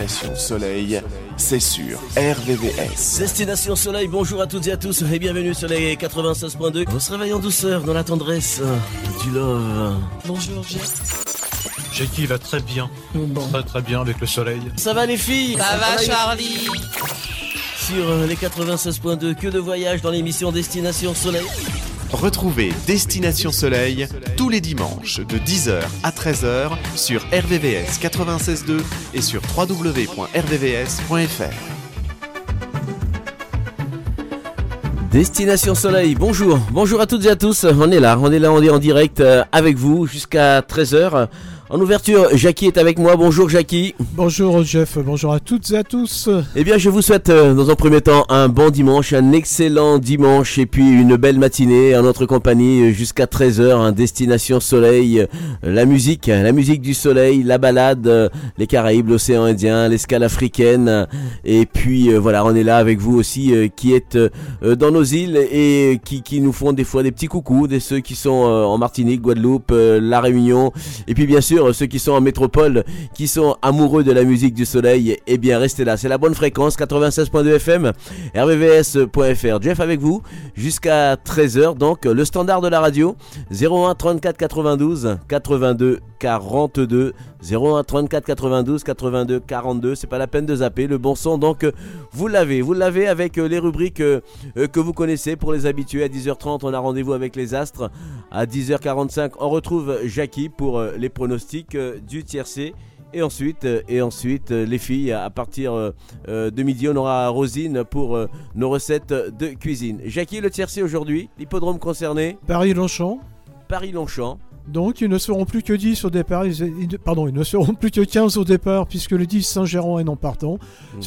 Destination Soleil, c'est sur RVVS. Destination Soleil, bonjour à toutes et à tous et bienvenue sur les 96.2. On se réveille en douceur dans la tendresse du love. Bonjour Jeff. Jackie va très bien. Très très bien avec le soleil. Ça va les filles? Ça va Charlie Sur les 96.2, que de voyage dans l'émission Destination Soleil. Retrouvez Destination Soleil tous les dimanches de 10h à 13h sur RVVS 96.2 et sur www.rvvs.fr. Destination Soleil, bonjour, bonjour à toutes et à tous, on est là, on est là, on est en direct euh, avec vous jusqu'à 13h. En ouverture, Jackie est avec moi. Bonjour Jackie. Bonjour Jeff, bonjour à toutes et à tous. Eh bien, je vous souhaite euh, dans un premier temps un bon dimanche, un excellent dimanche et puis une belle matinée en notre compagnie euh, jusqu'à 13h, un destination soleil, euh, la musique, la musique du soleil, la balade, les Caraïbes, l'océan Indien, l'escale africaine et puis voilà, on est là avec vous aussi qui êtes dans nos îles et qui, qui nous font des fois des petits coucous, des ceux qui sont en Martinique, Guadeloupe, la Réunion et puis bien sûr ceux qui sont en métropole, qui sont amoureux de la musique du soleil, eh bien restez là. C'est la bonne fréquence, 96.2 FM, rvvs.fr. Jeff avec vous jusqu'à 13h. Donc le standard de la radio, 01 34 92 82 42 01 34 92 82 42. C'est pas la peine de zapper. Le bon son donc vous l'avez. Vous l'avez avec les rubriques euh, que vous connaissez pour les habitués. À 10h30 on a rendez-vous avec les astres. À 10h45 on retrouve Jackie pour euh, les pronostics euh, du tiercé. Et ensuite, et ensuite, les filles, à partir de midi, on aura Rosine pour nos recettes de cuisine. Jackie, le tiercé aujourd'hui, l'hippodrome concerné. Paris-Longchamp. Paris-Longchamp. Donc ils ne seront plus que 10 au départ, pardon, ils ne seront plus que 15 au départ puisque le 10 Saint-Géran est non partant.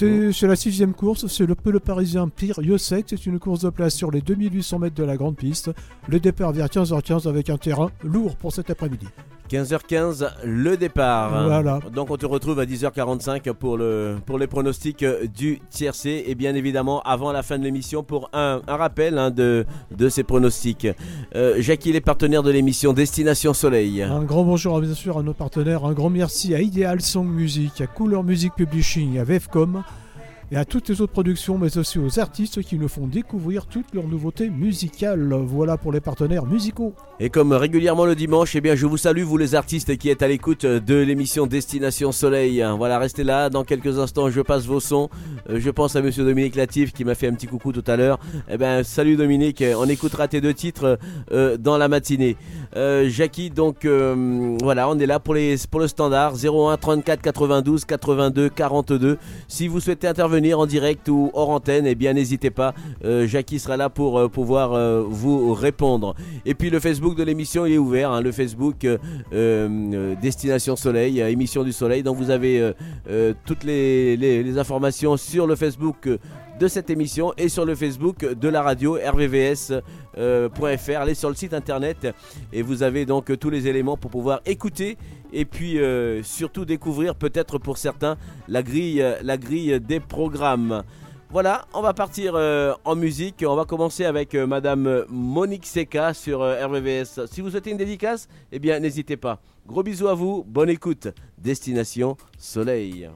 Mhm. C'est la sixième course, c'est le, le parisien Pire Yosek, c'est une course de place sur les 2800 mètres de la grande piste. Le départ vers 15h15 avec un terrain lourd pour cet après-midi. 15h15, le départ. Voilà. Donc on te retrouve à 10h45 pour, le, pour les pronostics du tiercé et bien évidemment avant la fin de l'émission pour un, rappel hein, de, de ces pronostics. Euh, Jackie, les partenaires de l'émission Destination Soleil. Un grand bonjour bien sûr à nos partenaires, un grand merci à Ideal Song Music, à Couleur Music Publishing, à Vevcom et à toutes les autres productions, mais aussi aux artistes qui nous font découvrir toutes leurs nouveautés musicales. Voilà pour les partenaires musicaux. Et comme régulièrement le dimanche, eh bien, je vous salue, vous les artistes qui êtes à l'écoute de l'émission Destination Soleil. Voilà, restez là. Dans quelques instants, je passe vos sons. Euh, je pense à monsieur Dominique Latif qui m'a fait un petit coucou tout à l'heure. Eh ben, salut Dominique. On écoutera tes deux titres euh, dans la matinée. Euh, Jackie, donc, voilà, on est là pour, les, pour le standard 01 34 92 82 42. Si vous souhaitez intervenir, en direct ou hors antenne, et eh bien n'hésitez pas. Euh, Jackie sera là pour euh, pouvoir euh, vous répondre. Et puis le Facebook de l'émission est ouvert, hein, le Facebook Destination Soleil, émission du Soleil. Donc vous avez toutes les, informations sur le Facebook de cette émission et sur le Facebook de la radio rvvs.fr. Allez sur le site internet et vous avez donc tous les éléments pour pouvoir écouter et puis euh, surtout découvrir peut-être pour certains la grille, la grille des programmes. Voilà, on va partir euh, en musique. On va commencer avec euh, Madame Monique Seca sur RVVS. Si vous souhaitez une dédicace, eh bien n'hésitez pas. Gros bisous à vous, bonne écoute. Destination Soleil.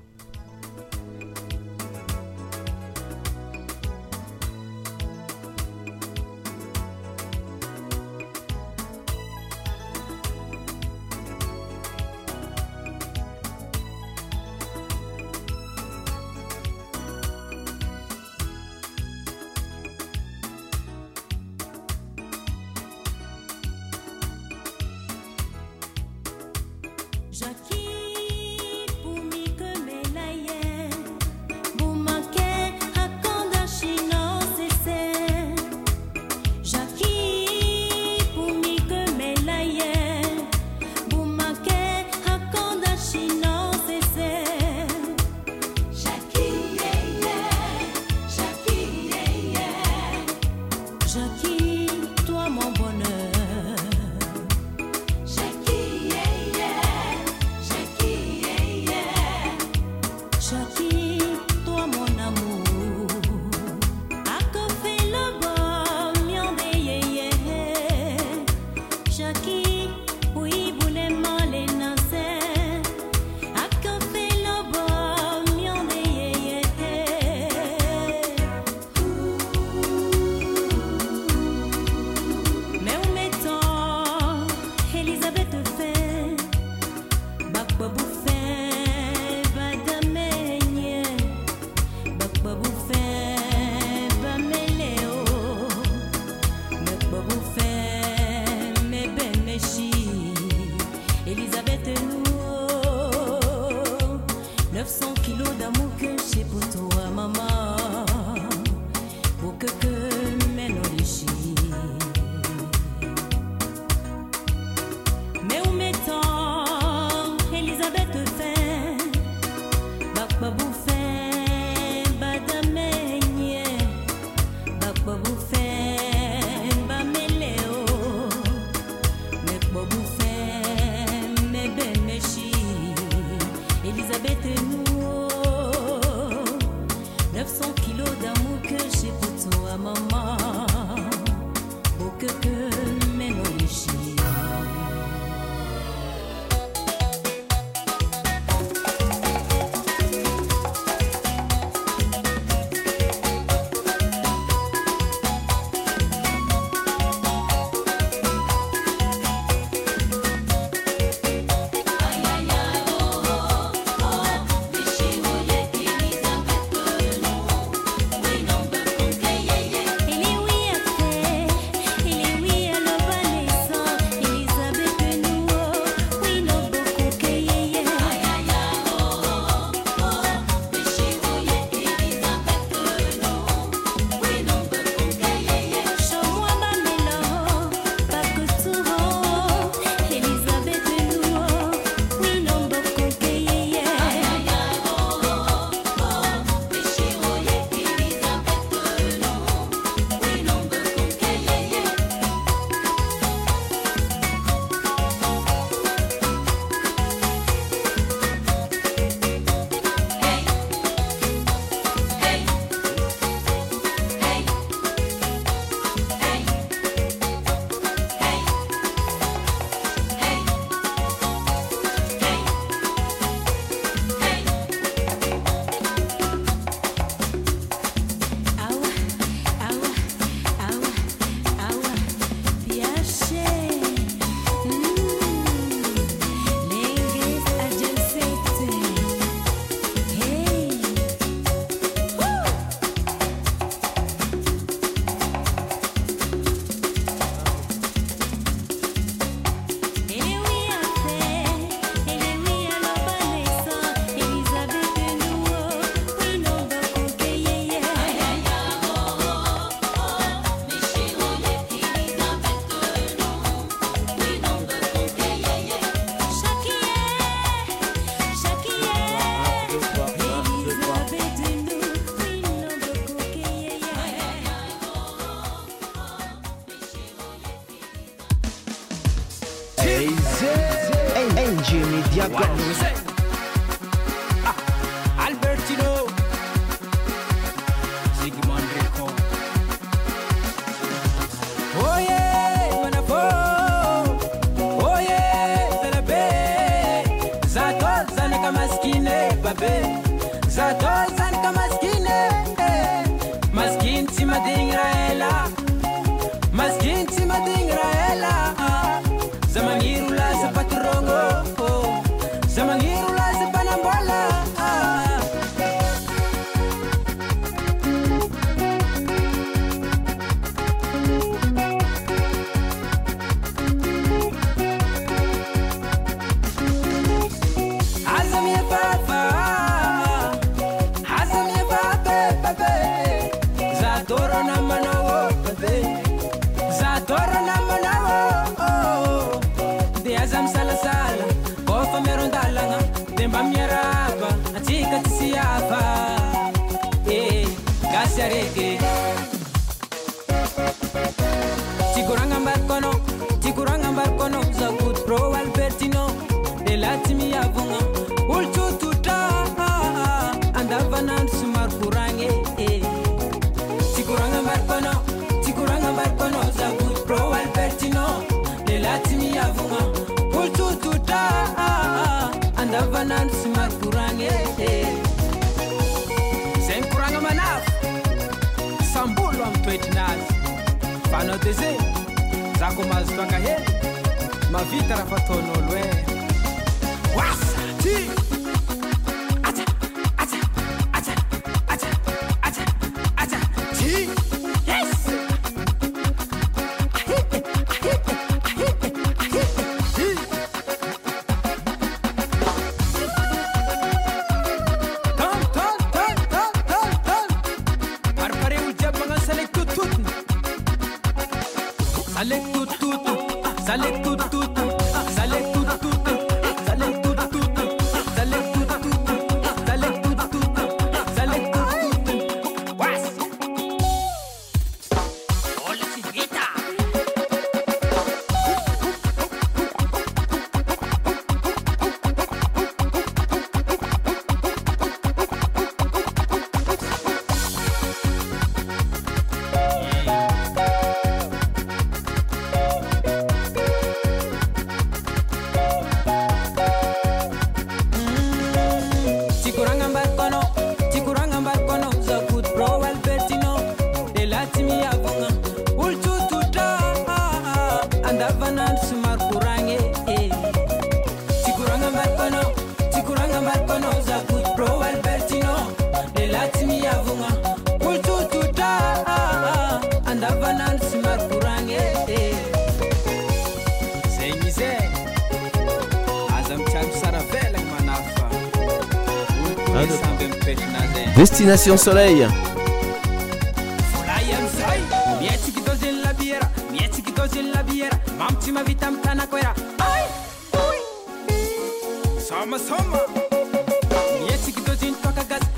Destination Soleil.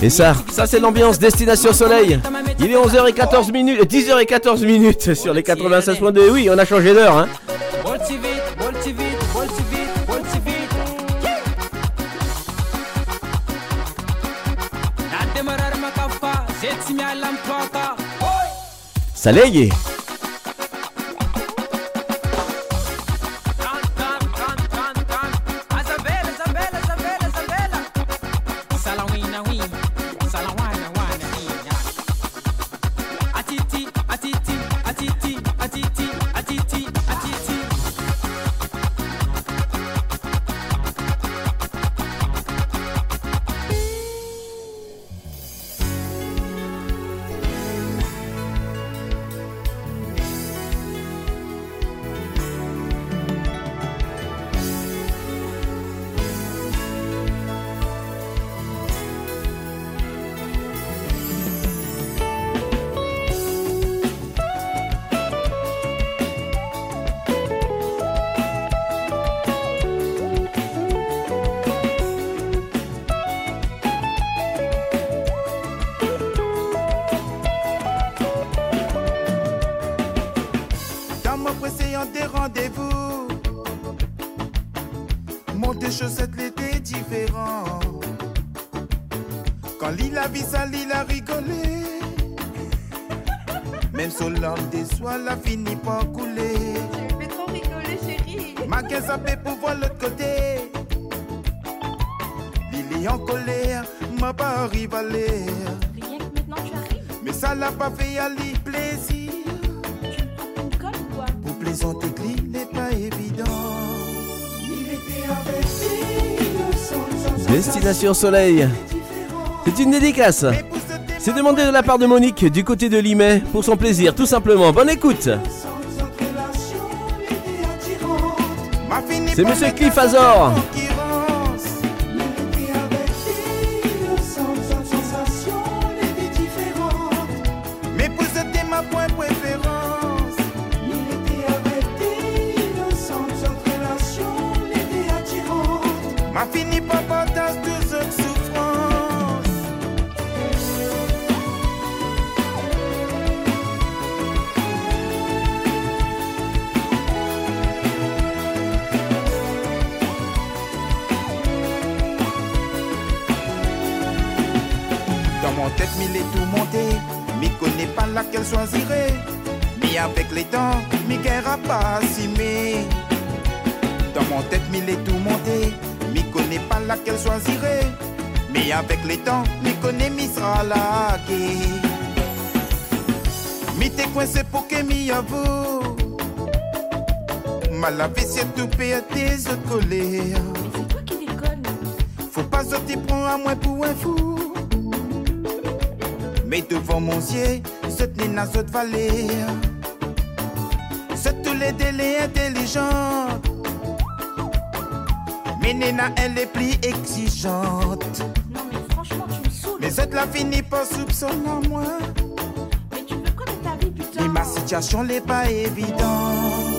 Et ça, ça c'est l'ambiance Destination Soleil. Il est 11h14 minutes, 10h14 minutes sur les 96.2. Oui, on a changé d'heure. Hein. hasta leye. Soleil. C'est une dédicace. C'est demandé de la part de Monique du côté de Limay pour son plaisir, tout simplement. Bonne écoute. C'est Monsieur Cliff Azor. Payé tes autres. Mais c'est toi qui déconne. Faut pas sortir prendre à moi pour un fou. Mais devant mon ciel, cette nina cette vallée. C'est tous les délais intelligents. Mais Nina, elle est plus exigeante. Non mais franchement tu me saoules. Mais cette la finit par soupçonner en moi. Mais tu veux de ta vie putain Et ma situation n'est pas évidente.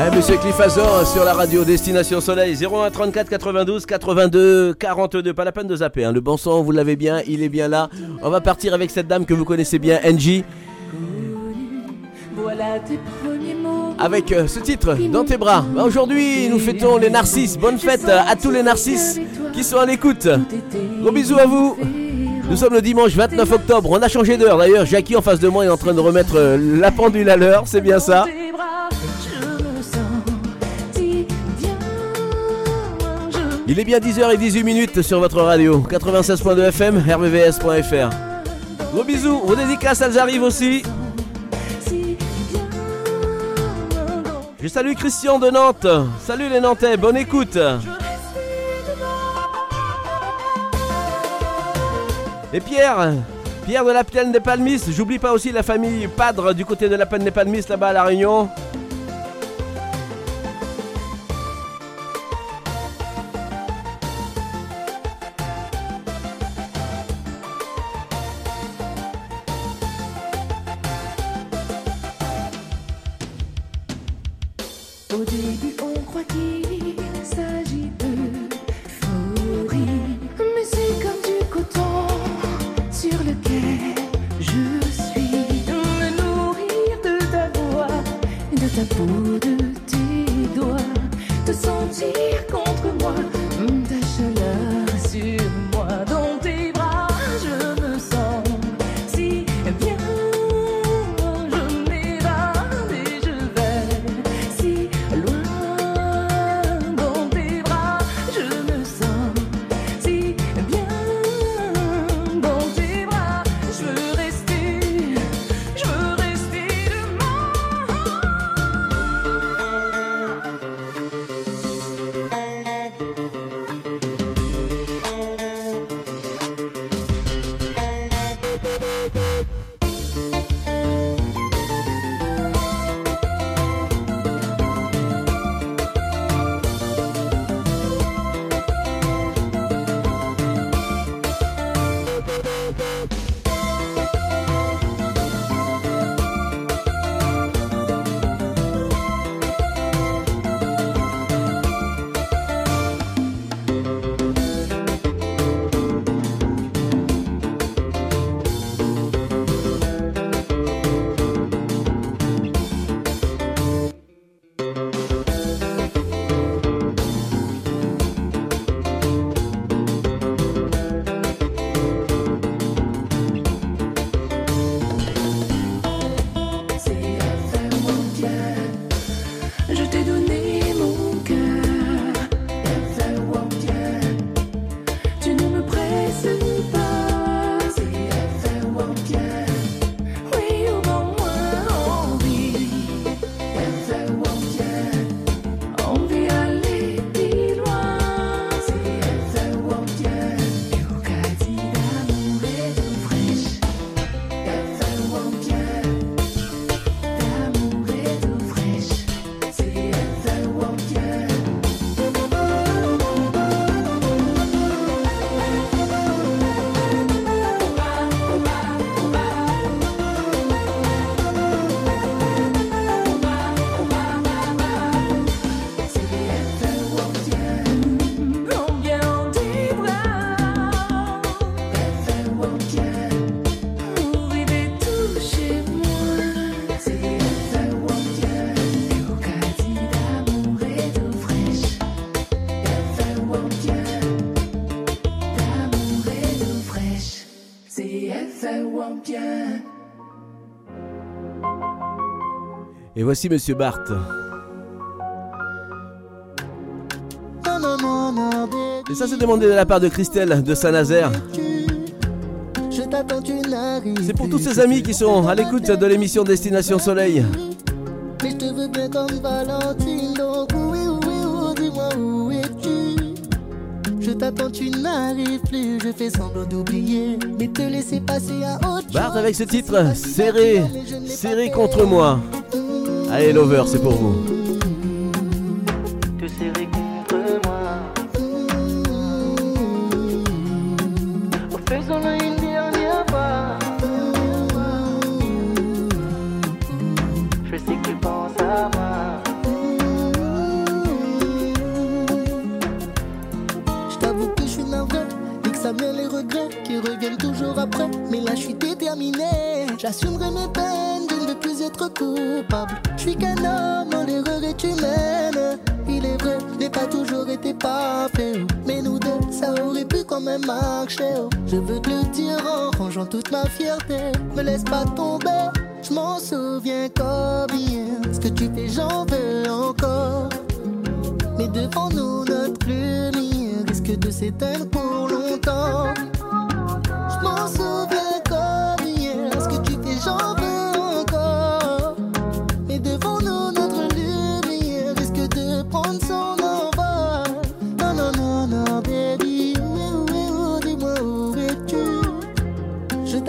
Hein, Monsieur Cliff Azor sur la radio Destination Soleil 01 34 92 82 42. Pas la peine de zapper. hein. Le bon son, vous l'avez bien, il est bien là. On va partir avec cette dame que vous connaissez bien, Angie, avec euh, ce titre dans tes bras. Bah, Aujourd'hui, nous fêtons les narcisses. Bonne fête à tous les narcisses qui sont à l'écoute. Gros bisous à vous. Nous sommes le dimanche 29 octobre. On a changé d'heure d'ailleurs. Jackie en face de moi est en train de remettre euh, la pendule à l'heure. C'est bien ça. Il est bien 10h18 minutes sur votre radio. 96.2 FM, rvvs.fr. Gros bisous. Vos dédicaces, elles arrivent aussi. Je salue Christian de Nantes. Salut les Nantais. Bonne écoute. Et Pierre, Pierre de la Plaine des Palmis, j'oublie pas aussi la famille Padre du côté de la Plaine des Palmis là-bas à La Réunion. Et voici Monsieur Bart. Et ça, c'est demandé de la part de Christelle de Saint-Nazaire. C'est pour tous ces amis qui sont à l'écoute de l'émission Destination Soleil. Mais je te veux bien Valentine, donc oui, oui, dis-moi où es-tu. Je t'attends, tu n'arrives plus, je fais semblant d'oublier, mais te laisser passer à autre Bart avec ce titre, serré, serré contre moi. Allez, Lover, c'est pour vous.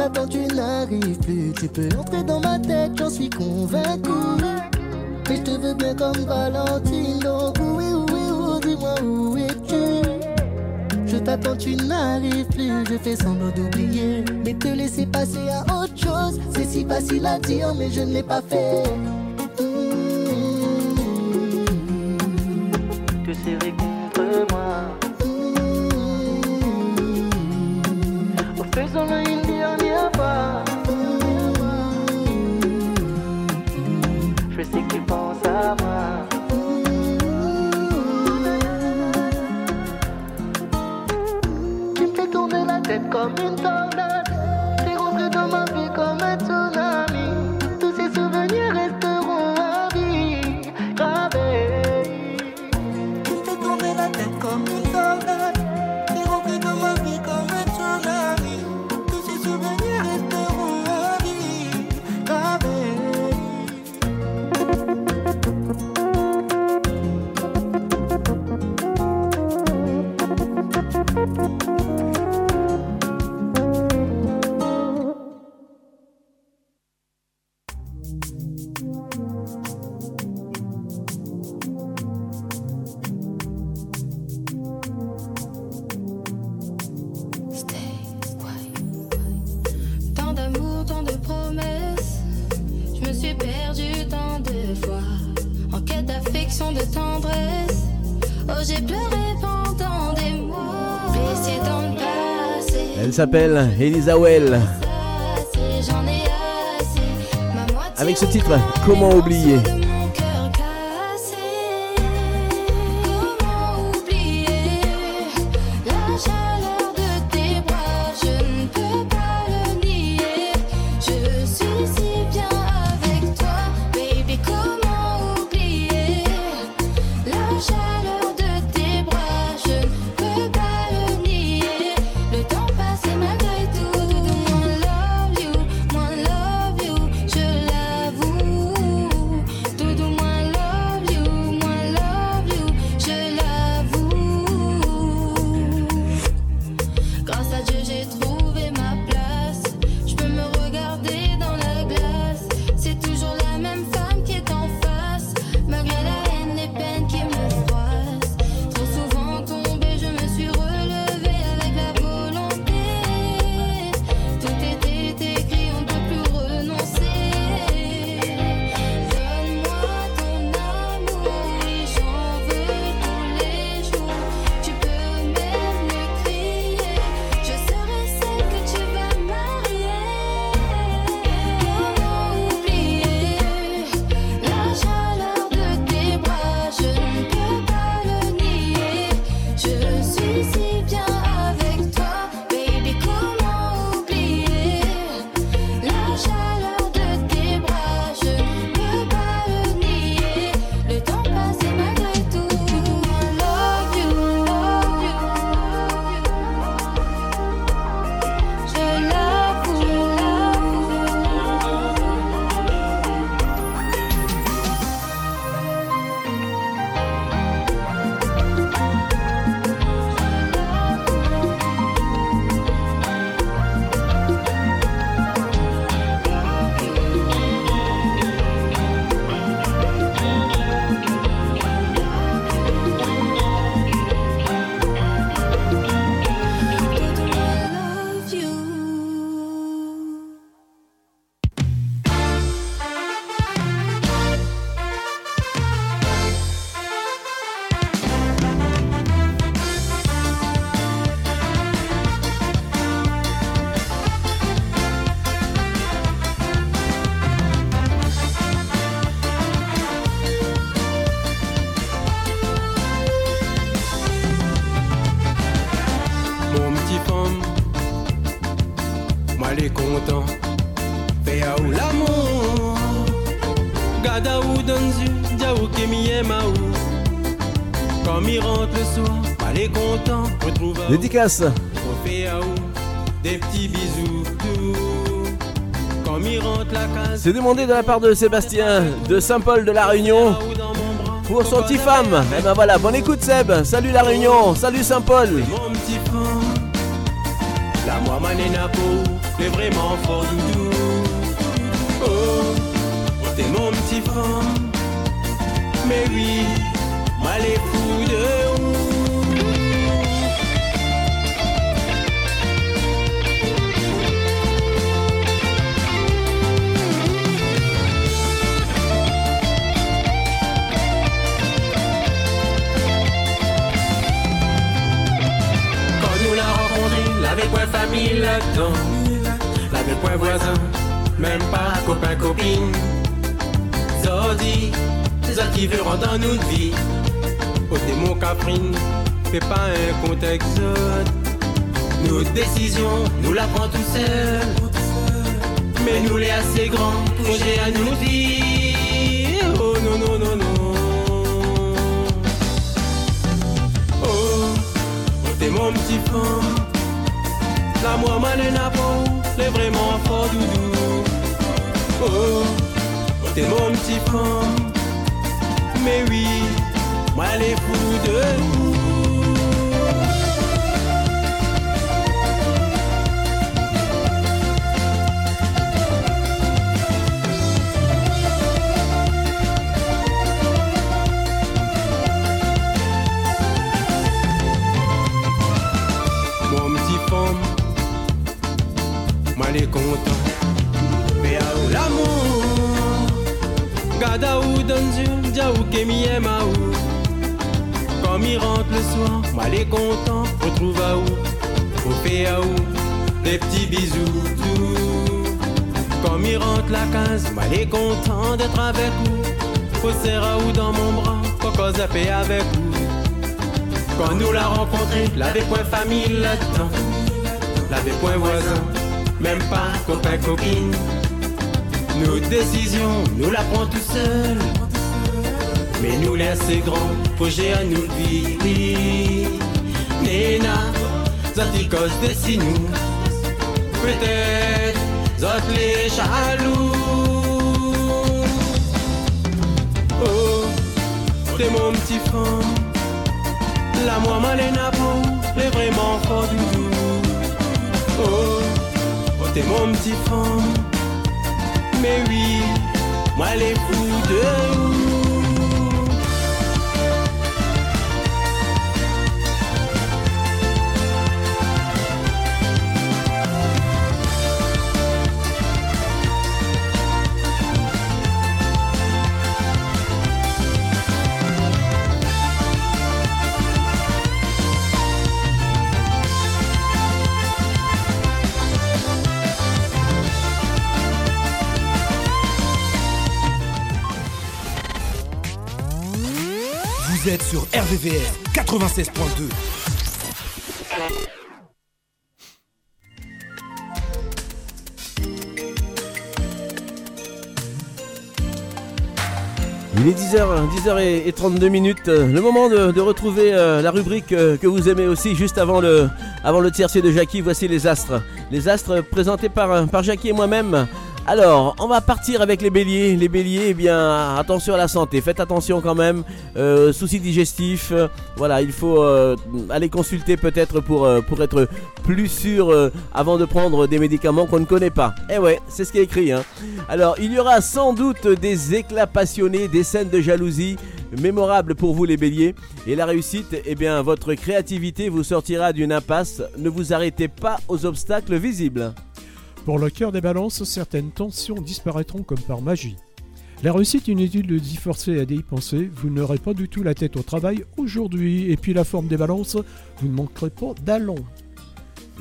t'attends, tu n'arrives plus. Tu peux entrer dans ma tête, j'en suis convaincu. Mais je te veux bien comme Valentino. Oui, oui, oui, dis-moi où es-tu? Je t'attends, tu n'arrives plus. Je fais semblant d'oublier. Mais te laisser passer à autre chose, c'est si facile à dire, mais je ne l'ai pas fait. s'appelle Elisa Well. Avec ce titre, comment oublier? Des petits bisous. C'est demandé de la part de Sébastien de Saint-Paul de la Réunion pour son petit femme. Et ben voilà, bonne écoute Seb. Salut la Réunion, salut Saint-Paul. Mon petit la t'es vraiment fort doudou. Oh, t'es mon petit femme, mais oui, famille là-dedans, l'avait point voisin, même pas copain copine. Zodi, ça qui veut rendre dans notre vie. Au démon caprine, fais pas un contexte. Nos décisions, nous la prend tout seul. Mais nous les assez grands, projet à nous dire. Oh non, non, non, non. Oh, t'es mon petit femme. La moi malena peau, les vraiment fort doudou. Oh, t'es mon petit femme. Mais oui, moi les fous de gada ou donzu, dia ou kemi ma ou. Comme il rentre le soir, moi les content, retrouve où, au où, des petits bisous doux. Comme il rentre la case, moi les content d'être avec vous. À où dans mon bras, coco zappé avec vous. Quand nous l'a rencontré, l'avait point famille là-dedans, l'avait point voisin, même pas copain copine. Nos décisions, nous la prend tout seul. Mais nous les assez grands, projet à nous vivre. Nena, Zatikos de nous. Peut-être, Zot les jaloux. Oh, t'es mon petit femme. La moi malena peau, les vraiment fort doudou. Oh, oh t'es mon petit femme. Mais oui, moi les fous de vous. Sur RVVR 96.2. Il est 10h, 10h32 minutes. Le moment de, retrouver euh, la rubrique euh, que vous aimez aussi juste avant le, avant le de Jackie. Voici les astres. Les astres présentés par, par Jackie et moi-même. Alors, on va partir avec les béliers. Les béliers, eh bien, attention à la santé. Faites attention quand même. Euh, soucis digestifs. euh, voilà, il faut euh, aller consulter peut-être pour, être plus sûr avant de prendre des médicaments qu'on ne connaît pas. Eh ouais, c'est ce qui est écrit. Hein. Alors, il y aura sans doute des éclats passionnés, des scènes de jalousie mémorables pour vous les béliers. Et la réussite, eh bien, votre créativité vous sortira d'une impasse. Ne vous arrêtez pas aux obstacles visibles. Pour le cœur des balances, certaines tensions disparaîtront comme par magie. La réussite, inutile de d'y forcer à d'y penser, vous n'aurez pas du tout la tête au travail aujourd'hui. Et puis la forme des balances, vous ne manquerez pas d'allons.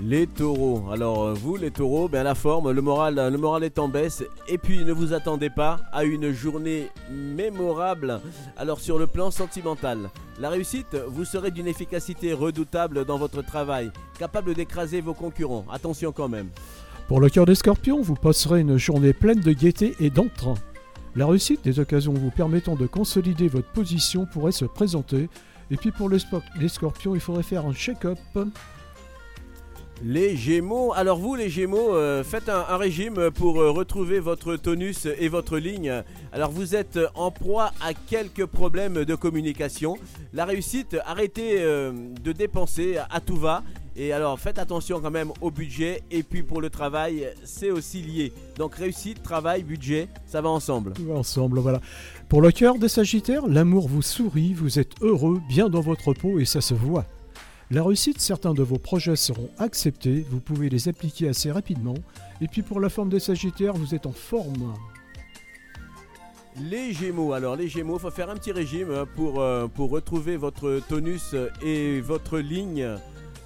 Les taureaux. Alors euh, vous les taureaux, bien la forme, le moral, le moral est en baisse. Et puis ne vous attendez pas à une journée mémorable. Alors sur le plan sentimental, la réussite, vous serez d'une efficacité redoutable dans votre travail, capable d'écraser vos concurrents. Attention quand même. Pour le cœur des scorpions, vous passerez une journée pleine de gaieté et d'entrain. La réussite des occasions vous permettant de consolider votre position pourrait se présenter. Et puis pour les, scorpions, il faudrait faire un check-up. Les Gémeaux, alors vous les Gémeaux, euh, faites un, un régime pour euh, retrouver votre tonus et votre ligne. Alors vous êtes en proie à quelques problèmes de communication. La réussite, arrêtez euh, de dépenser à tout va. Et alors faites attention quand même au budget. Et puis pour le travail, c'est aussi lié. Donc réussite, travail, budget, ça va ensemble. Tout va ensemble, voilà. Pour le cœur des sagittaires, l'amour vous sourit, vous êtes heureux, bien dans votre peau et ça se voit. La réussite, certains de vos projets seront acceptés, vous pouvez les appliquer assez rapidement. Et puis pour la forme des sagittaires, vous êtes en forme. Les Gémeaux, alors les Gémeaux, faut faire un petit régime hein, pour, euh, pour retrouver votre tonus et votre ligne,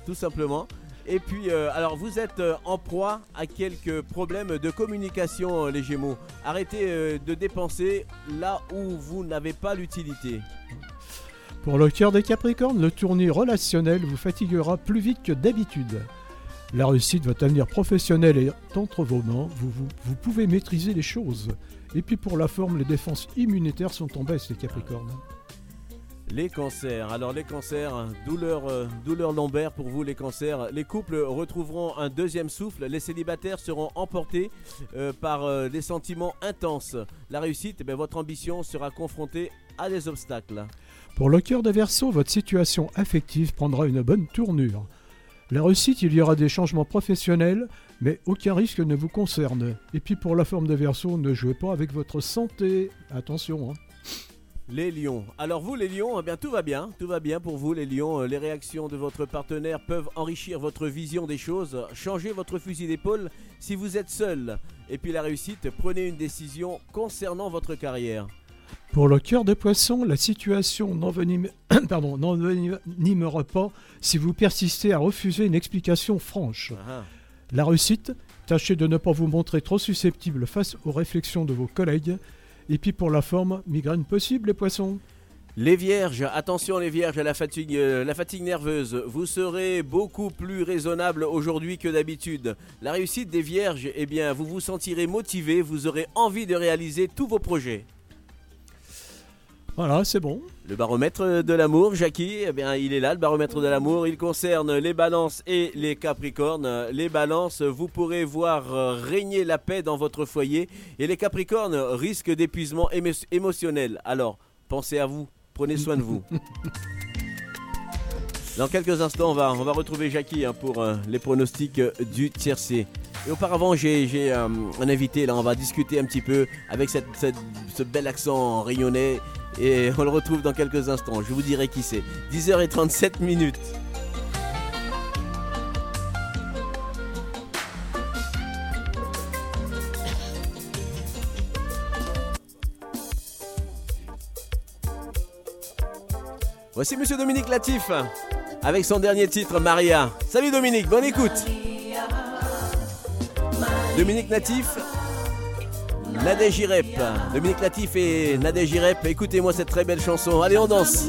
tout simplement. Et puis, euh, alors vous êtes euh, en proie à quelques problèmes de communication, euh, les Gémeaux. Arrêtez de dépenser là où vous n'avez pas l'utilité. Pour le cœur des capricornes, le tournée relationnel vous fatiguera plus vite que d'habitude. La réussite, votre avenir professionnel est entre vos mains, vous, vous, vous pouvez maîtriser les choses. Et puis pour la forme, les défenses immunitaires sont en baisse, les capricornes. Les cancers. Alors les cancers, douleur, euh, douleur lombaire pour vous les cancers. Les couples retrouveront un deuxième souffle. Les célibataires seront emportés euh, par euh, des sentiments intenses. La réussite, eh votre ambition sera confrontée à des obstacles. Pour le cœur des Verseaux, votre situation affective prendra une bonne tournure. La réussite, il y aura des changements professionnels, mais aucun risque ne vous concerne. Et puis pour la forme des Verseaux, ne jouez pas avec votre santé. Attention. hein. Les lions. Alors vous les lions, eh bien tout va bien, tout va bien pour vous les lions. Euh, Les réactions de votre partenaire peuvent enrichir votre vision des choses. Changez votre fusil d'épaule si vous êtes seul. Et puis la réussite, prenez une décision concernant votre carrière. Pour le cœur des Poissons, la situation n'envenimera pas si vous persistez à refuser une explication franche. Ah. La réussite, tâchez de ne pas vous montrer trop susceptible face aux réflexions de vos collègues. Et puis pour la forme, migraine possible les poissons. Les vierges, attention les vierges à la fatigue, euh, la fatigue nerveuse. Vous serez beaucoup plus raisonnable aujourd'hui que d'habitude. La réussite des vierges, eh bien, vous vous sentirez motivé, vous aurez envie de réaliser tous vos projets. Voilà, c'est bon. Le baromètre de l'amour, Jackie, eh bien, il est là, le baromètre de l'amour. Il concerne les balances et les capricornes. Les balances, vous pourrez voir régner la paix dans votre foyer. Et les capricornes risquent d'épuisement émo- émotionnel. Alors, pensez à vous, prenez soin de vous. Dans quelques instants, on va, on va retrouver Jackie hein, pour euh, les pronostics euh, du tiercé. Et auparavant, j'ai j'ai, euh, un invité, là, on va discuter un petit peu avec cette- cette- ce bel accent rayonnais. Et on le retrouve dans quelques instants, je vous dirai qui c'est. 10h37 minutes. Voici Monsieur Dominique Latif avec son dernier titre Maria. Salut Dominique, bonne écoute. Dominique Natif, Nadège Irep. Dominique Latif et Nadège Irep, écoutez-moi cette très belle chanson. Allez, on danse.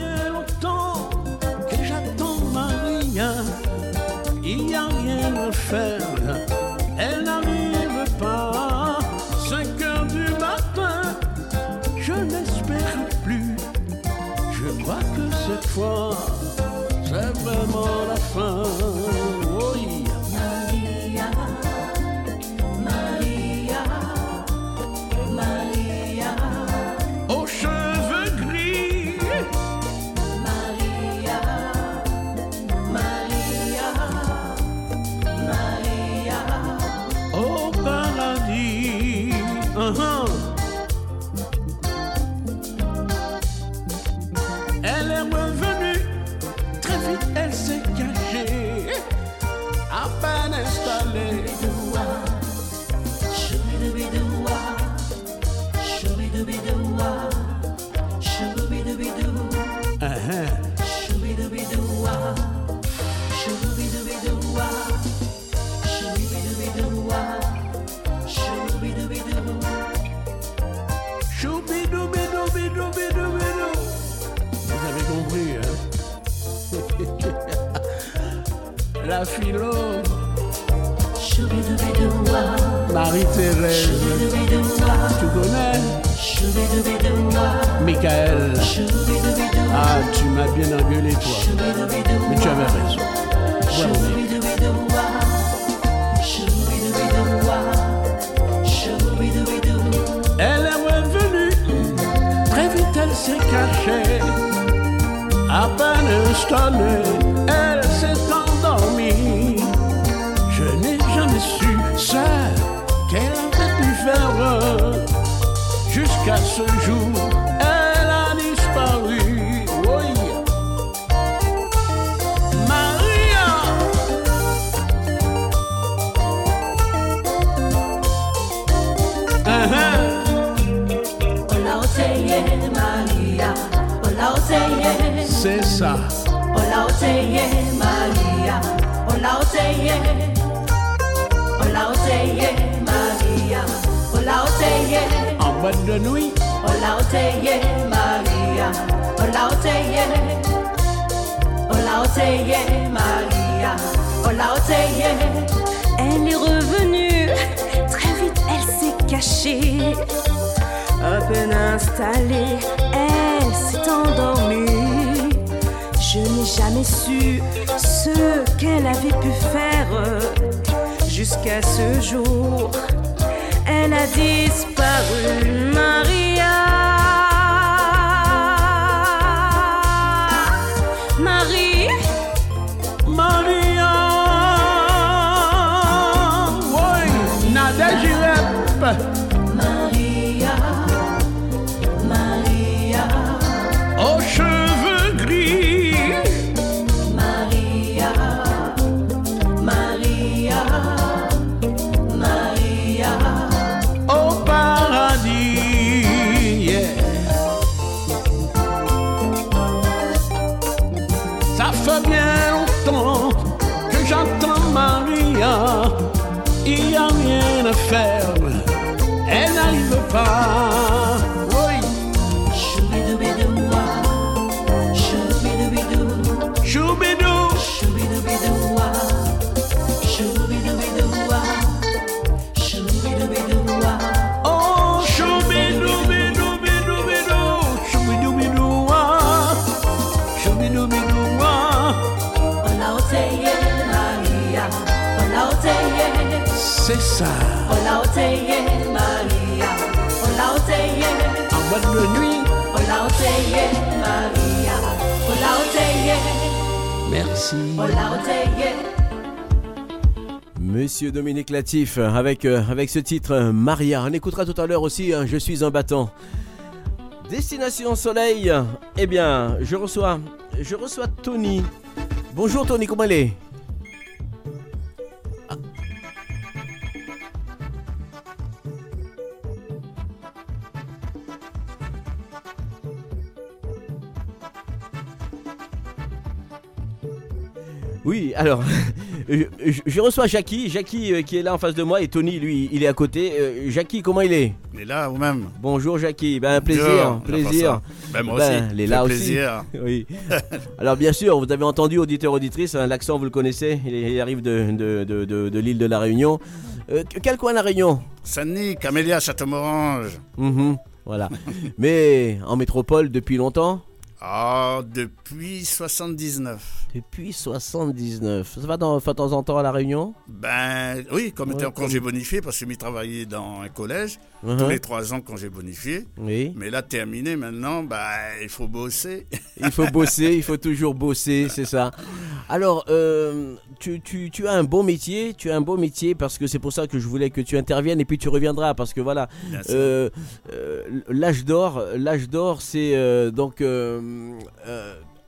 Marie-Thérèse, tu connais? Michael, ah, tu m'as bien engueulé, toi. Mais tu avais raison. Elle est revenue, très vite elle s'est cachée. À peine installée, Jusqu'à ce jour, elle a disparu. Oui. Maria, Olaoteye Maria, Olaoteye, c'est ça. Olaoteye Maria, Olaoteye, Olaoteye Maria, Olaoteye, En boîte de nuit, Olaoteye Maria, Olaoteye, Olaoteye Maria, Olaoteye. Elle est revenue, très vite elle s'est cachée. À peine installée, elle s'est endormie. Je n'ai jamais su ce qu'elle avait pu faire jusqu'à ce jour. Elle a disparu, Maria. Maria, Monsieur Dominique Latif avec, euh, ce titre euh, Maria. On écoutera tout à l'heure aussi hein, Je suis un battant. Destination Soleil. Eh bien, je reçois, je reçois Tony. Bonjour Tony, comment elle Oui, alors, je, je- reçois Jackie, Jackie euh, qui est là en face de moi et Tony, lui, il est à côté. Euh, Jackie, comment il est? Il est là vous-même? Bonjour Jackie, ben, plaisir, Bonjour, plaisir. Ben, moi Ben, aussi. il est là aussi. plaisir. oui. Alors bien sûr, vous avez entendu auditeur auditrice, hein, l'accent vous le connaissez, il, il arrive de, de, de- de- de l'île de la Réunion. Euh, quel coin la Réunion? Saint-Denis, Camélia, Châteaumorange. Mhm, Voilà. Mais en métropole depuis longtemps Ah, depuis 79. Depuis 79. Ça va dans, de temps en temps à la Réunion? Ben oui, comme Ouais, était en comme- congé bonifié, parce que j'ai travaillé dans un collège Mhm. tous les trois ans congé bonifié. Oui. Mais là, terminé maintenant, ben, il faut bosser. Il faut bosser, il faut toujours bosser, c'est ça. Alors, euh, tu, tu- tu as un bon métier, tu as un beau métier parce que c'est pour ça que je voulais que tu interviennes et puis tu reviendras parce que voilà, euh, euh, l'âge d'or, l'âge d'or, c'est donc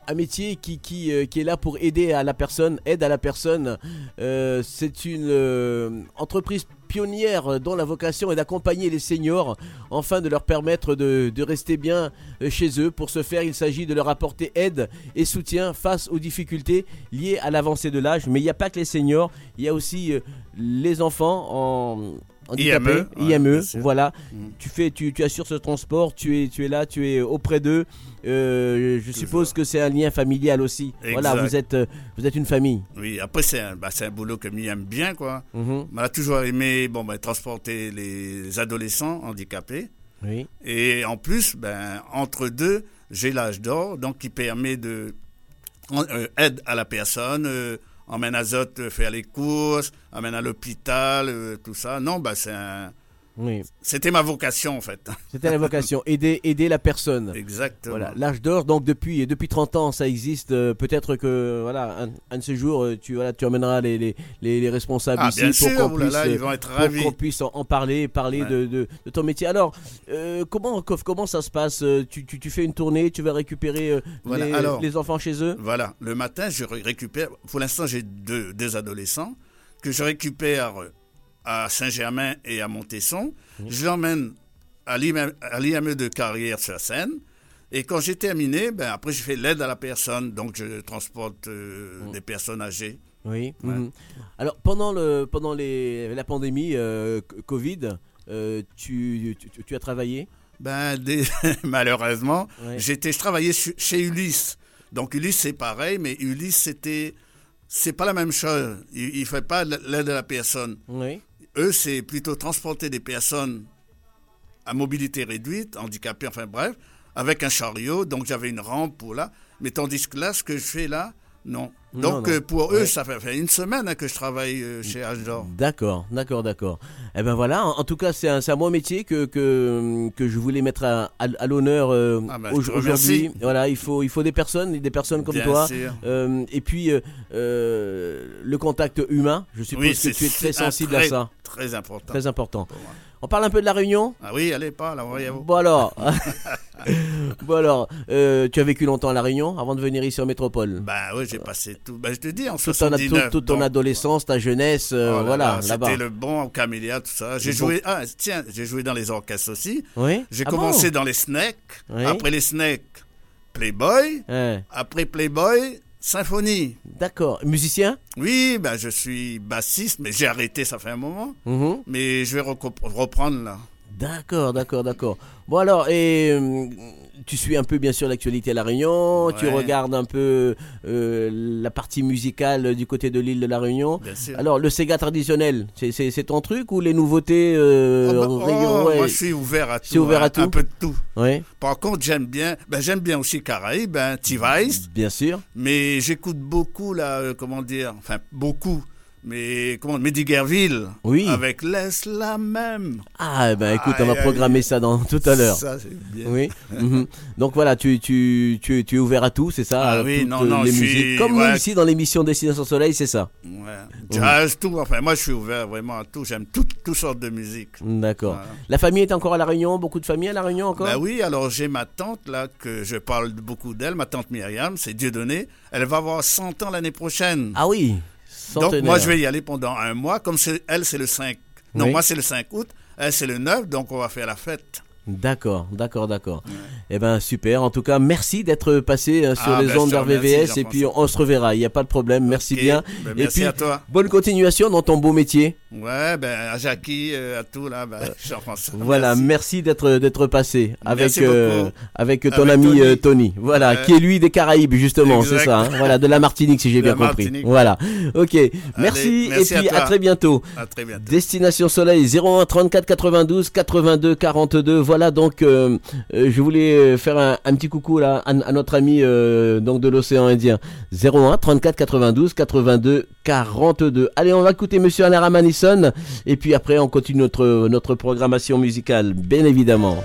un métier qui, qui, euh, qui est là pour aider à la personne, aide à la personne. Euh, c'est une euh, entreprise pionnière dont la vocation est d'accompagner les seniors afin de leur permettre de, de rester bien euh, chez eux. Pour ce faire, il s'agit de leur apporter aide et soutien face aux difficultés liées à l'avancée de l'âge. Mais il n'y a pas que les seniors, il y a aussi euh, les enfants en handicapés, IME, IME, voilà. Mm. Tu fais, tu, tu assures ce transport, tu es, tu es là, tu es auprès d'eux. Euh, je suppose que c'est un lien familial aussi. Voilà, vous êtes, euh, vous êtes une famille. Oui, après, c'est un, bah, un boulot que m'y aime bien, quoi. Mhm. On a toujours aimé bon, ben, transporter les adolescents handicapés. Oui. Et en plus, ben, entre deux, j'ai l'âge d'or, donc qui permet de euh, aide à la personne, euh, emmène à Zot euh, faire les courses, emmène à l'hôpital, euh, tout ça. Non, ben, c'est un- Oui. c'était ma vocation en fait. C'était la vocation, aider, aider la personne. Exactement. Voilà, l'âge d'or, donc depuis, depuis 30 ans, ça existe. euh, Peut-être que voilà, un, un de ces jours, euh, tu, voilà, tu emmèneras les, les, les, les responsables Ah, ici bien pour qu'on oh puisse, là, ils vont être pour ravis. qu'on puisse en, en parler, parler Ouais. de, de, de ton métier. Alors, euh, comment, comment ça se passe tu, tu, tu fais une tournée, tu vas récupérer euh, Voilà, les, alors. les enfants chez eux? Voilà, le matin, je ré- récupère. Pour l'instant, j'ai deux, deux adolescents que je récupère à Saint-Germain et à Montesson. Je l'emmène à l'IME l'IME de carrière sur Seine. Et quand j'ai terminé, ben après, je fais l'aide à la personne. Donc, je transporte euh, des personnes âgées. Oui. Ouais. mhm. Alors, pendant, le, pendant les, la pandémie euh, Covid, euh, tu, tu, tu as travaillé? Ben, des- malheureusement, Ouais. j'étais, je travaillais chez Ulysse. Donc Ulysse, c'est pareil, mais Ulysse, c'était, c'est pas la même chose. Il, ne fait pas l'aide à la personne. Oui. Eux, c'est plutôt transporter des personnes à mobilité réduite, handicapées, enfin bref, avec un chariot. Donc j'avais une rampe pour là. Mais tandis que là, ce que je fais là, non. Donc non. euh, pour eux, Ouais. ça fait, une semaine hein, que je travaille euh, chez H d'Or. D'accord, d'accord, d'accord. Eh ben voilà, en, en tout cas, c'est un, un bon métier que, que, que je voulais mettre à, à- à l'honneur euh, Ah ben, aujourd'hui. Voilà, il faut, il faut des personnes, des personnes comme Bien toi. sûr. Euh, et puis, euh, le contact humain, je suppose Oui, que tu es très sensible très, à ça. Très important. Très important. pour moi. On parle un peu de la Réunion Ah oui, allez pas, là, voyez-vous. Bon alors, bon alors euh, tu as vécu longtemps à La Réunion avant de venir ici en métropole? Ben oui, j'ai passé tout. Ben je te dis, en toute ton, 79. toute ton donc, adolescence, ta jeunesse, euh, oh là voilà, là, là-bas. C'était le bon au camélia, tout ça. J'ai joué, ah, tiens, j'ai joué dans les orchestres aussi. Oui J'ai Ah commencé bon? dans les snacks. Oui. Après les snacks, Playboy. Après Playboy, Symphonie. D'accord. Musicien? Oui, ben je suis bassiste, mais j'ai arrêté, ça fait un moment. Mhm. Mais je vais reprendre là. D'accord, d'accord, d'accord. Bon alors, et euh, tu suis un peu bien sûr l'actualité à La Réunion, tu regardes un peu euh, la partie musicale du côté de l'île de La Réunion. Bien sûr. Alors, le Sega traditionnel, c'est- c'est c'est ton truc ou les nouveautés euh, Oh, bah, oh, ouais. Moi, je suis ouvert à tout. C'est ouvert à hein, tout Un peu de tout. Ouais, Par contre, j'aime bien, ben, j'aime bien aussi Caraïbes, ben, T-Vice. bien sûr. Mais j'écoute beaucoup, là, euh, comment dire, enfin, beaucoup. Mais, comment, Mediguerville. Oui. Avec Laisse-la même. Ah, ben écoute, on va programmer ça dans tout à l'heure. Ça, c'est bien. Oui. mhm. Donc voilà, tu, tu, tu, tu es ouvert à tout, c'est ça? Ah à oui, non, non, les je musiques? suis- Comme nous ouais. ici dans l'émission Destination Soleil, c'est ça. Ouais. Jazz, tout. Enfin, moi, je suis ouvert vraiment à tout. J'aime toutes toutes sortes de musique. D'accord. Voilà. La famille est encore à La Réunion? Beaucoup de familles à La Réunion encore? Ben oui, alors j'ai ma tante, là, que je parle beaucoup d'elle, ma tante Myriam, c'est Dieudonné. Elle va avoir 100 ans l'année prochaine. Ah oui Donc, moi, je vais y aller pendant un mois. Comme elle, c'est le 5. Non, Oui. moi, c'est le 5 août. Elle, c'est le 9. Donc, on va faire la fête. D'accord, d'accord, d'accord. Eh ben super. En tout cas, merci d'être passé euh, sur Ah, les ben, ondes d'RVVS et puis on, se reverra. Il n'y a pas de problème. Merci bien. Ben, et merci puis à toi. bonne continuation dans ton beau métier. Ouais, ben, à Jackie, euh, à tout, là, ben, Jean-François. Voilà, merci. merci d'être d'être passé avec euh, avec ton Avec ami Tony. euh, Tony. Voilà, qui est lui des Caraïbes justement, c'est ça. hein. voilà, de la Martinique si j'ai bien compris. Martinique. Voilà. OK. Merci, merci et puis à très bientôt. À très bientôt. Destination Soleil 01 34 92 82 42. Voilà donc euh, euh, je voulais faire un, petit coucou à, notre ami euh, donc de l'océan Indien 01 34 92 82 42. Allez, on va écouter monsieur Alain Ramanison et puis après on continue notre programmation musicale bien évidemment.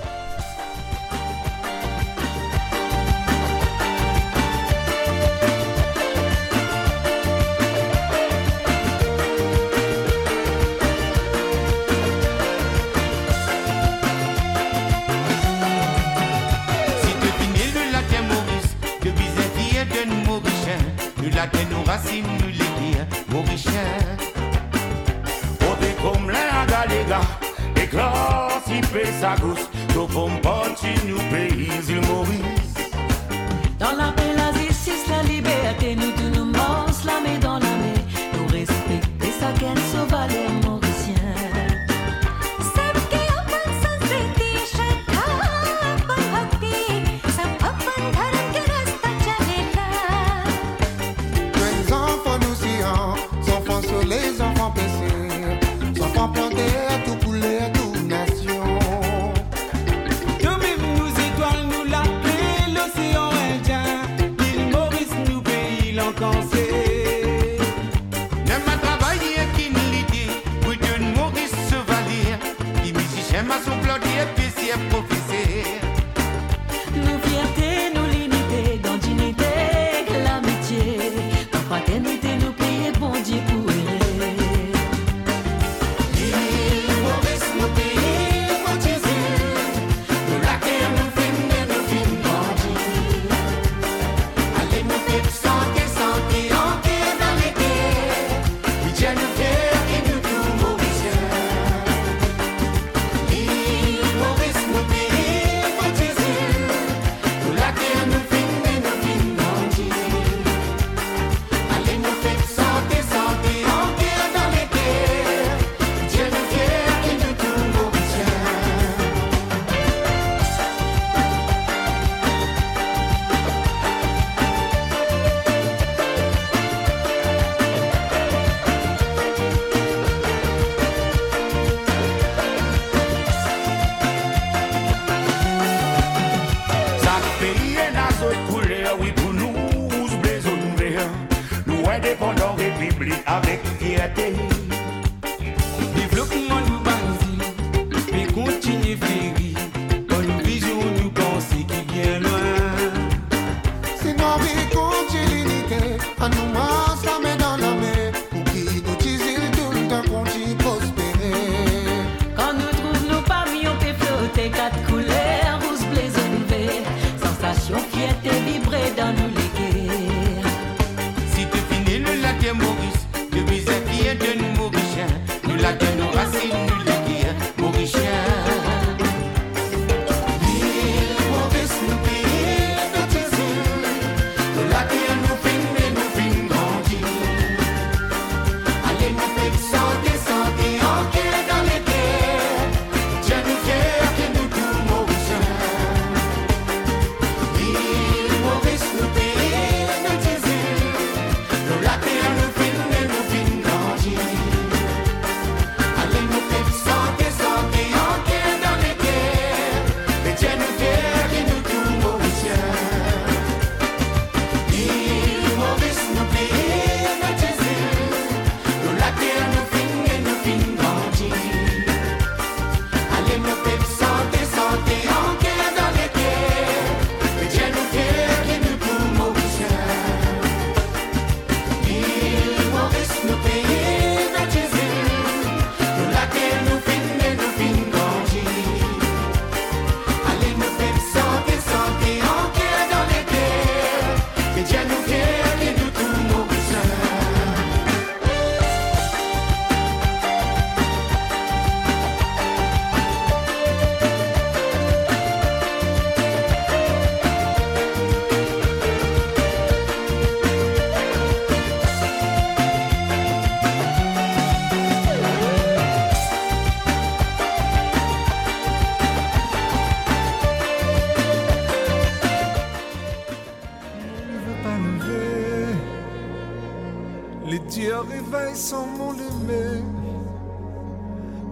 Les dieux réveillent sans mon aimé.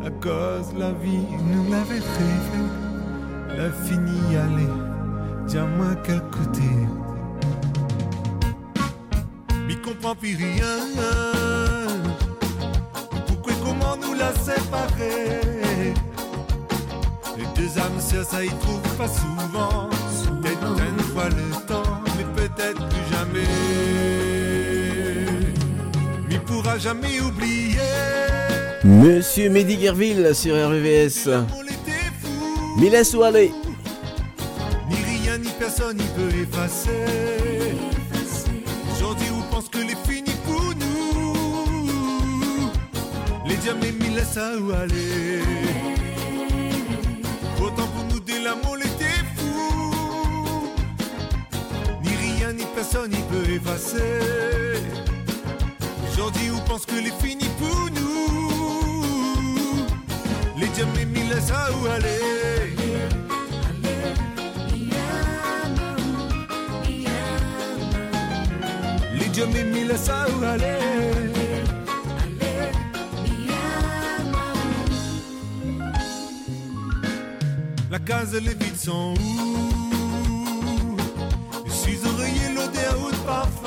À cause la vie nous l'avait rêvé. La fini aller, dis-moi quel côté. M'y comprends plus rien. Pourquoi et comment nous la séparer? Les deux âmes sœurs, ça y trouve pas souvent. Peut-être une fois le temps, mais peut-être plus jamais. Pourra jamais oublier. Monsieur Mehdi Guerville sur RVVS. Laisse-nous aller. Ni rien ni personne n'y peut effacer. Aujourd'hui, on pense que les fini pour nous? Les ça où aller. Autant pour nous de l'amour, était fou. Ni rien ni personne n'y peut effacer. Aujourd'hui, on pense que les fini pour nous? Les laisse ça où aller? Les laisse ça où aller? La case, les vides sont où? Je suis oreiller, l'odeur parfum.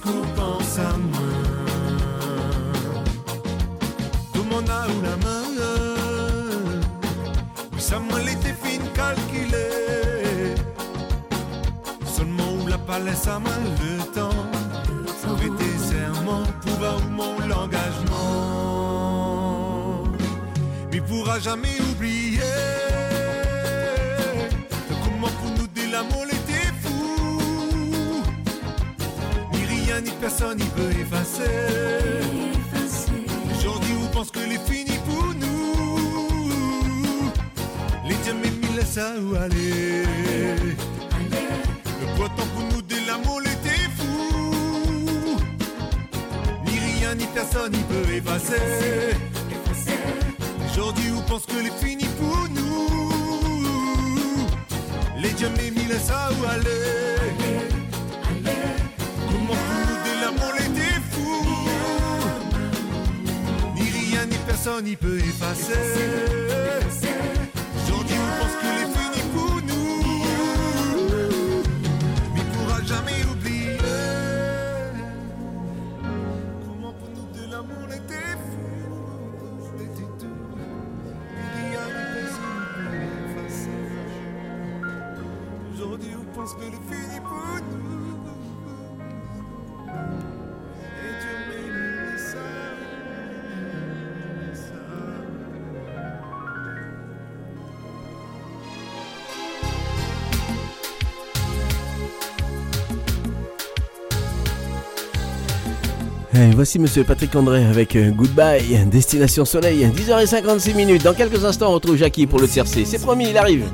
Qu'on pense à moi? Tout le monde a où la main. Oui, ça m'a l'été fine calculé. Seulement où la palais, ça m'a le temps. Prêter serment pour un mon l'engagement. Mais pourra jamais oublier personne n'y peut effacer. Aujourd'hui, on pense que les fini pour nous. Les diamants, mais laisse ça où aller. Le pourtant pour nous de l'amour était fou. Ni rien ni personne n'y peut effacer. Aujourd'hui, on pense que les fini pour nous. Les diamants, mais laisse ça où aller. Personne n'y peut effacer. Et voici Monsieur Patrick André avec euh, Goodbye, Destination Soleil, 10h56 minutes. Dans quelques instants, on retrouve Jackie pour le tiercé. C'est promis, il arrive.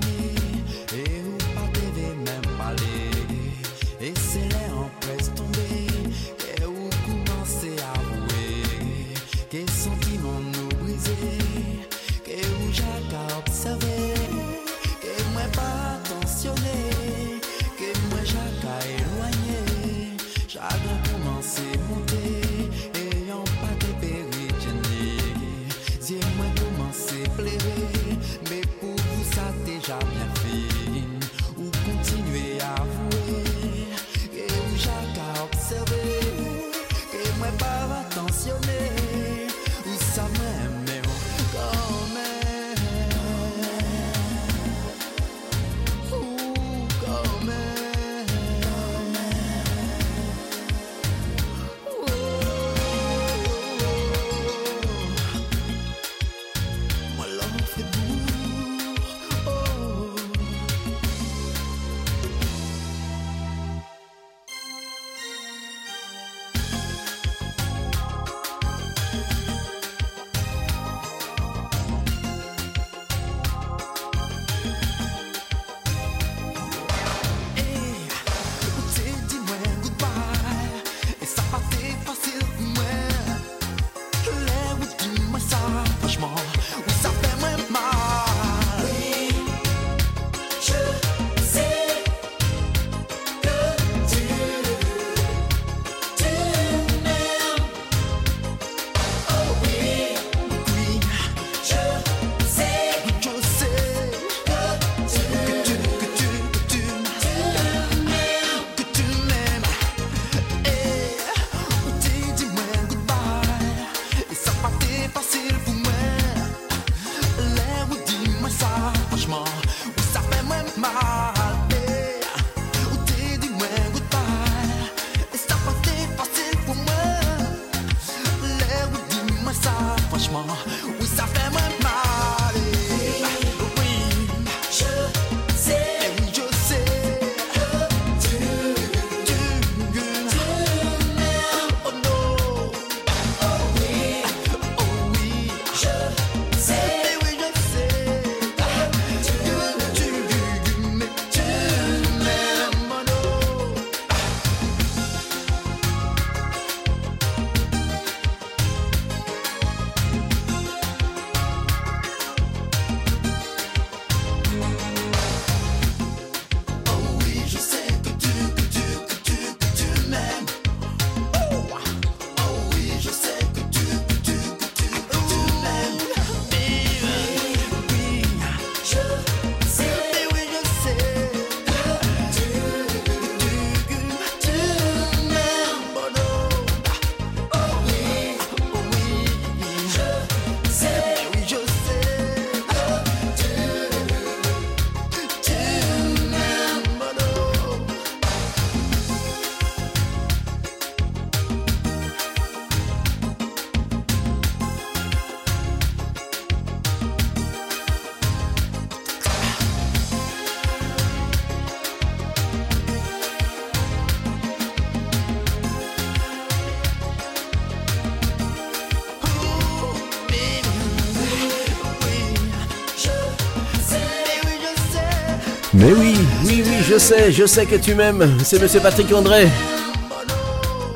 Je sais, je sais que tu m'aimes. C'est Monsieur Patrick André.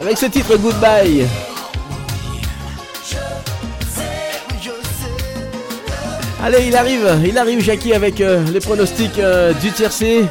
Avec ce titre Goodbye. Allez, il arrive, il arrive Jackie avec euh, les pronostics euh, du tiercé.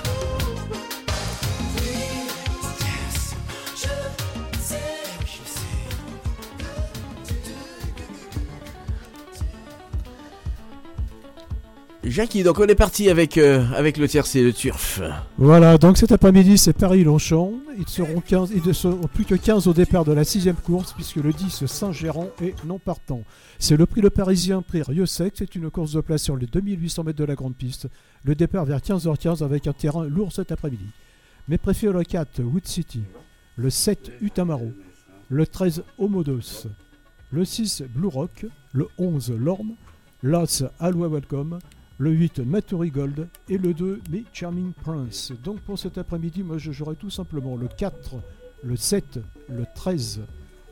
Donc on est parti avec, euh, le tiercé, le turf. Voilà, donc cet après-midi, c'est Paris-Longchamp. Ils seront 15, ils ne seront plus que 15 au départ de la sixième course, puisque le 10 Saint-Gérand est non partant. C'est le prix Le Parisien, prix Riosec. C'est une course de place sur les 2800 mètres de la grande piste. Le départ vers 15h15 avec un terrain lourd cet après-midi. Mais préfère le 4 Wood City, le 7 Utamaro, le 13 Homodos, le 6 Blue Rock, le 11 Lorne, l'As Aloha Welcome, le 8 Maturi Gold et le 2 Me Charming Prince. Donc pour cet après-midi, moi je jouerai tout simplement le 4, le 7, le 13,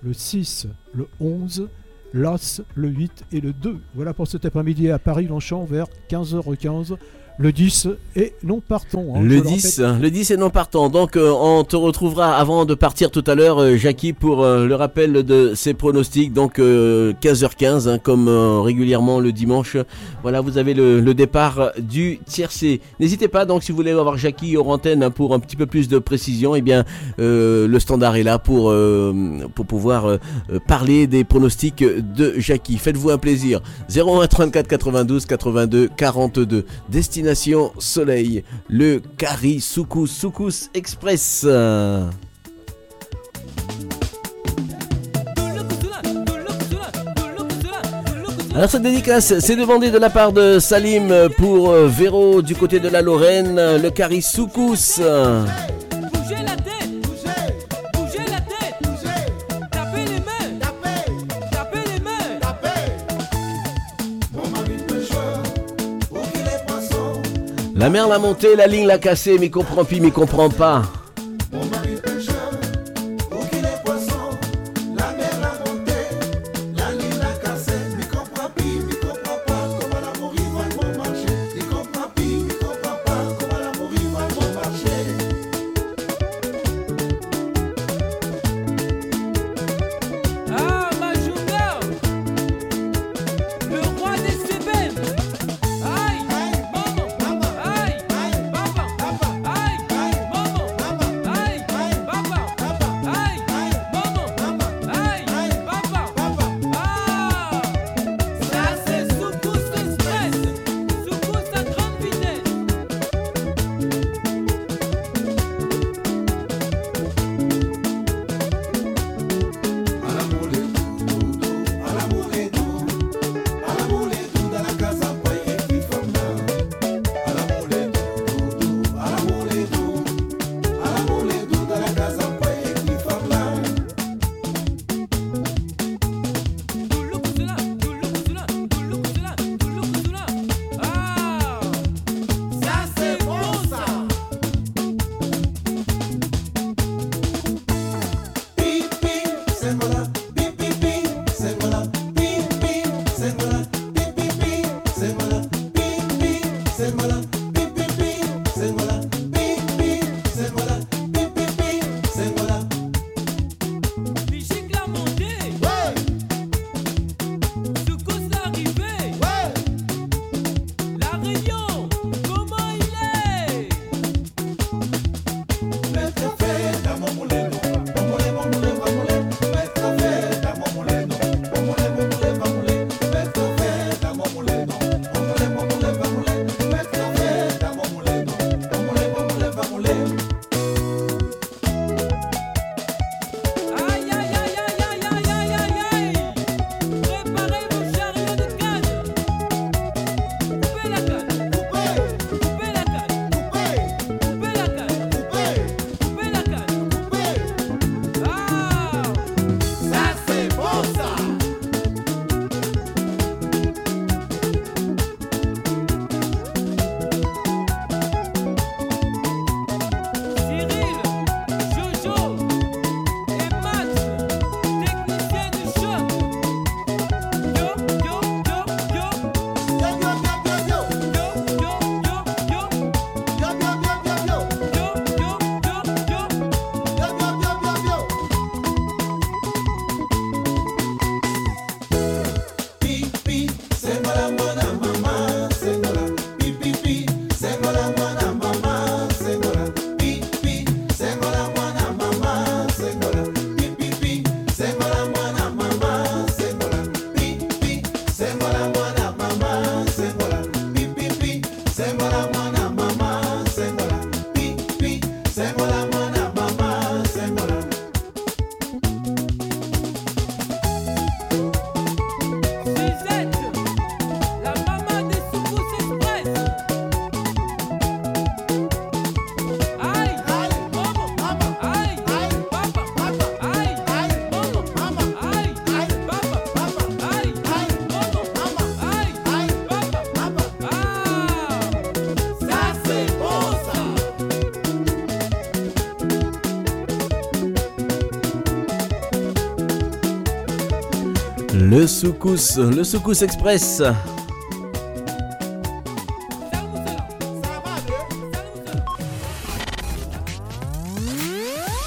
le 6, le 11, l'As, le 8 et le 2. Voilà pour cet après-midi à Paris-Longchamp vers 15h15. Le 10 et non partons. hein, Le le 10, répète. le 10 est non partant. Donc euh, on te retrouvera avant de partir tout à l'heure, euh, Jackie, pour euh, le rappel de ses pronostics. Donc euh, 15h15, hein, comme régulièrement le dimanche. Voilà, vous avez le, le départ du tiercé. N'hésitez pas, donc si vous voulez avoir Jackie hors antenne hein, pour un petit peu plus de précision, eh bien le standard est là pour, pour pouvoir parler des pronostics de Jackie. Faites-vous un plaisir. 01 34 92 82 42. Destination Soleil, le Kari Soukous Express. Alors cette dédicace, c'est demandé de la part de Salim pour euh, Véro du côté de la Lorraine, le Kari Soukous. La mer l'a monté, la ligne l'a cassé, mais comprend puis, mais comprend pas. le le Soukous Express.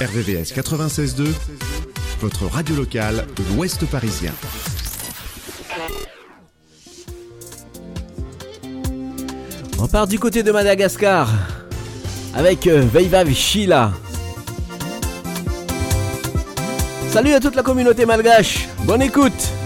RVVS 96.2, votre radio locale de l'Ouest parisien. On part du côté de Madagascar avec euh, Veivav Sheila. Salut à toute la communauté malgache, bonne écoute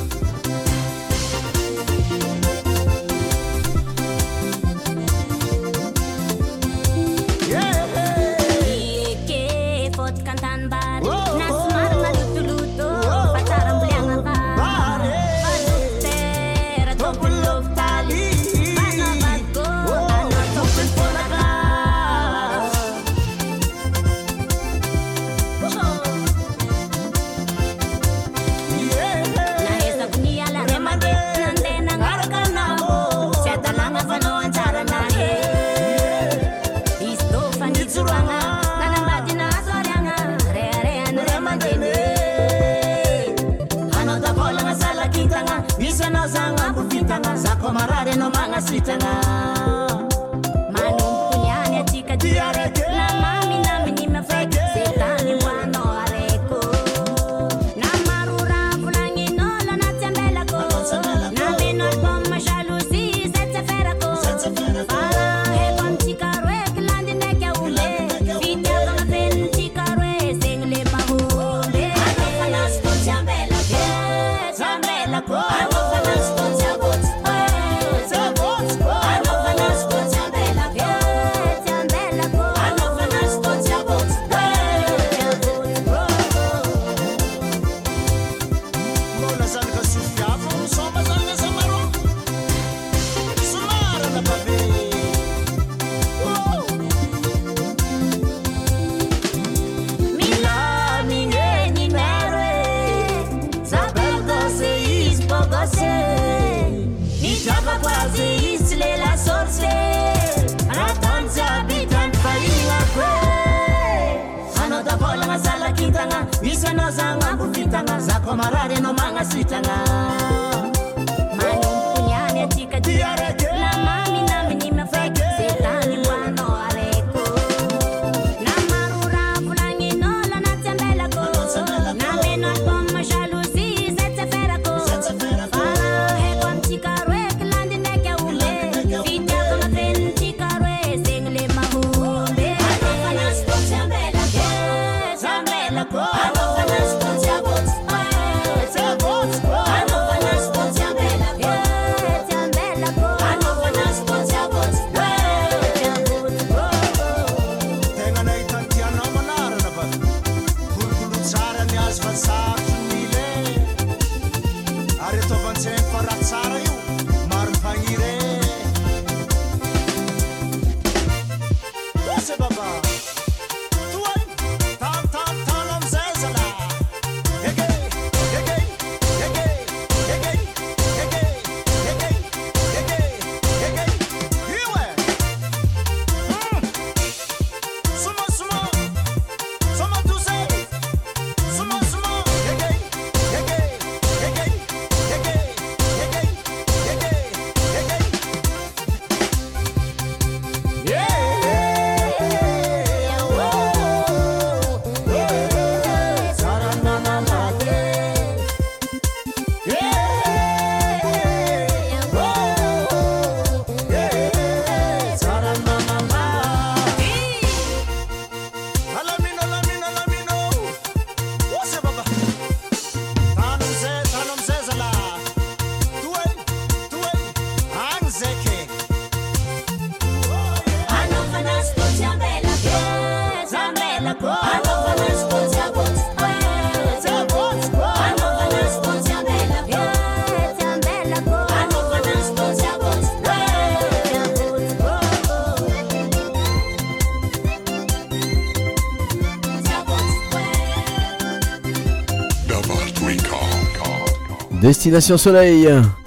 Destination Soleil.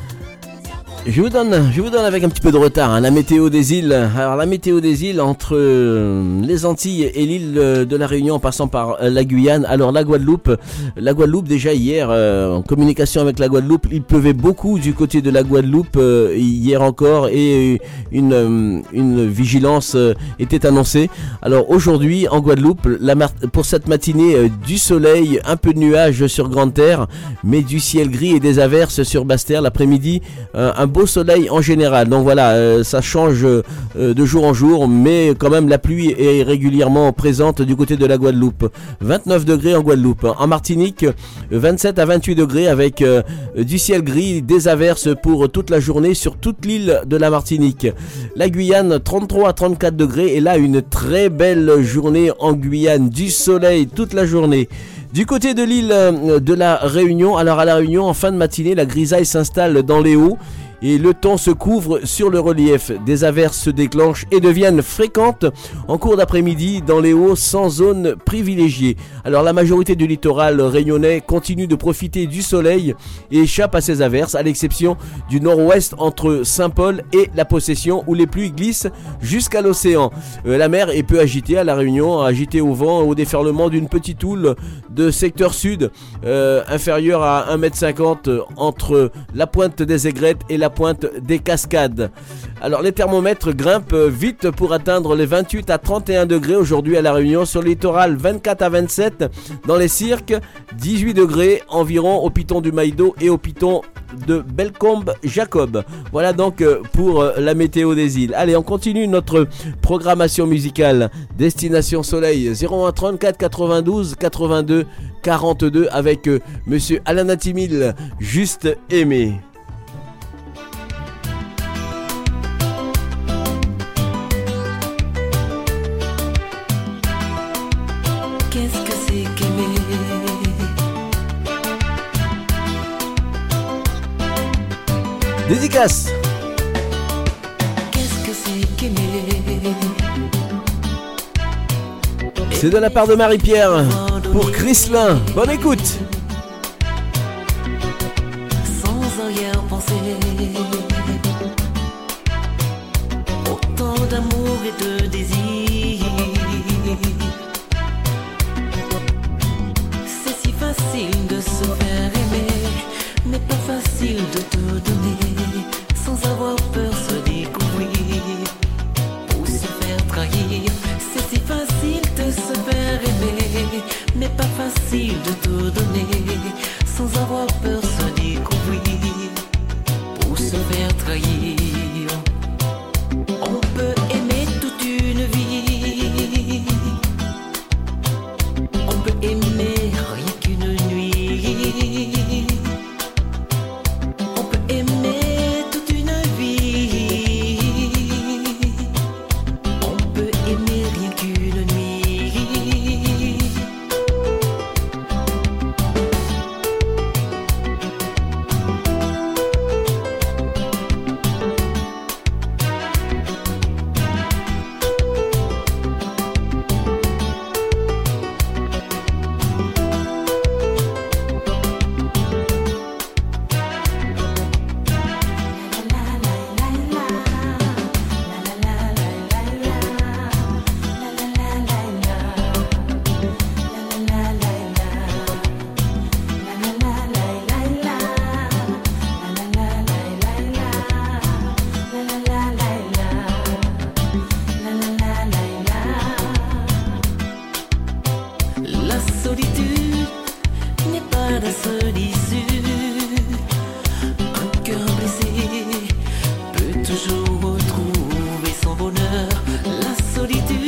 Je vous donne, je vous donne avec un petit peu de retard hein, la météo des îles. Alors la météo des îles entre euh, les Antilles et l'île de la Réunion en passant par euh, la Guyane. Alors la Guadeloupe, la Guadeloupe déjà hier euh, en communication avec la Guadeloupe, il pleuvait beaucoup du côté de la Guadeloupe hier encore et une, une vigilance était annoncée. Alors aujourd'hui en Guadeloupe, pour cette matinée du soleil, un peu de nuages sur Grande Terre, mais du ciel gris et des averses sur Basse-Terre. L'après-midi, un soleil en général. Donc voilà, euh, ça change euh, de jour en jour, mais quand même la pluie est régulièrement présente du côté de la Guadeloupe. 29 degrés en Guadeloupe. En Martinique, 27 à 28 degrés avec euh, du ciel gris, des averses pour toute la journée sur toute l'île de la Martinique. La Guyane, 33 à 34 degrés et là une très belle journée en Guyane, du soleil toute la journée. Du côté de l'île de la Réunion, alors à la Réunion, en fin de matinée, la grisaille s'installe dans les hauts et le temps se couvre sur le relief. Des averses se déclenchent et deviennent fréquentes en cours d'après-midi dans les hauts sans zone privilégiée. Alors la majorité du littoral réunionnais continue de profiter du soleil et échappe à ces averses, à l'exception du nord-ouest entre Saint-Paul et la Possession où les pluies glissent jusqu'à l'océan. Euh, la mer est peu agitée à la Réunion, agitée au vent au déferlement d'une petite houle de secteur sud euh, inférieure à 1m50 entre la pointe des aigrettes et la pointe des cascades. Alors les thermomètres grimpent vite pour atteindre les 28 à 31 degrés aujourd'hui à la Réunion sur le littoral 24 à 27 dans les cirques 18 degrés environ au piton du Maïdo et au piton de Belcombe Jacob. Voilà donc euh, pour euh, la météo des îles. Allez, on continue notre programmation musicale Destination Soleil 01 34 92 82 42 avec euh, monsieur Alain Timil juste aimé. Dédicace. Qu'est-ce que c'est qu'aimer? C'est de la part de Marie-Pierre. Pour Chrislin. Bonne écoute. Sans arrière-pensée Autant d'amour et de désir. C'est si facile de se faire aimer Mais pas facile de te donner pas facile de te donner Sans avoir peur se découvrir. Ou se faire trahir solitude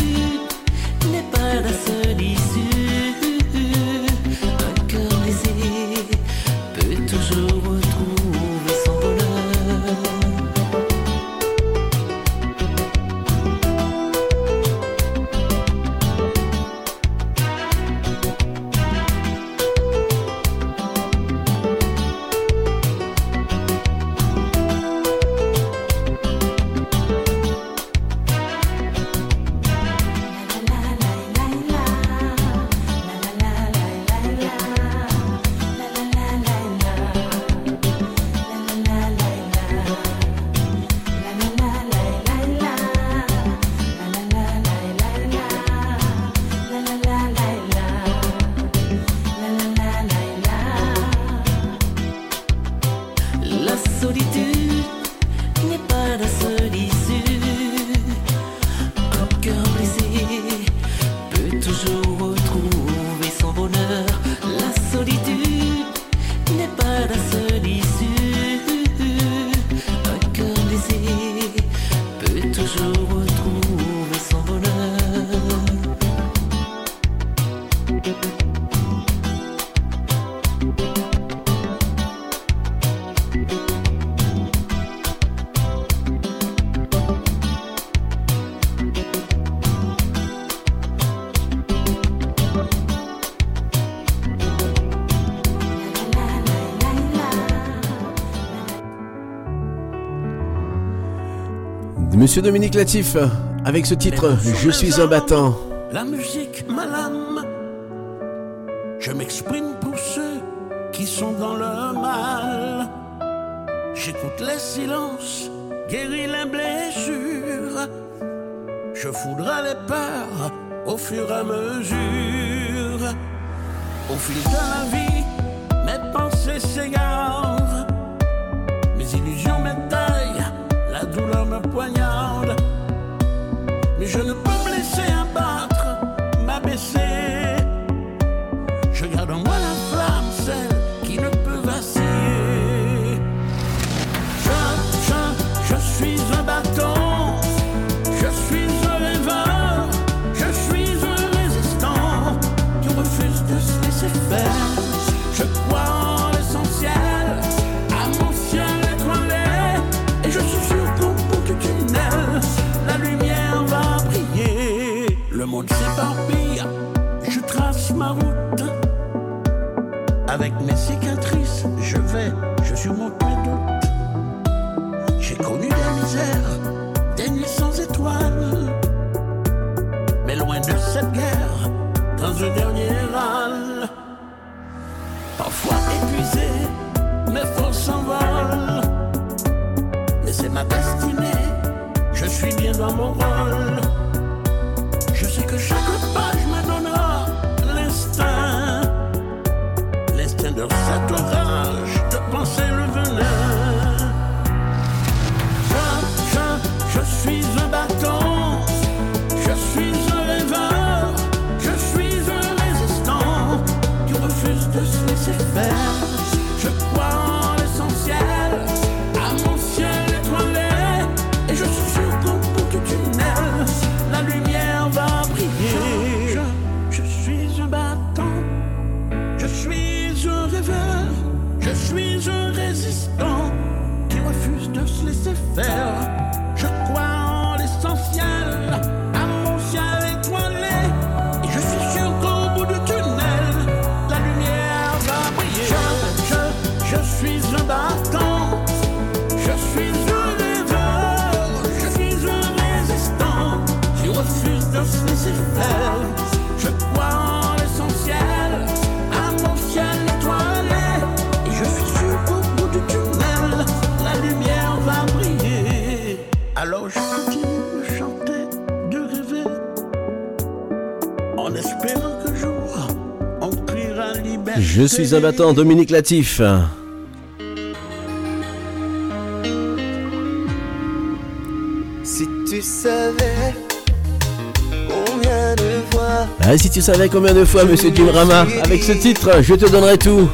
Monsieur Dominique Latif, avec ce titre, Je suis un battant. La musique, ma lame, je m'exprime pour ceux qui sont dans le mal. J'écoute les silences, guéris les blessures. Je foudrai les peurs au fur et à mesure. Au fil de Je suis un battant, Dominique Latif. Si tu savais combien de fois. Ah, si tu savais combien de fois, monsieur Dimrama, avec ce titre, je te donnerai tout.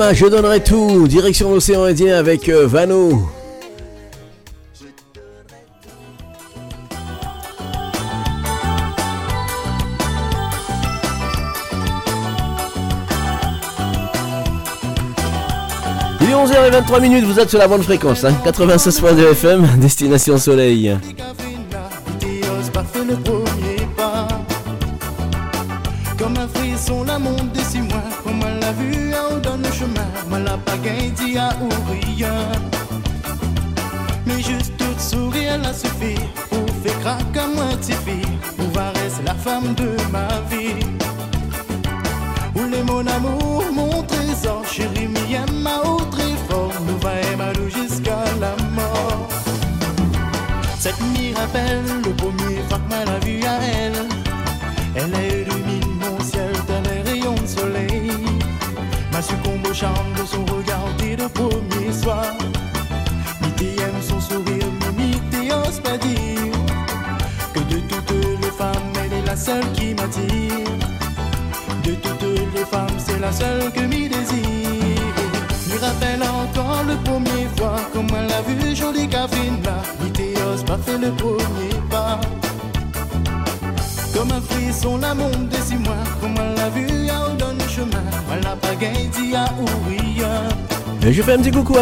Je donnerai tout. Direction l'océan Indien avec euh, Vano. Il est 11h23 minutes, vous êtes sur la bonne fréquence, hein, 96.2 FM, Destination Soleil.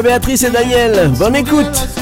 Béatrice et Daniel. Bonne écoute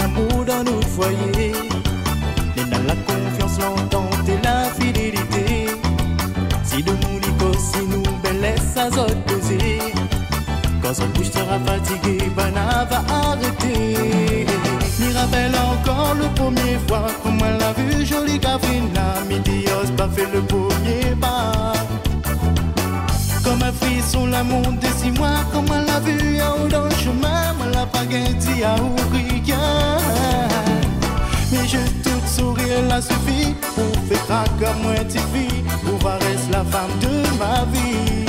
l'amour dans nos foyers. Nous avons la confiance, l'entente et la fidélité. Si nous nous nico, si nous laisse à opposer. Quand son bouche sera fatigué, Bana va arrêter. Rappelle encore le premier fois, comment elle a vu jolie Catherine là. Midios pas fait le premier pas. Comme un frisson, l'amour de six mois, comment elle a vu, yaou dans le chemin, elle a pas gagné, yaou, je te sourire la suffit Pour faire comme moi fille Pour rester la femme de ma vie.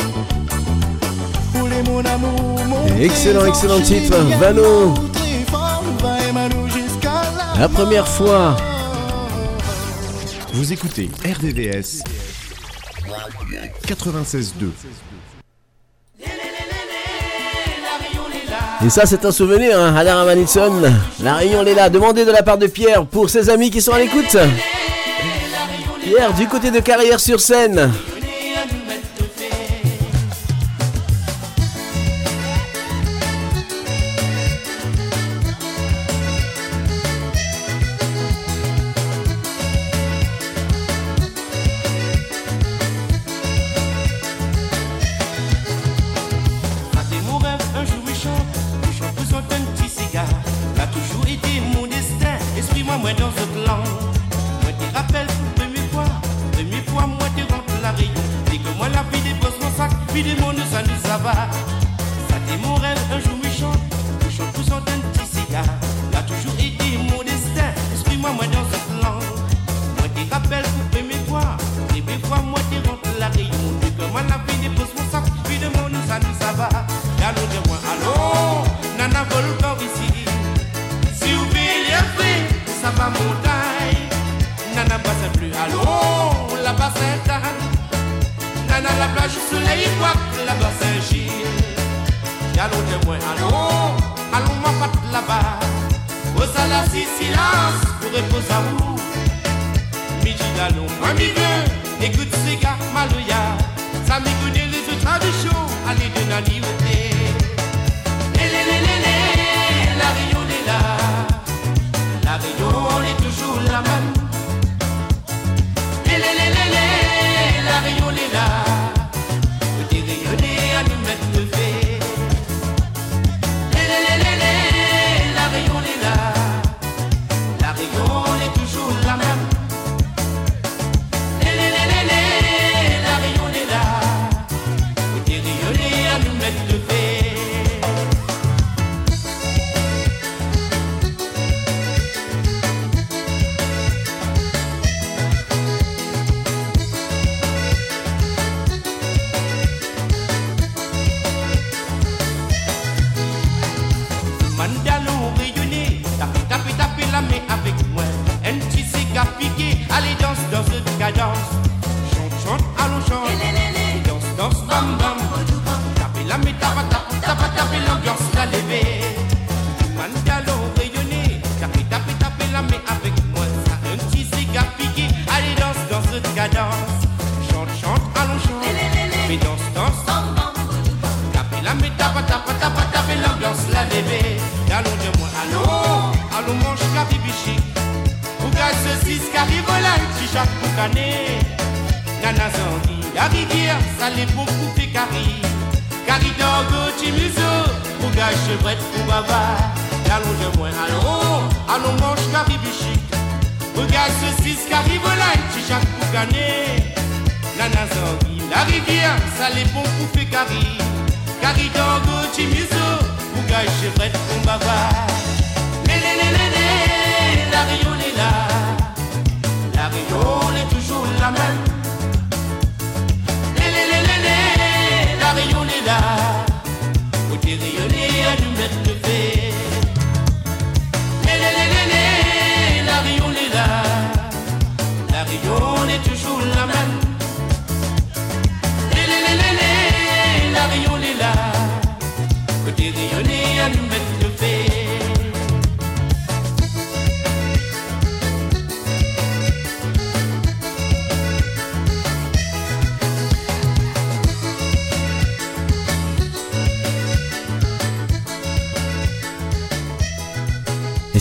Pour les mon amour, mon Excellent, excellent titre, Vano. La première fois. Vous écoutez RDVS 96.2 Et ça, c'est un souvenir, hein, Adam La Réunion, elle est là. Demandez de la part de Pierre pour ses amis qui sont à l'écoute. Pierre, du côté de Carrière-sur-Seine.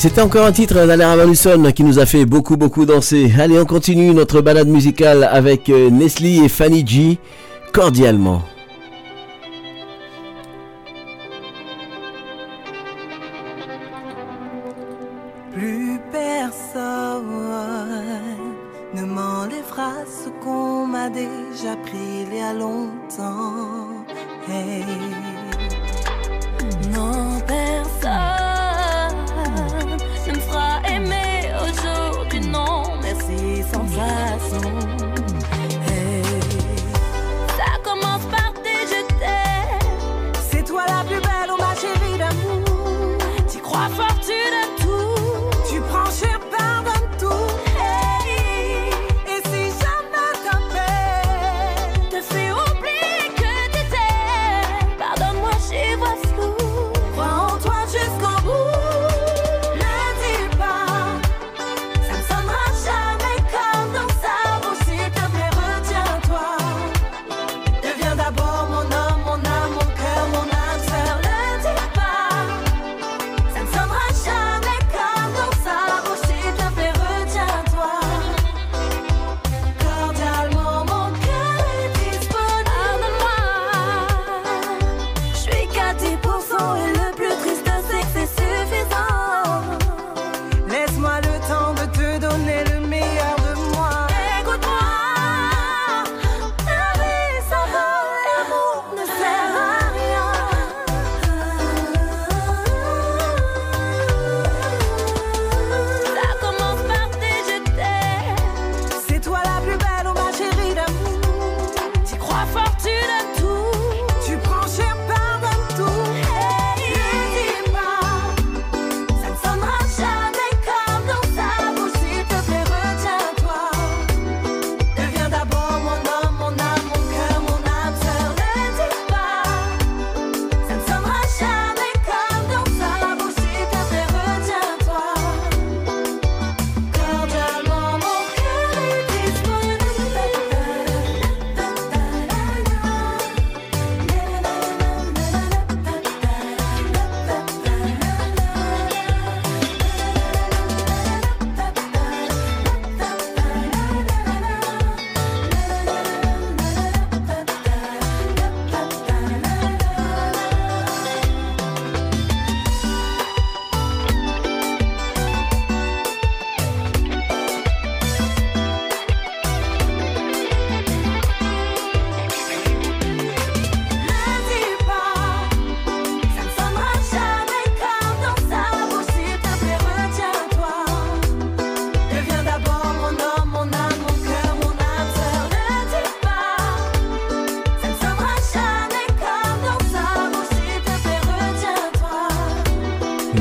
c'était encore un titre d'Alain Manuson qui nous a fait beaucoup beaucoup danser. Allez, on continue notre balade musicale avec euh, Nestlé et Fanny G cordialement.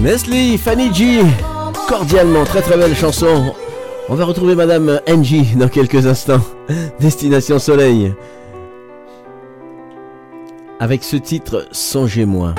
Leslie, Fanny G, cordialement, très très belle chanson. On va retrouver Madame Angie dans quelques instants. Destination Soleil. Avec ce titre, Songez-moi.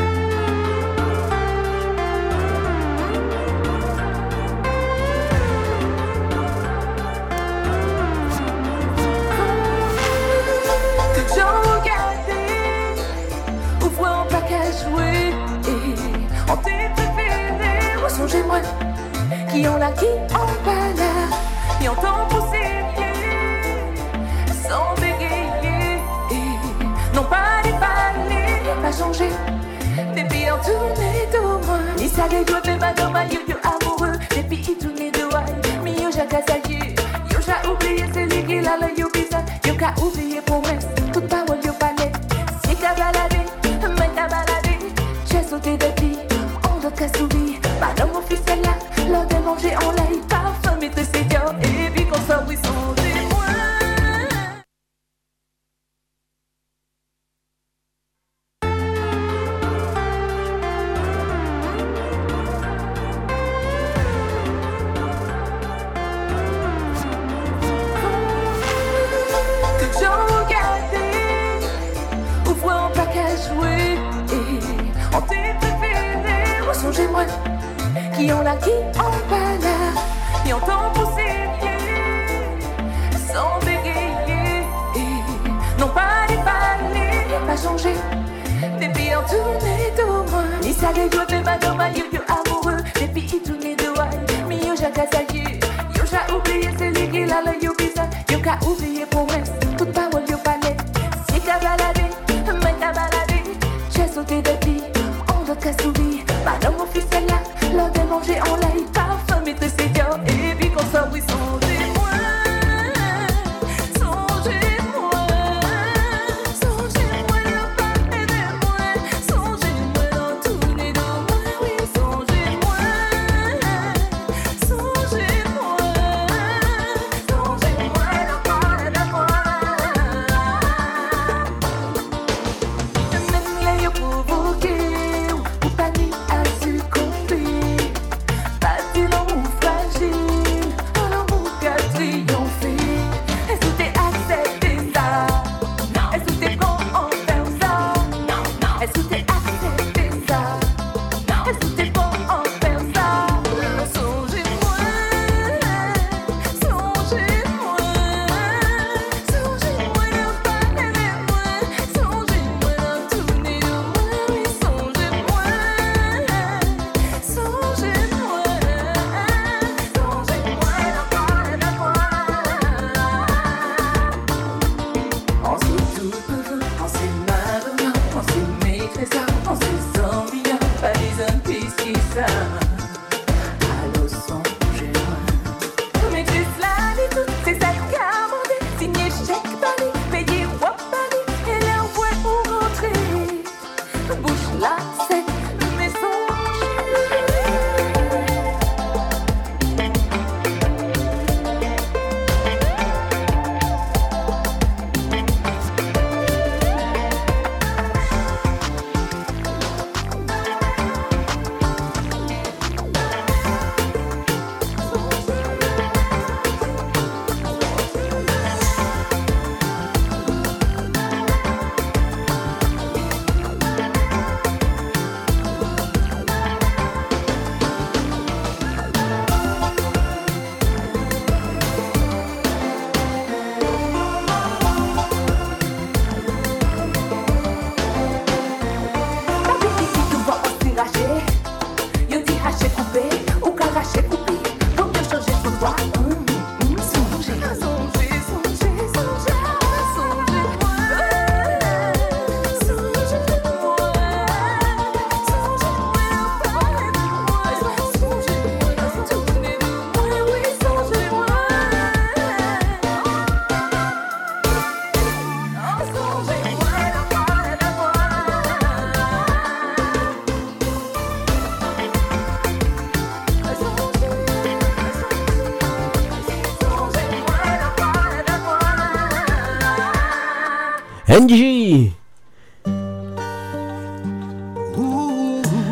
Benji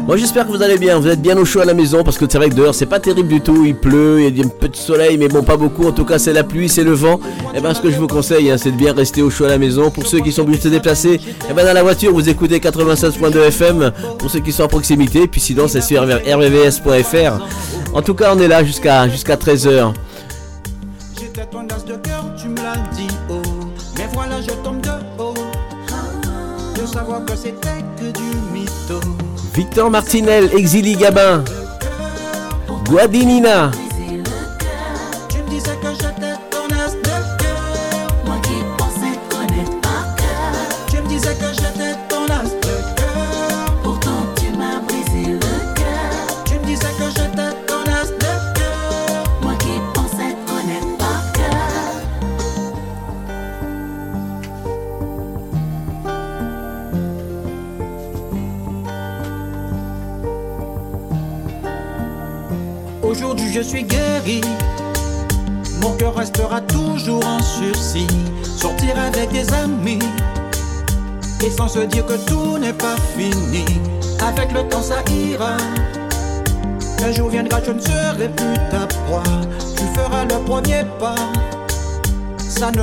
Moi j'espère que vous allez bien, vous êtes bien au chaud à la maison parce que c'est vrai que dehors c'est pas terrible du tout, il pleut, il y a un peu de soleil mais bon pas beaucoup, en tout cas c'est la pluie, c'est le vent. Et ben ce que je vous conseille hein, c'est de bien rester au chaud à la maison. Pour ceux qui sont obligés de se déplacer, et ben dans la voiture vous écoutez 96.2 FM pour ceux qui sont à proximité, puis sinon c'est sur rvvs.fr. En tout cas on est là jusqu'à jusqu'à 13h. Martinel, Exili Gabin, Guadinina.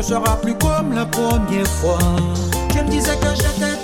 Ne sera plus comme la première fois. Je me disais que j'étais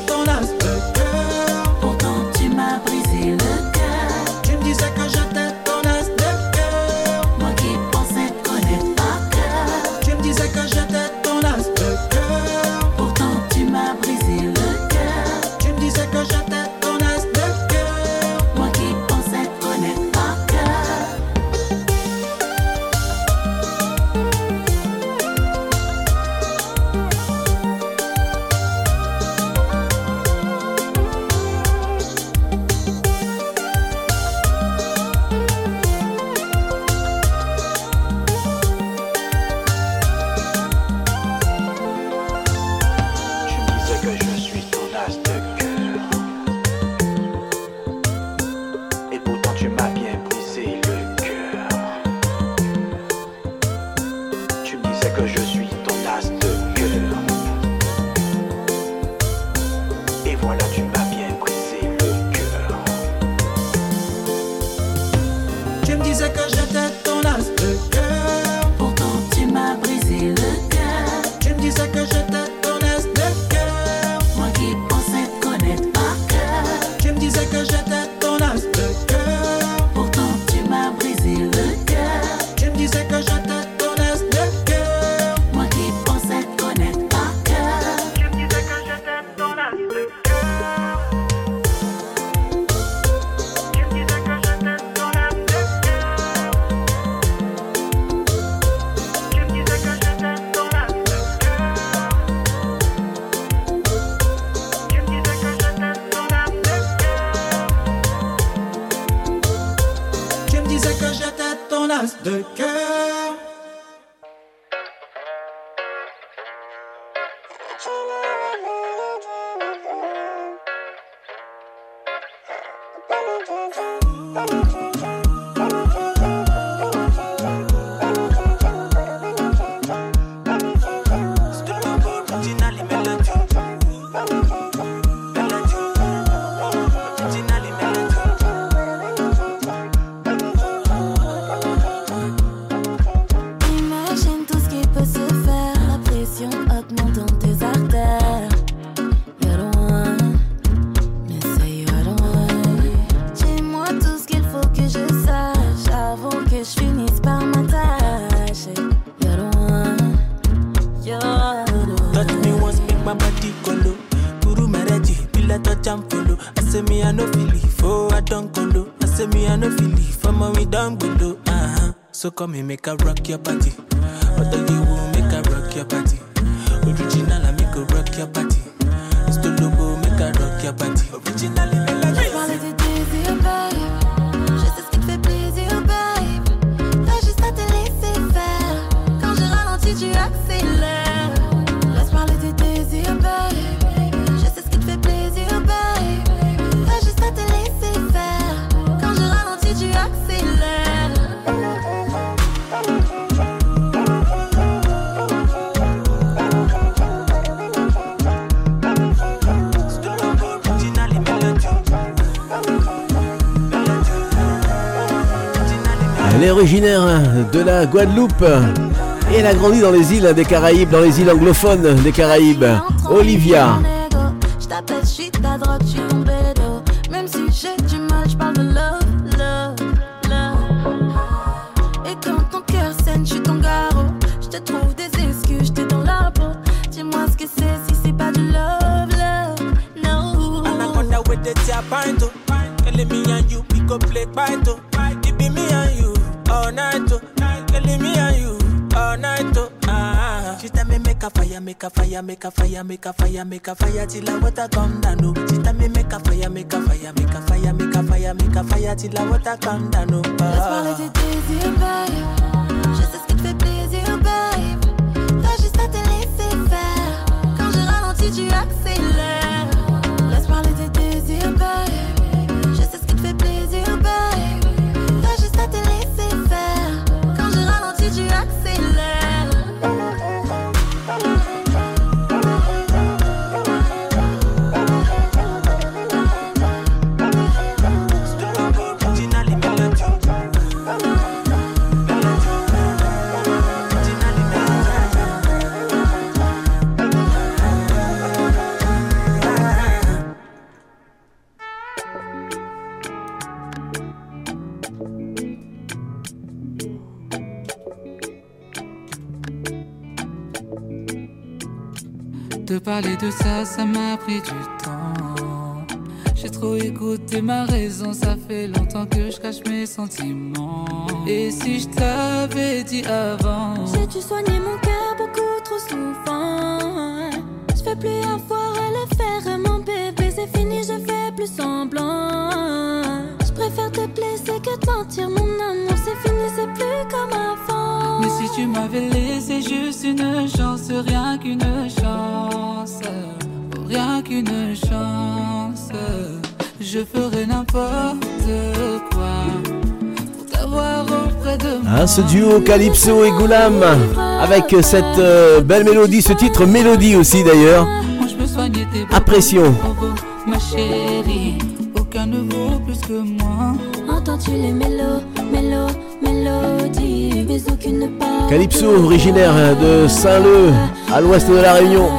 come and make her rock your body. Originaire de la Guadeloupe et elle a grandi dans les îles des Caraïbes, dans les îles anglophones des Caraïbes. Olivia. Make a fire till the water come down, oh. She tell me make a fire, make a fire, make a fire, make a fire, make a fire till the water come down, oh. M'a pris du temps. J'ai trop écouté ma raison, ça fait longtemps que je cache mes sentiments. Et si je t'avais dit avant, J'ai dû soigner mon cœur beaucoup trop souvent. Je fais plus avoir à le faire, mon bébé, c'est fini, je fais plus semblant. Je préfère te blesser que te mentir, mon amour, c'est fini, c'est plus comme avant. mais si tu m'avais laissé Hein, ce duo Calypso et Goulam avec cette euh, belle mélodie, ce titre mélodie aussi d'ailleurs. Apprécions. bobos, ma chérie. Aucun ne vaut plus que moi. Entends-tu les mélos, mélos, mélodies, mais aucune ne parle. Calypso originaire de Saint-Leu à l'ouest de la Réunion.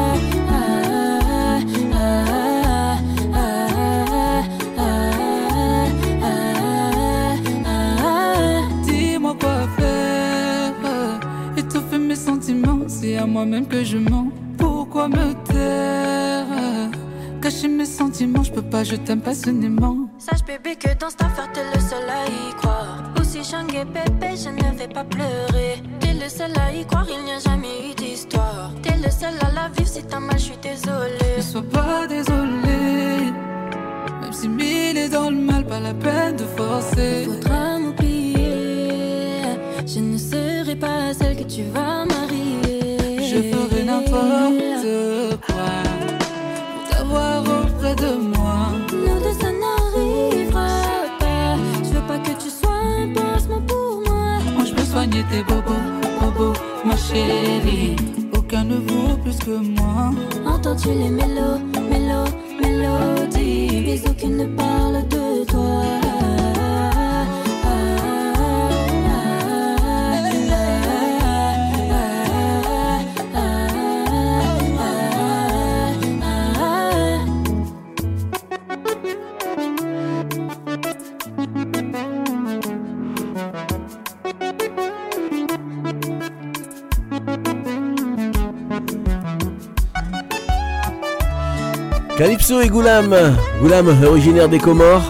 Goulam. Originaire des Comores.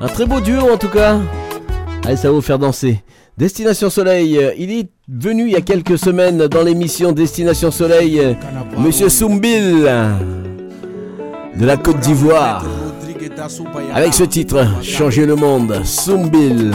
Un très beau duo en tout cas. Allez, ça va vous faire danser. Destination Soleil, il est venu il y a quelques semaines dans l'émission Destination Soleil, Monsieur Soumbil de la Côte d'Ivoire. Avec ce titre, Changer le monde, Soumbil.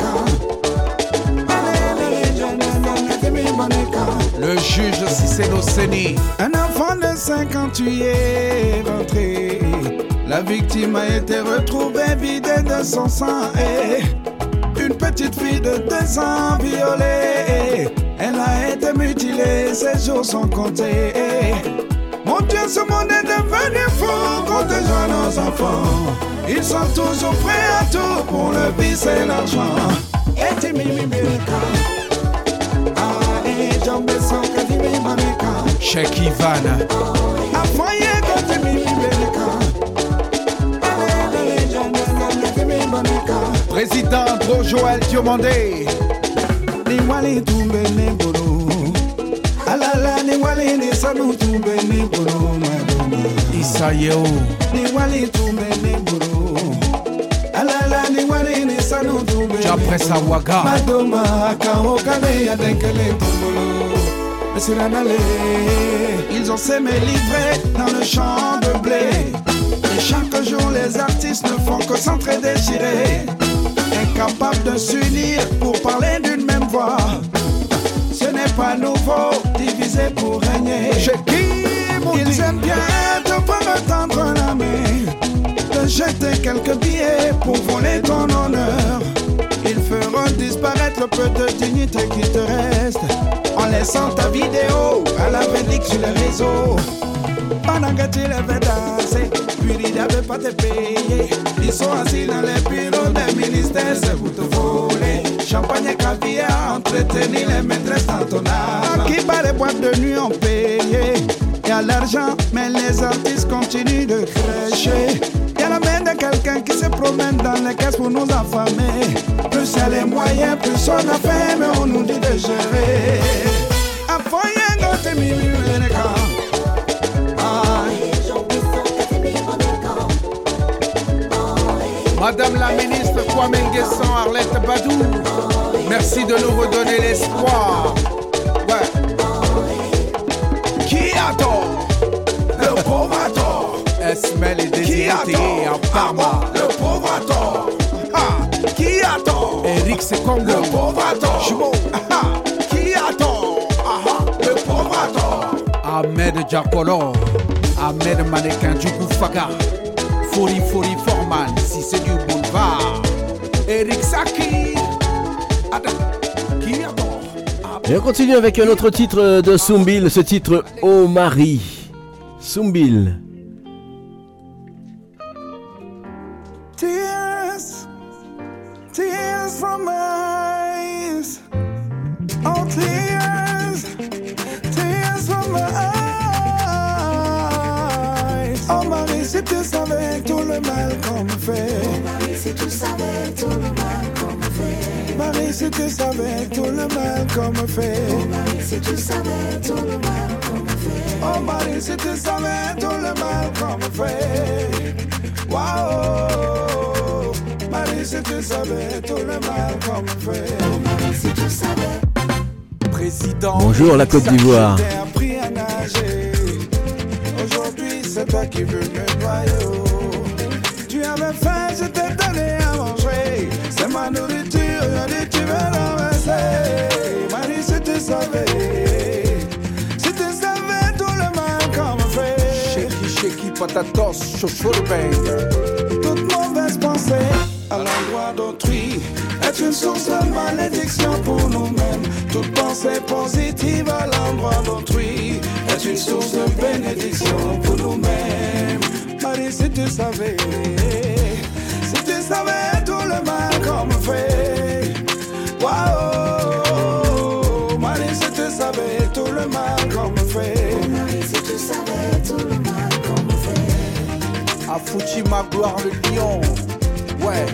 Le juge Cicelo Seni. Un enfant de 5 ans tué est rentré. La victime a été retrouvée vidée de son sang et une petite fille de 2 ans violée. Elle a été mutilée, ses jours sont comptés. Mon Dieu, ce monde est devenu fou, protégeant nos enfants. Ils sont toujours prêts à tout pour le vice et l'argent. Et Banika. Président Joël Diomandé. Ni wali tumbe ne bolo. Alala ni wali ni sabu tumbe ne bolo madoma. Issa Yeo. Ni wali tumbe ne bolo. Alala ni sabu tumbe. Madoma kao kane ya denkele tumbolo. Siranale, ils ont semé livré dans le champ de blé. Et chaque jour, les artistes ne font que s'entraider déchirer. Incapables de s'unir pour parler d'une même voix. Ce n'est pas nouveau, diviser pour régner. Ils aiment bien te faire tendre la main, de jeter quelques billets pour voler ton honneur. Ils feront disparaître le peu de dignité qui te reste en laissant ta vidéo à la vérdique sur les réseaux. Pendant que tu les fais danser, puis ils n'avaient pas te payer. Ils sont assis dans les bureaux des ministères, c'est pour te voler. Champagne et caviar, entretenir les maîtresses dans ton âme. Qui bat les boîtes de nuit ont payé. Y a l'argent, mais les artistes continuent de crècher. Quelqu'un qui se promène dans les caisses pour nous affamer. Plus elle les moyens, plus on a faim, mais on nous dit de gérer. Madame la ministre Kwame Nguessan Arlette Badou. Merci de nous redonner l'espoir. Ouais. Qui a tort? Le pauvre a tort. Esmel et Qui a Le pauvre a tort. Ah, Qui a tort? Eric Sekongo. Le pauvre a tort. Jumeau. Ah, Qui a tort? Ah, ah, Le pauvre a tort. Ahmed Diakolo. Ahmed Manekin Djougou Faga. Fori Fori Forman. Si c'est du boulevard. Eric Saki. Qui a tort? Et on continue avec un autre titre de Soumbil, ce titre Oh Marie. Soumbil. Bonjour la Côte d'Ivoire. Je t'ai appris à nager. Aujourd'hui, c'est toi qui veux me noyer. Tu avais faim, je t'ai donné à manger. C'est ma nourriture, aujourd'hui tu veux l'enverser. Marie, si tu savais. Si tu savais tout le mal qu'on me fait. Shaky Shaky Patatos. Chauffeur Bang. Toute mauvaise pensée à l'endroit d'autrui est une source de malédiction pour nous-mêmes. Pensée positive à l'endroit d'autrui est une source de bénédiction pour nous-mêmes. Marie, si tu savais, si tu savais tout le mal qu'on me fait. Waouh, Marie, si tu savais tout le mal qu'on me fait. Marie, si tu savais tout le mal qu'on me fait. Afuchi Magloire le lion. Ouais.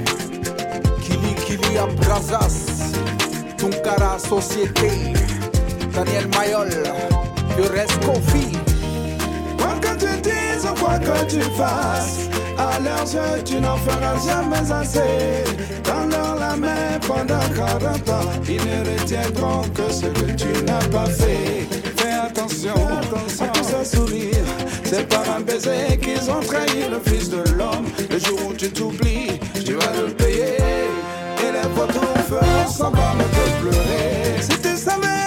Kili Kili à Brazas. Tunkara Société. Daniel Mayol. Pures Kofi. Quoi que tu dises, raison quoi que tu fasses, à leurs yeux, tu n'en feras jamais assez. Dans leur la main pendant 40 ans, ils ne retiendront que ce que tu n'as pas fait. Fais attention, à tous ces sourires. C'est par un baiser qu'ils ont trahi le fils de l'homme. Le jour où tu t'oublies, tu vas le payer. Et les vautours feront semblant de te pleurer. Si tu savais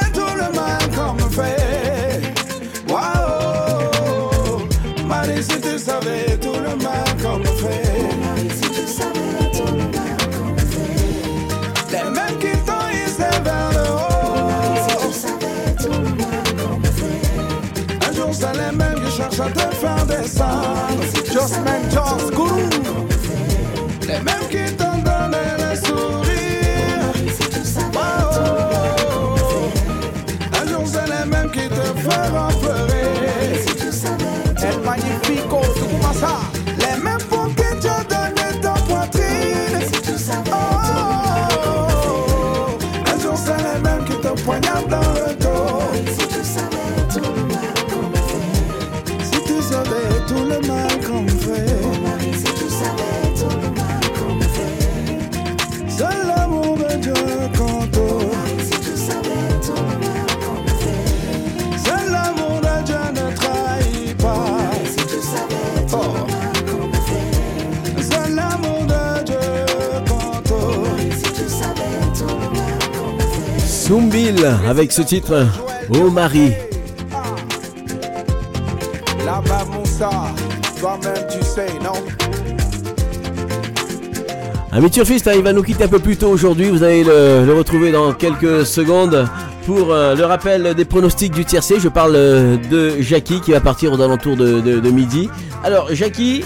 mêmes qui cherchent à te faire descendre. Just man, just good. Les mêmes qui Avec ce titre Oh Marie. Moussa, toi-même tu sais, non? Ami Turfiste, hein, il va nous quitter un peu plus tôt aujourd'hui. Vous allez le, le retrouver dans quelques secondes pour euh, le rappel des pronostics du tiercé. Je parle euh, de Jackie qui va partir aux alentours de, de- de midi. Alors, Jackie,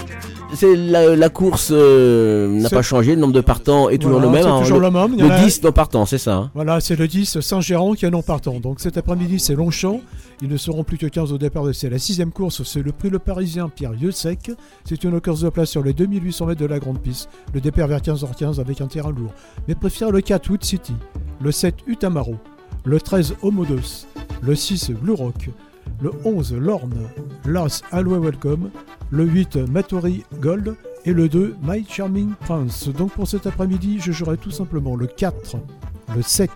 c'est la, la course euh, n'a pas changé. Le nombre de partants est toujours Voilà, le même. hein. toujours le même. Le a- 10 non partants, c'est ça. hein. Voilà, c'est le 10 Saint-Gérand qui est non partant. Donc cet après-midi, c'est Longchamp. Ils ne seront plus que 15 au départ de c'est la sixième course. C'est le prix Le Parisien Pierre Sec. C'est une course de place sur les 2800 mètres de la grande piste. Le départ vers 15h15 avec un terrain lourd. Mais préfère le 4 Wood City, le 7 Utamaro, le 13 Homodos, le 6 Blue Rock, le 11 Lorne, l'As Alloy Welcome, le 8 Matori Gold et le 2 My Charming Prince. Donc pour cet après-midi, je jouerai tout simplement le 4, le 7,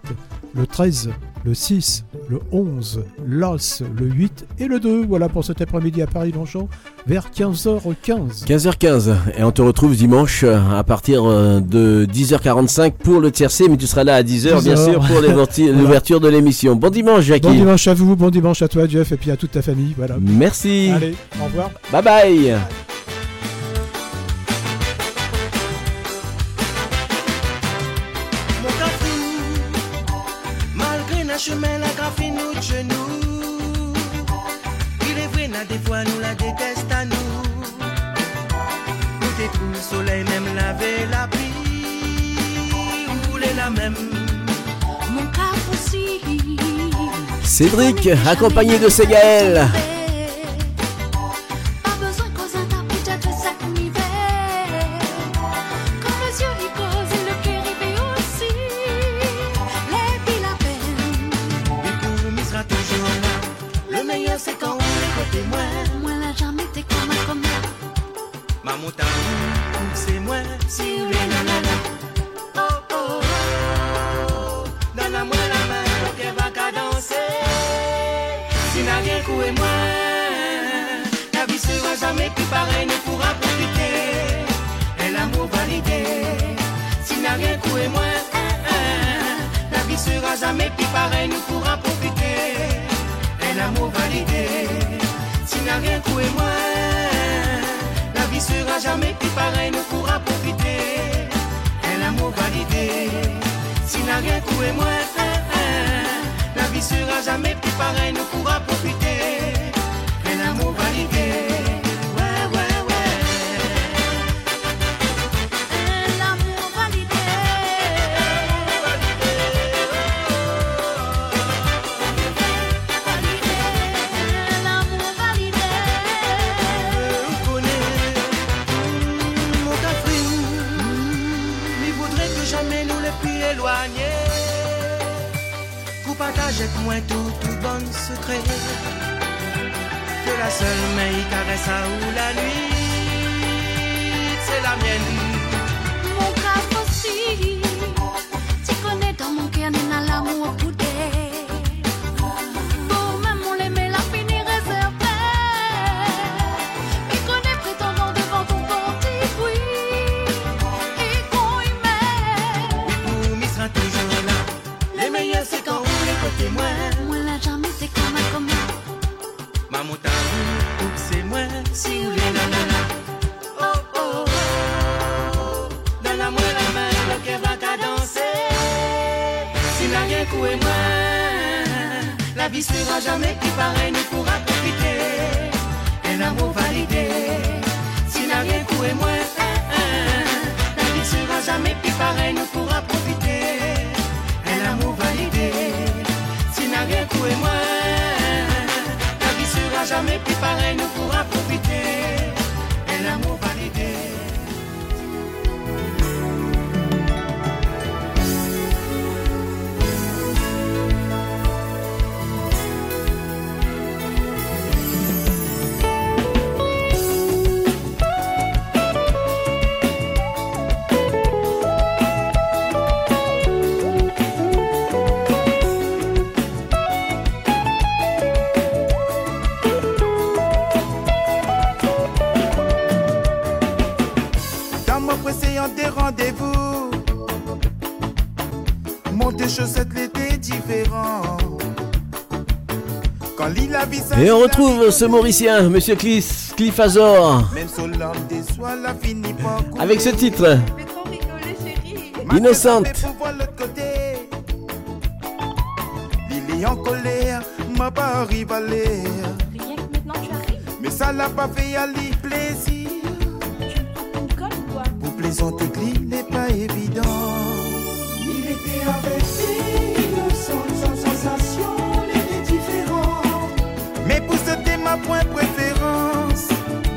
le 13, le 6, le 11, l'As, le 8 et le 2. Voilà pour cet après-midi à Paris-Longchamp vers 15h15. 15h15 et on te retrouve dimanche à partir euh, de 10h45 pour le tiercé mais tu seras là à 10h, bien 10h. sûr pour Voilà. l'ouverture de l'émission. Bon dimanche Jackie. Bon dimanche à vous, bon dimanche à toi Jeff et puis à toute ta famille. Voilà. Merci. Allez, au revoir. Bye bye. Des fois nous la déteste à nous. Nous détruisons le soleil, même laver la pluie, rouler la même. Mon. Cédric accompagné de Ségaël. Jamais plus pareille, ne pourra profiter. Et l'amour validé. Si n'a rien coué moi. La vie sera jamais plus pareille, ne pourra profiter. Et l'amour validé. Si n'a rien coué moi. La vie sera jamais plus pareille, ne pourra profiter. Vous partagez avec moi tout, tout bon secret. que la seule, il caresse à ou la nuit. C'est la mienne. Mon aussi, Si n'a rien coué moi, la vie sera jamais plus pareille, nous pourra profiter. Un amour validé, si n'a rien coué moi, la vie sera jamais plus pareille, nous pourra profiter. Un amour validé, si n'a rien coué moi. La vie sera jamais plus pareille, nous pourra profiter. Et l'amour validé. Des rendez-vous, mon deux chaussettes l'été différent. Quand lit la vie Et on retrouve ce Mauricien, Monsieur Cliff, Cliff Azor, Même sur l'homme des soies, la finit pas couler. avec ce titre, Innocente. pour voir l'autre côté. Il est en colère, m'a pas l'air. Rien que maintenant tu arrives. Mais ça l'a pas fait aller plaisir. Plaisanter, il n'est pas évident. Il était avec des innocentes sans sensation, il était différent. Mais pour c'était ma point préférence.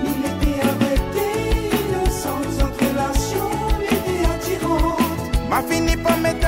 Il était avec des innocentes sans relation, il était attirant. M'a fini par mettre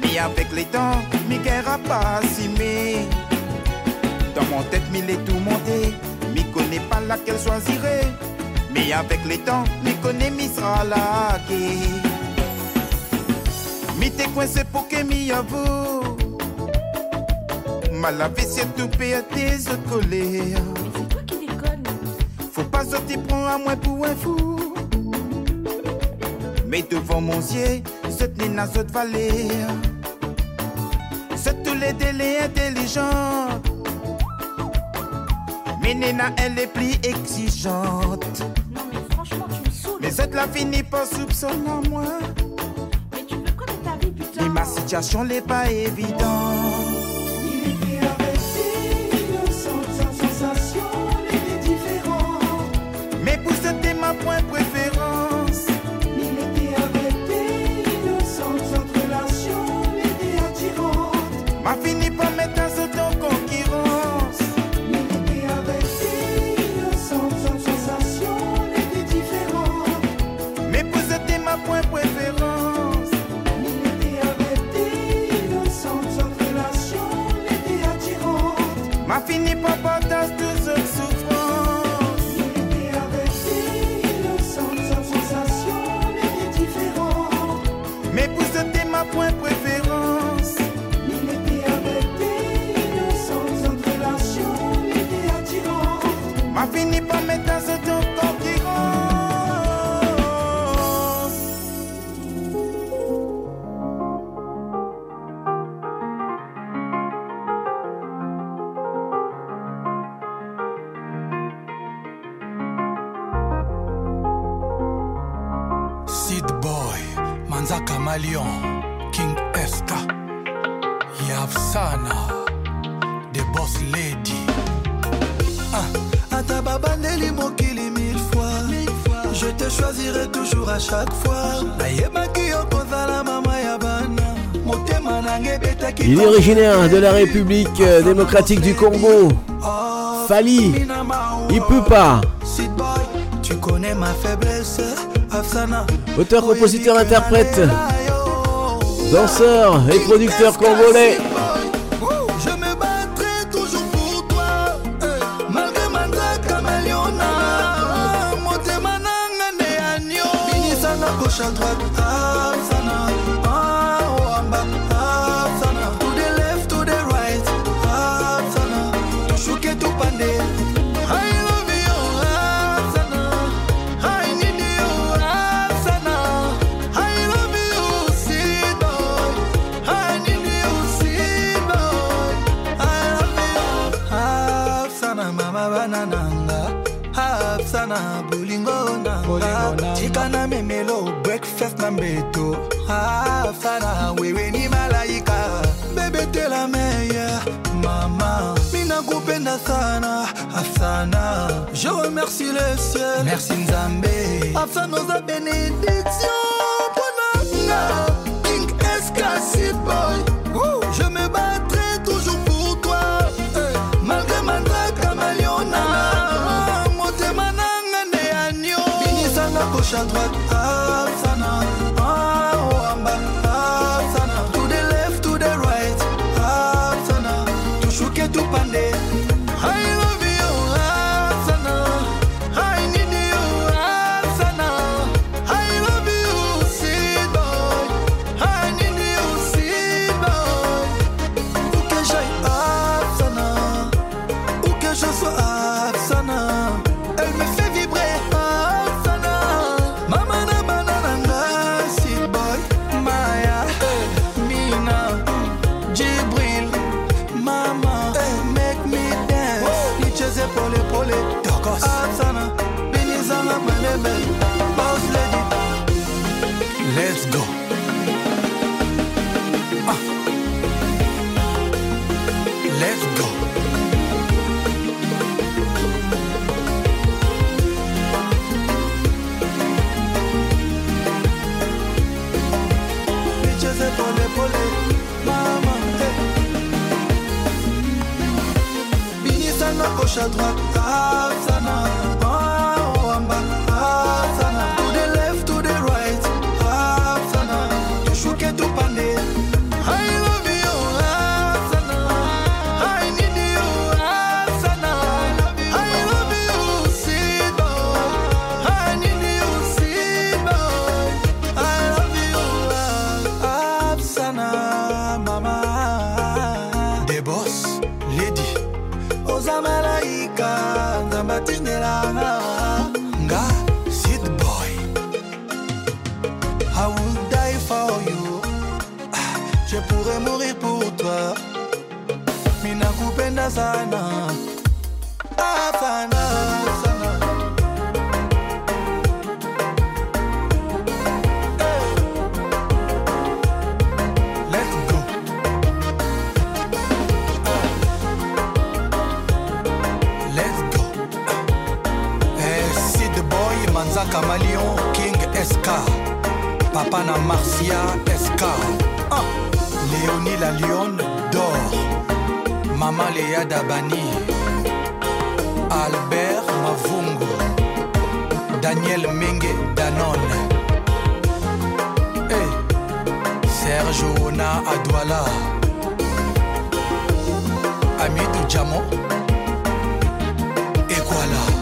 Mais avec les temps, m'y guerre a pas assimé. Dans mon tête, mille est tout monté. M'y connais pas laquelle choisirait. Mais avec les temps, m'y connais, m'y sera laqué. M'y t'es coincé pour que m'y avoue. Mal lavé, c'est tout payé tes autres colères. C'est toi qui déconne. Faut pas sortir prendre à moi pour un fou. Mais devant mon ciel, cette nina cette vallée. C'est tous les délais intelligents. Mais Nina, elle est plus exigeante. Non mais franchement tu me saoules. Mais cette la finit par soupçonner à moi. Mais tu veux quoi de ta vie putain Et ma situation n'est pas évidente. Il était avec des innocentes sans fini par partager toutes cette. Il était avec des innocentes sans sensation, était différent. Mais pour c'était ma point préférence. Il était avec des innocentes sans relation, était attirant. M'a fini par originaire de la République euh, démocratique du Congo. Fali, il peut pas. Auteur, compositeur, interprète, danseur et producteur congolais. je remercie le ciel. Merci nzambe. Afsanoza benediction je me battrai toujours pour toi. Eh. gauche, à Pana Marcia SK ah. Léonie la lionne d'or. Maman Léa Dabani. Albert Mavungu. Daniel Menge Danone. Hey. Serge Ona Adwala. Amidou Djamo Et voilà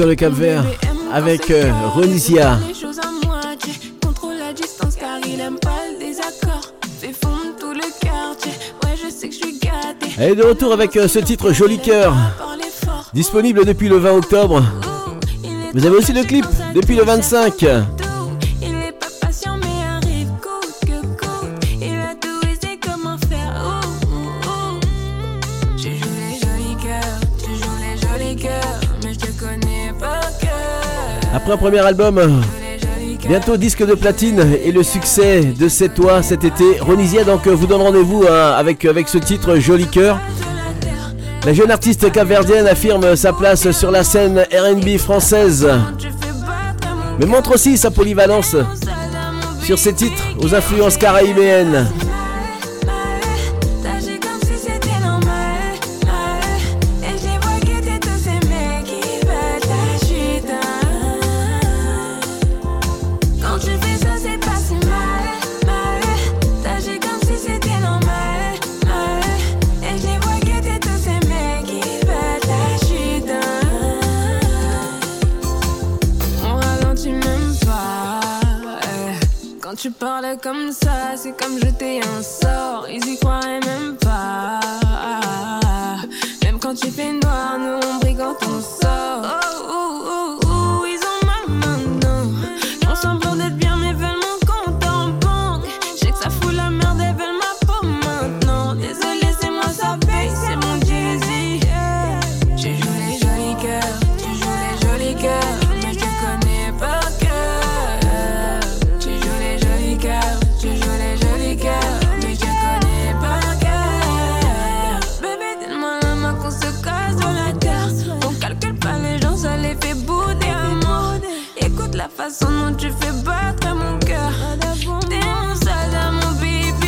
sur le Cap Vert avec euh, Ronisia. Elle est de retour avec euh, ce titre Joli Cœur, disponible depuis le 20 octobre. Vous avez aussi le clip depuis le 25. premier album, bientôt disque de platine et le succès de C'est toi cet été. Ronisia donc vous donne rendez-vous hein, avec, ce titre Joli Cœur. La jeune artiste capverdienne affirme sa place sur la scène RB française, mais montre aussi sa polyvalence sur ses titres aux influences caraïbéennes. façon dont tu fais battre mon cœur. T'es mon soldat, mon baby.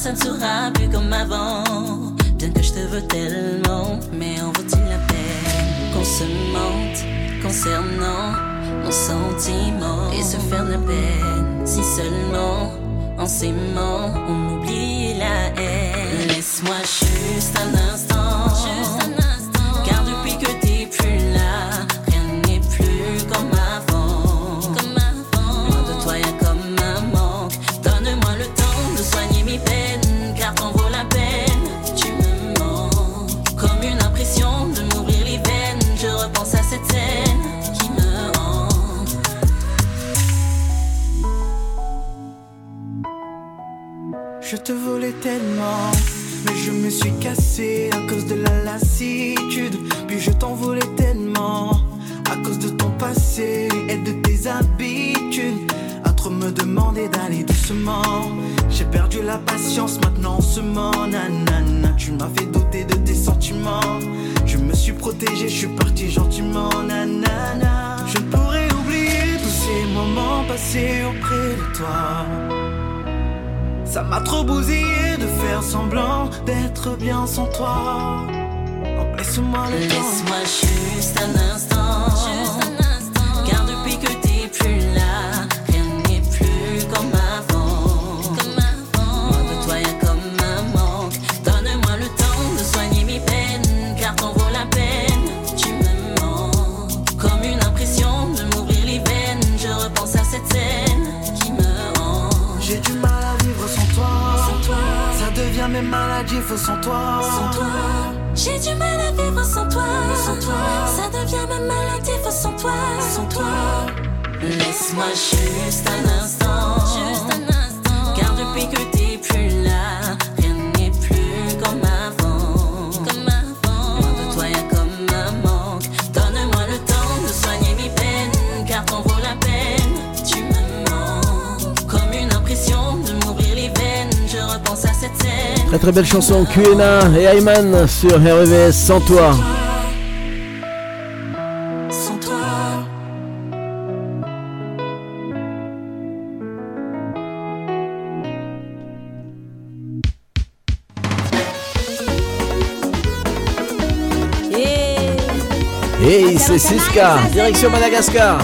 ça ne sera plus comme avant. Bien que je te veux tellement, mais en vaut-il la peine qu'on se mente concernant mon sentiment? Et se faire de la peine si seulement en s'aimant on oublie la haine. Laisse-moi juste un Mais je me suis cassé à cause de la lassitude. Puis je t'envolais tellement. À cause de ton passé et de tes habitudes. À trop me demander d'aller doucement. J'ai perdu la patience, maintenant on se ment. Nanana. Tu m'as fait douter de tes sentiments. Je me suis protégé, je suis parti gentiment. Nanana. Je pourrais oublier tous ces moments passés auprès de toi. Ça m'a trop bousillé de faire semblant d'être bien sans toi. Oh, laisse-moi le temps. Laisse-moi juste un instant. Juste un instant. Car depuis que t'es plus là. mal à vivre sans toi. Sans toi. J'ai du mal à vivre sans toi. Sans toi. Ça devient ma maladie sans toi. Sans toi. Laisse-moi juste un instant. Juste un instant. Car depuis que t'es plus là. Très très belle chanson QNA et Ayman sur REVS sans toi. Eh. Hey, c'est Siska, direction Madagascar.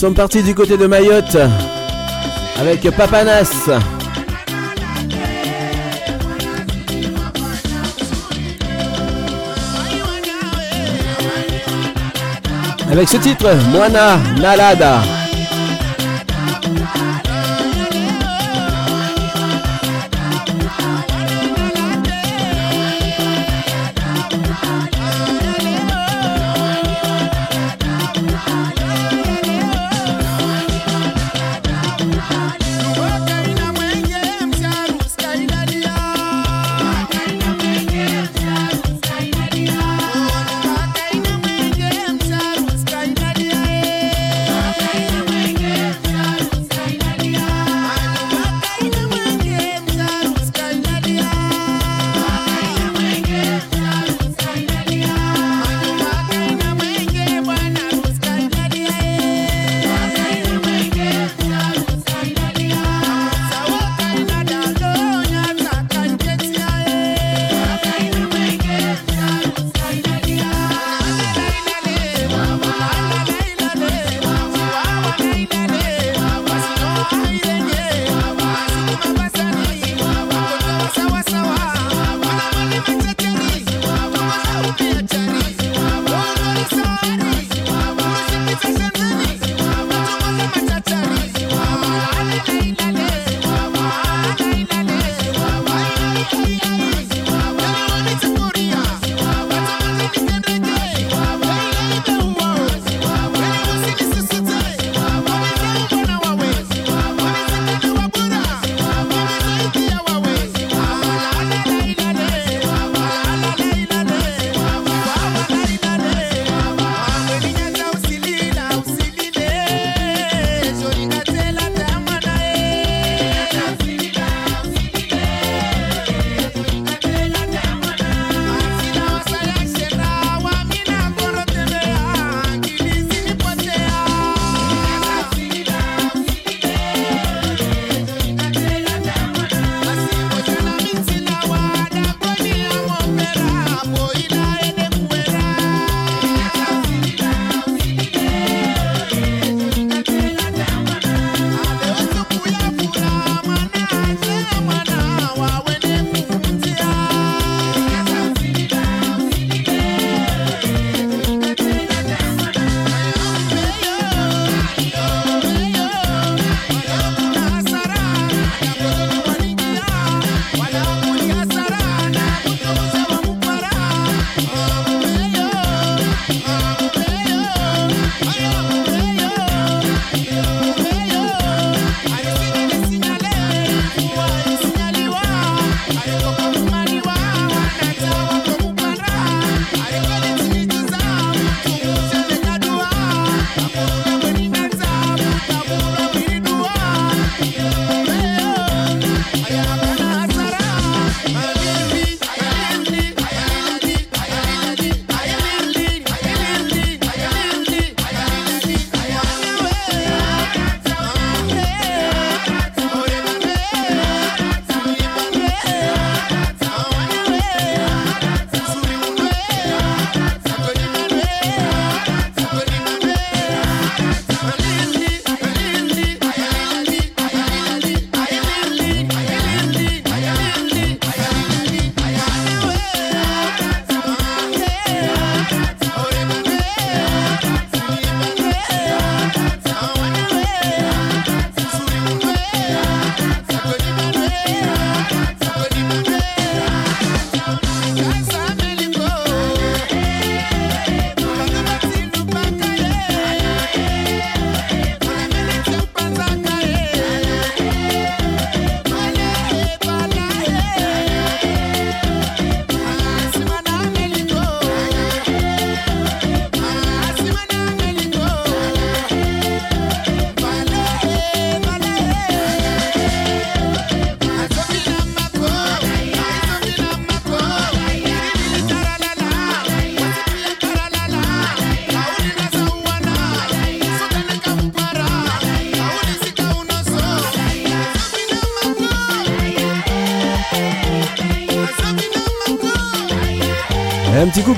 Sommes partis du côté de Mayotte avec Papanas. Avec ce titre, Moana Nalada.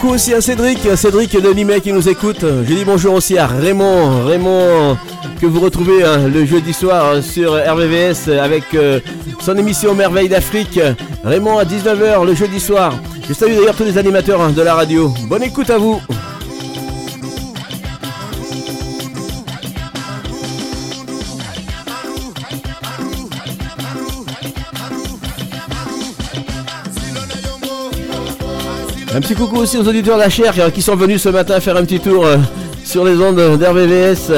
Coucou aussi à Cédric, Cédric de Limay qui nous écoute. Je dis bonjour aussi à Raymond, Raymond que vous retrouvez hein, le jeudi soir euh, sur RVVS avec euh, son émission Merveille d'Afrique. Raymond à 19h le jeudi soir. Je salue d'ailleurs tous les animateurs hein, de la radio. Bonne écoute à vous. Un petit coucou aussi aux auditeurs de la chair euh, qui sont venus ce matin faire un petit tour euh, sur les ondes d'RVVS.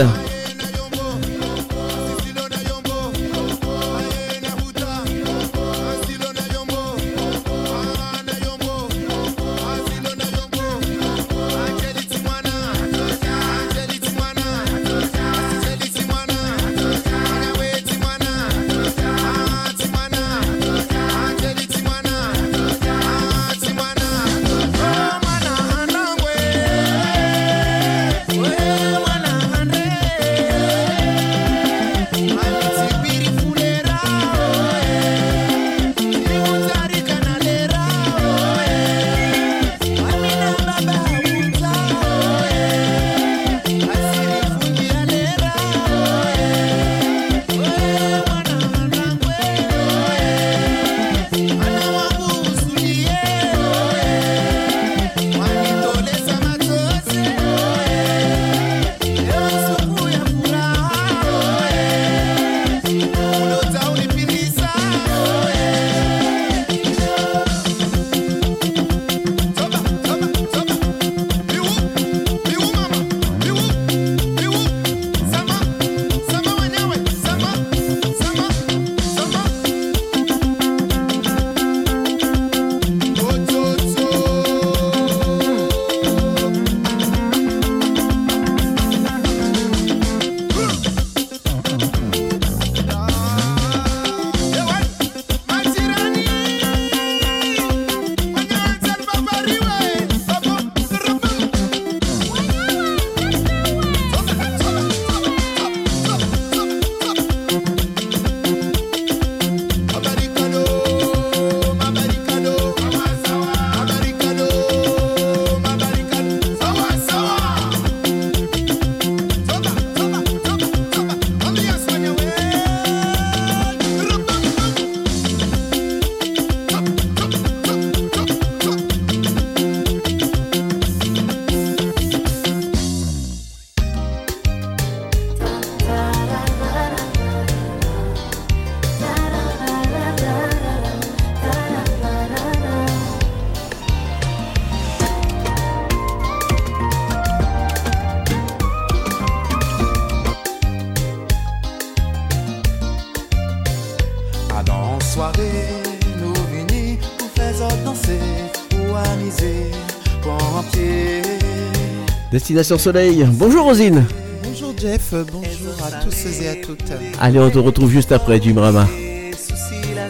Destination Soleil. Bonjour Rosine. Bonjour Jeff, bonjour à tous et à toutes. Allez, on te retrouve juste après du Brahma.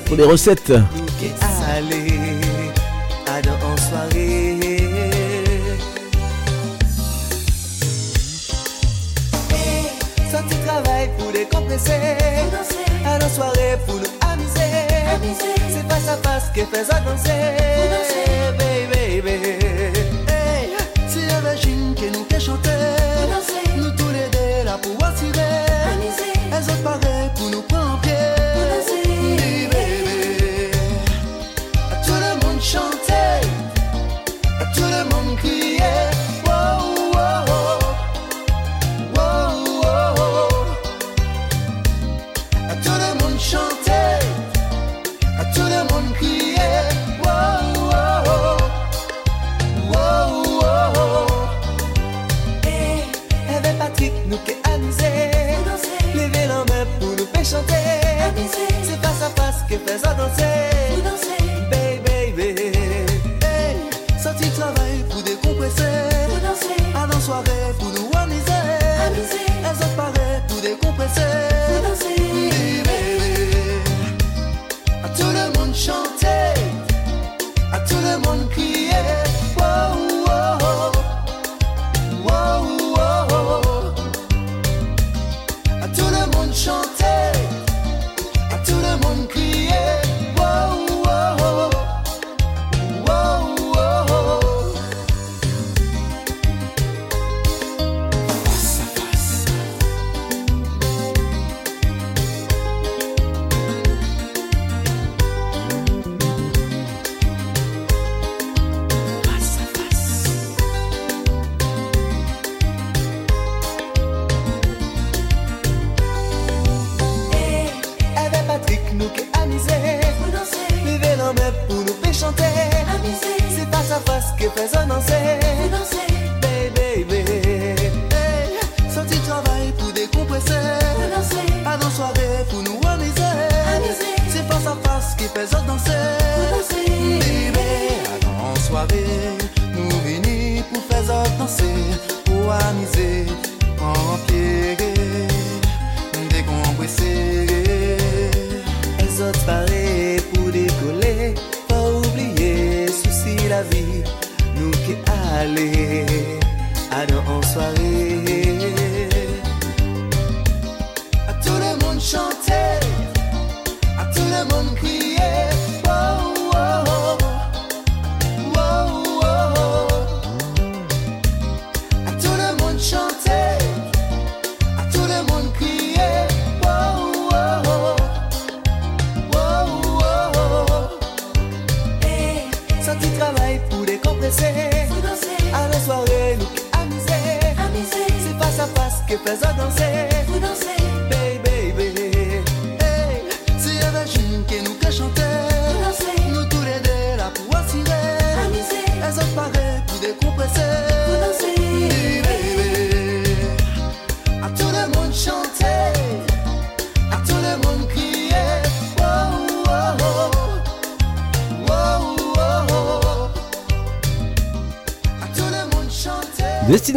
Pour les recettes. Allez, à dans en soirée. Ça tu travailles pour décompresser. À pour nous amuser. C'est face à face que fais ça danser. pou asire E zot pare pou nou pranpye face que fais ça danser. Baby, baby. Hey, sorti travail pour décompresser. Avant soirée pour nous amuser. Elles ont pareil pour décompresser.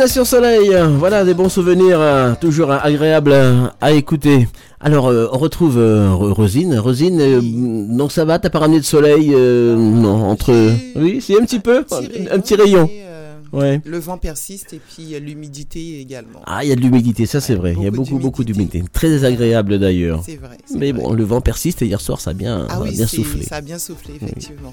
Destination Soleil, voilà des bons souvenirs, euh, toujours agréables à écouter. Alors, euh, on retrouve euh, Ro- Rosine. Rosine, euh, donc ça va, t'as pas ramené de soleil Non, entre... Oui, c'est un petit peu, un petit rayon. Ouais. Le vent persiste et puis l'humidité également. Ah, il y a de l'humidité, ça c'est vrai. Il y a beaucoup, beaucoup d'humidité. Très désagréable d'ailleurs. C'est vrai, Mais bon, le vent persiste et hier soir ça a bien, Ah oui, bien soufflé. ça a bien soufflé, effectivement.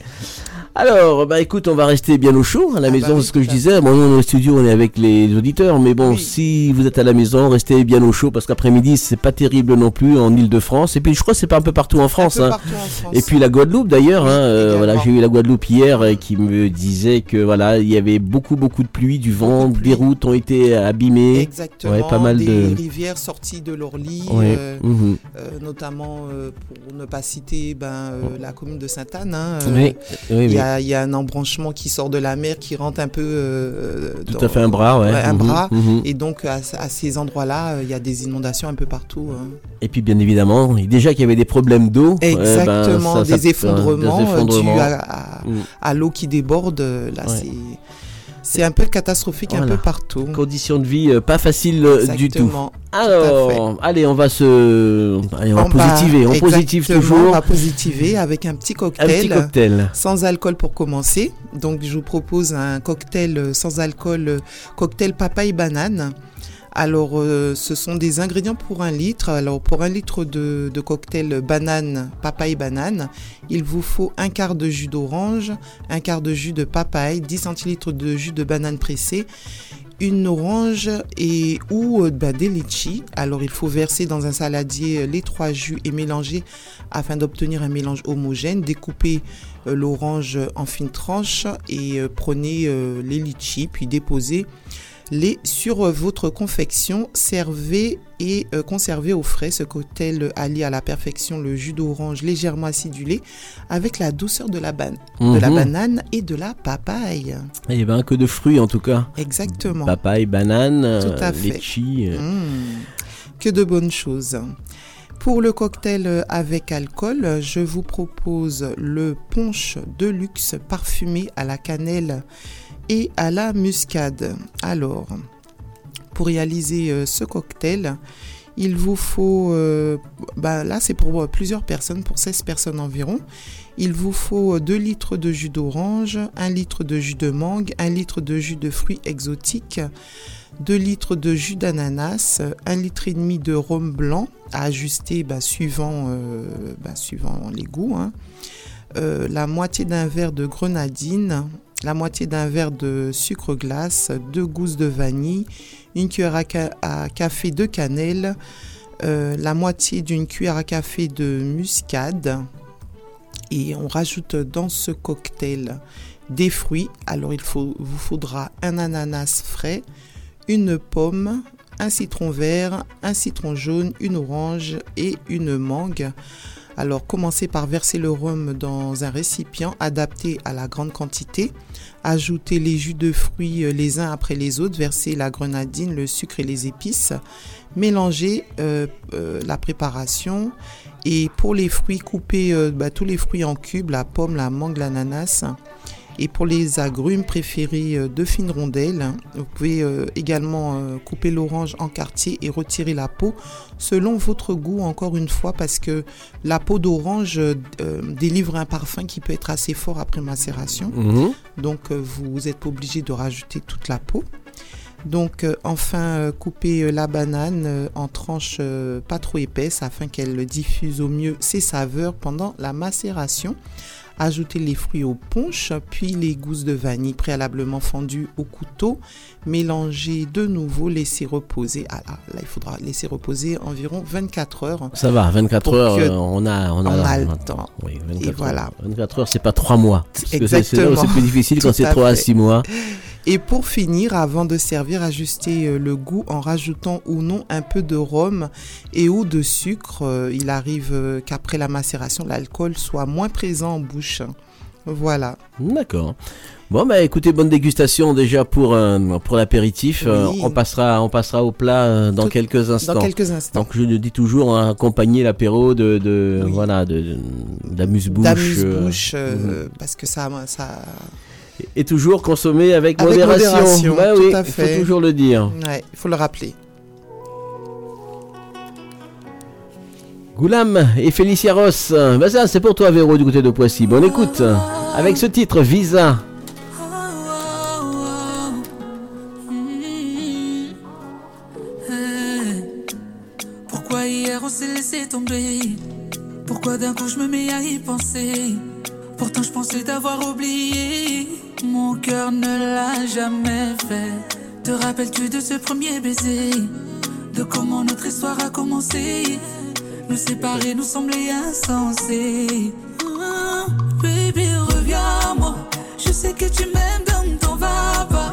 Alors, bah écoute, on va rester bien au chaud à la maison, bah oui, c'est ce que je disais. Bon, nous, dans le studio, on est avec les auditeurs, mais bon, si vous êtes à la maison, restez bien au chaud parce qu'après-midi, c'est pas terrible non plus en Ile-de-France. Et puis, je crois que c'est pas un peu partout en France. hein. partout en France. Et puis la Guadeloupe d'ailleurs. hein, euh, voilà, j'ai eu la Guadeloupe hier euh, qui me disait que voilà, il y avait beaucoup, beaucoup de pluie, du vent, des routes ont été abîmées. Exactement. Ouais, pas mal des de. rivières sorties de leur lit, Ouais, euh, mhm. euh, notamment euh, pour ne pas citer ben, euh, la commune de Sainte-Anne. hein, euh, Oui, il, y a, il y a un embranchement qui sort de la mer qui rentre un peu. Tout dans- à fait un bras, ouais. un Mhm, bras. mhm. Et donc à, à ces endroits-là, il y a des inondations un peu partout. hein. Et puis bien évidemment, déjà qu'il y avait des problèmes d'eau. ben, Exactement, ça- des effondrements, des effondrements. dus à, à- Mm. à l'eau qui déborde. Là, c'est c'est un peu catastrophique un peu partout. Conditions de vie euh, pas faciles euh, du tout. Alors, allez, on va se, allez, on va On va- positiver, on positive toujours. On va positiver avec un petit cocktail. Un petit cocktail. Sans alcool pour commencer. Donc, je vous propose un cocktail euh, sans alcool, cocktail papaye banane. Alors, euh, ce sont des ingrédients pour un litre. Alors, pour un litre de, de cocktail banane, papaye banane, il vous faut un quart de jus d'orange, un quart de jus de papaye, 10 centilitres de jus de banane pressé, une orange et ou euh, bah, des litchis. Alors il faut verser dans un saladier euh, les trois jus et mélanger afin d'obtenir un mélange homogène. Découpez l'orange en fines tranches et prenez les litchis puis déposez les sur euh, votre confection. Servez et euh, conservez au frais. Ce cocktail allie à la perfection le jus d'orange légèrement acidulé avec la douceur de la, ban- de la Mhm. banane et de la papaye. Eh ben, que de fruits en tout cas. Exactement. Papaye, banane, Tout à euh, fait. litchi. Mmh. Que de bonnes choses. Pour le cocktail avec alcool, je vous propose le punch de luxe parfumé à la cannelle et à la muscade. Alors, pour réaliser euh, ce cocktail, il vous faut, euh, bah là c'est pour euh, plusieurs personnes, pour 16 personnes environ. Il vous faut 2 litres de jus d'orange, 1 litre de jus de mangue, 1 litre de jus de fruits exotiques, 2 litres de jus d'ananas, 1 litre et demi de rhum blanc à ajuster bah, suivant, bah, suivant les goûts. hein. La moitié d'un verre de grenadine, la moitié d'un verre de sucre glace, deux gousses de vanille, une cuillère à, ca- à café de cannelle, euh, la moitié d'une cuillère à café de muscade. Et on rajoute dans ce cocktail des fruits. Alors il vous faudra un ananas frais, une pomme, un citron vert, un citron jaune, une orange et une mangue. Alors commencez par verser le rhum dans un récipient adapté à la grande quantité. Ajoutez les jus de fruits euh, les uns après les autres. Versez la grenadine, le sucre et les épices. Mélangez euh, euh, la préparation. Et pour les fruits, coupez euh, bah, tous les fruits en cubes, la pomme, la mangue, l'ananas. Et pour les agrumes, préférez euh, deux fines rondelles. Vous pouvez euh, également euh, couper l'orange en quartier et retirer la peau selon votre goût, encore une fois, parce que la peau d'orange délivre un parfum qui peut être assez fort après macération. Mhm. Donc, vous n'êtes pas obligé de rajouter toute la peau. Donc, euh, enfin, euh, euh, la banane en tranches pas trop épaisses afin qu'elle diffuse au mieux ses saveurs pendant la macération. Ajoutez les fruits au punch, puis les gousses de vanille préalablement fendues au couteau. Mélangez de nouveau, laissez reposer. Ah là, là, il faudra laisser reposer environ 24 heures. Ça va, 24 pour heures, euh, on a, on a, on a le temps. Oui, 24 Et heures. voilà. 24 heures, c'est pas 3 mois. Exactement. c'est plus difficile quand c'est à 3 à fait. 6 mois. Et pour finir, avant de servir, ajustez euh, le goût en rajoutant ou non un peu de rhum et ou de sucre. Euh, Il arrive qu'après la macération, l'alcool soit moins présent en bouche. Voilà. D'accord. Bon, bah écoutez, bonne dégustation déjà pour, euh, pour l'apéritif. Euh, on, passera, on passera au plat euh, dans Tout- quelques instants. quelques instants. Donc je le dis toujours, hein, accompagner l'apéro de, de, voilà, de, d'amuse-bouche. Euh, mhm. parce que ça, ça, Et toujours consommer avec, Avec modération. modération, Bah tout oui, à il fait. faut toujours le dire. ouais, il faut le rappeler. Goulam et Félicia Ross. Bah ça, c'est pour toi, Véro, du côté de Poissy. Bonne écoute. Avec ce titre, Visa. Pourquoi d'un coup je me mets à y penser. Pourtant je pensais t'avoir oublié. Mon cœur ne l'a jamais fait. Te rappelles-tu de ce premier baiser? De comment notre histoire a commencé? Nous séparer nous semblait insensé. Ah, Baby reviens à moi. Je sais que tu m'aimes donc t'en vas pas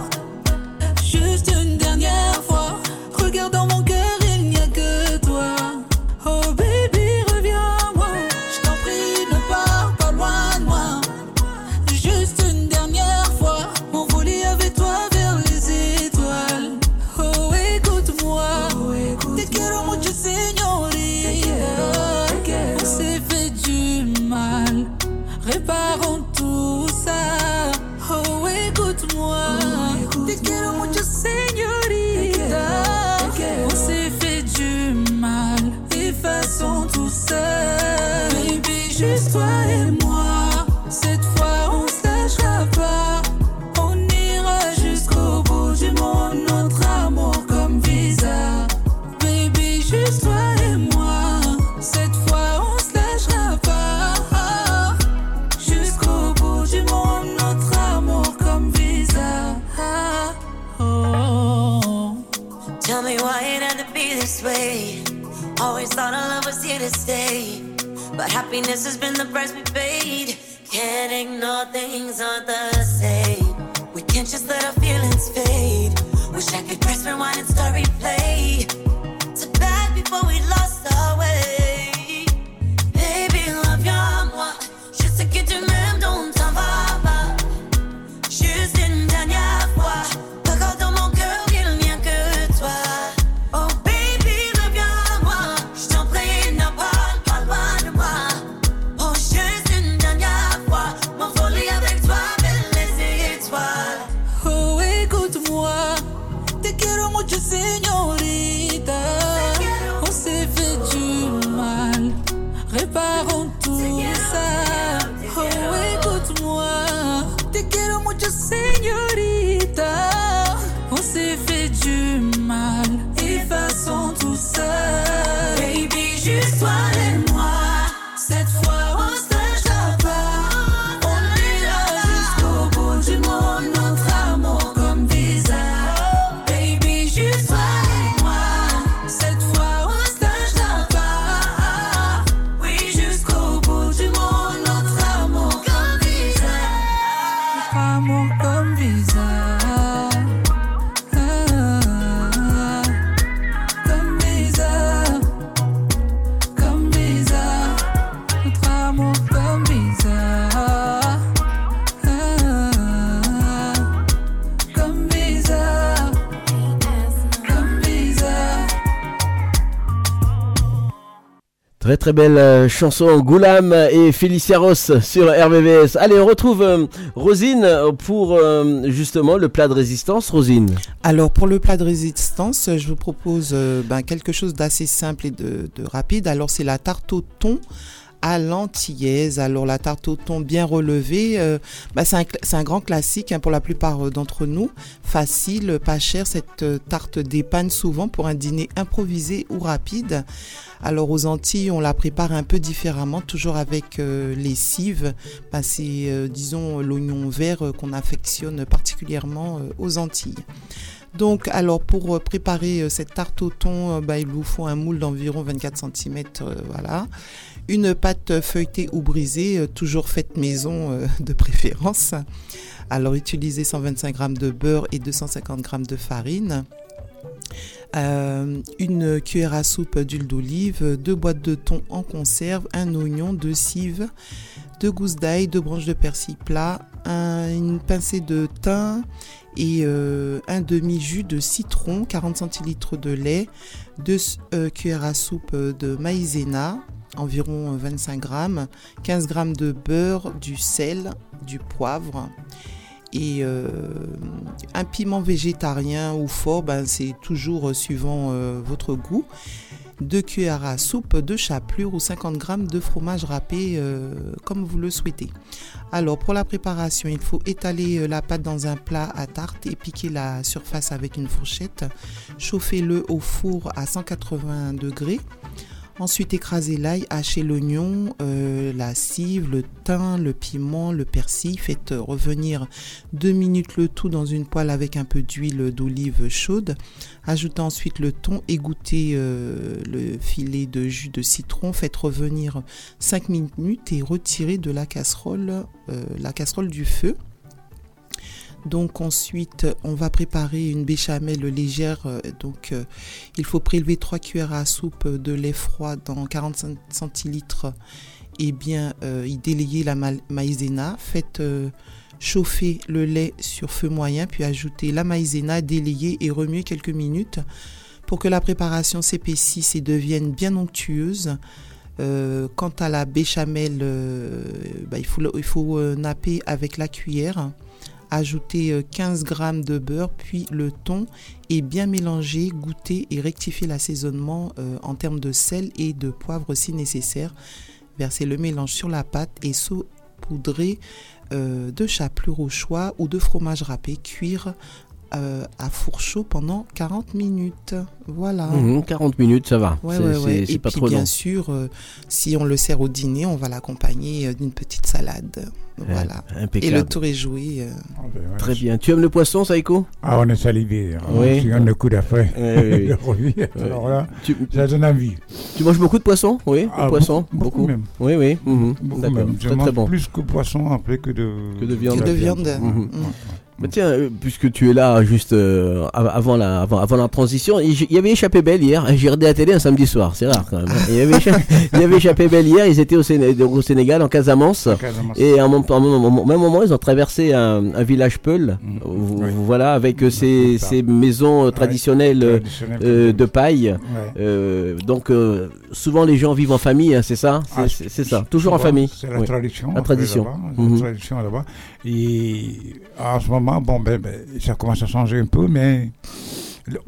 stay. But happiness has been the price we paid. Can't ignore things aren't the same. We can't just let our feelings fade. Wish I could press rewind and start replay. To back before we Très belle euh, chanson Goulam et Félicia Ross sur RVVS. Allez, on retrouve euh, Rosine pour euh, justement le plat de résistance. Rosine. Alors pour le plat de résistance, je vous propose ben, quelque chose d'assez simple et de, de rapide. Alors c'est la tarte au thon à l'antillaise. Alors la tarte au thon bien relevée, euh, ben, c'est un, grand classique hein, pour la plupart euh, d'entre nous. Facile, pas cher. Cette euh, tarte dépanne souvent pour un dîner improvisé ou rapide. Alors aux Antilles, on la prépare un peu différemment, toujours avec les cives. Ben, c'est disons l'oignon vert qu'on affectionne particulièrement aux Antilles. Donc, alors pour préparer cette tarte au thon, bah, il vous faut un moule d'environ 24 cm, voilà. Une pâte feuilletée ou brisée, euh, toujours faite maison euh, de préférence. Alors, utilisez 125 g de beurre et 250 g de farine. Euh, une cuillère à soupe d'huile d'olive, deux boîtes de thon en conserve, un oignon, deux cives, deux gousses d'ail, deux branches de persil plat, un- une pincée de thym et un demi-jus de citron, 40 centilitres de lait, deux cuillères à soupe de maïzena, environ 25 grammes, 15 grammes de beurre, du sel, du poivre et euh, un piment végétarien ou fort, ben, c'est toujours euh, suivant euh, votre goût. Deux cuillères à soupe de chapelure ou 50 g de fromage râpé euh, comme vous le souhaitez. Alors pour la préparation, il faut étaler euh, la pâte dans un plat à tarte et piquer la surface avec une fourchette. Chauffez-le au four à 180 degrés. Ensuite, écrasez l'ail, hachez l'oignon, euh, la cive, le thym, le piment, le persil. Faites euh, revenir deux minutes le tout dans une poêle avec un peu d'huile d'olive chaude. Ajoutez ensuite le thon, égouttez euh, le filet de jus de citron. Faites revenir 5 minutes et retirez de la casserole, la casserole du feu. Donc ensuite, on va préparer une béchamel légère. Donc euh, il faut prélever 3 cuillères à soupe de lait froid dans 45 centilitres et bien euh, y délayer la ma- maïzena. Faites euh, chauffer le lait sur feu moyen, puis ajoutez la maïzena, délayer et remuer quelques minutes pour que la préparation s'épaississe et devienne bien onctueuse. Quant à la béchamel, bah, il faut, napper avec la cuillère. Ajouter euh, 15 g de beurre, puis le thon et bien mélanger, goûter et rectifier l'assaisonnement euh, en termes de sel et de poivre si nécessaire. Versez le mélange sur la pâte et saupoudrer euh, de chapelure au choix ou de fromage râpé. Cuire euh, à four chaud pendant 40 minutes. Voilà. Mhm, 40 minutes, ça va. Ouais, c'est ouais, ouais. Et pas puis trop bien long. sûr, euh, si on le sert au dîner, on va l'accompagner d'une petite salade. Voilà. impeccable. Et le tour est joué. euh. Très bien. Tu aimes le poisson, Saïko? Ah, on est salivé. Oui. Si on a coup d'après. Oui, oui, oui. Oui. Alors là, Tu- ça donne envie. Tu manges beaucoup de poisson Oui, Ah, de poisson beaucoup, beaucoup même. Oui, oui. mhm, Beaucoup même. Je Très, mange très bon. plus que poisson après que de, Que de viande. Que de viande. Mhm. Ouais, ouais. Tiens, euh, puisque tu es là juste euh, av- avant, la, avant, avant la transition, il y avait échappé belle hier. J'ai regardé la télé un samedi soir, c'est rare quand même. hein. Il y avait échappé, il y avait échappé belle hier. Ils étaient au, Séné- au Sénégal, en Casamance, Casamance. et à au même moment, ils ont traversé un, un village Peul, Mm. Vo- voilà, avec euh, ces, ces maisons traditionnelles traditionnelles euh, de paille. Euh, donc souvent les gens vivent en famille, hein, c'est ça, c'est Ah, c'est- ça, toujours en famille. C'est la tradition. La tradition. là-bas, Mhm. La tradition là-bas. Et ce moment, bon, ben, ben, ça commence à changer un peu, mais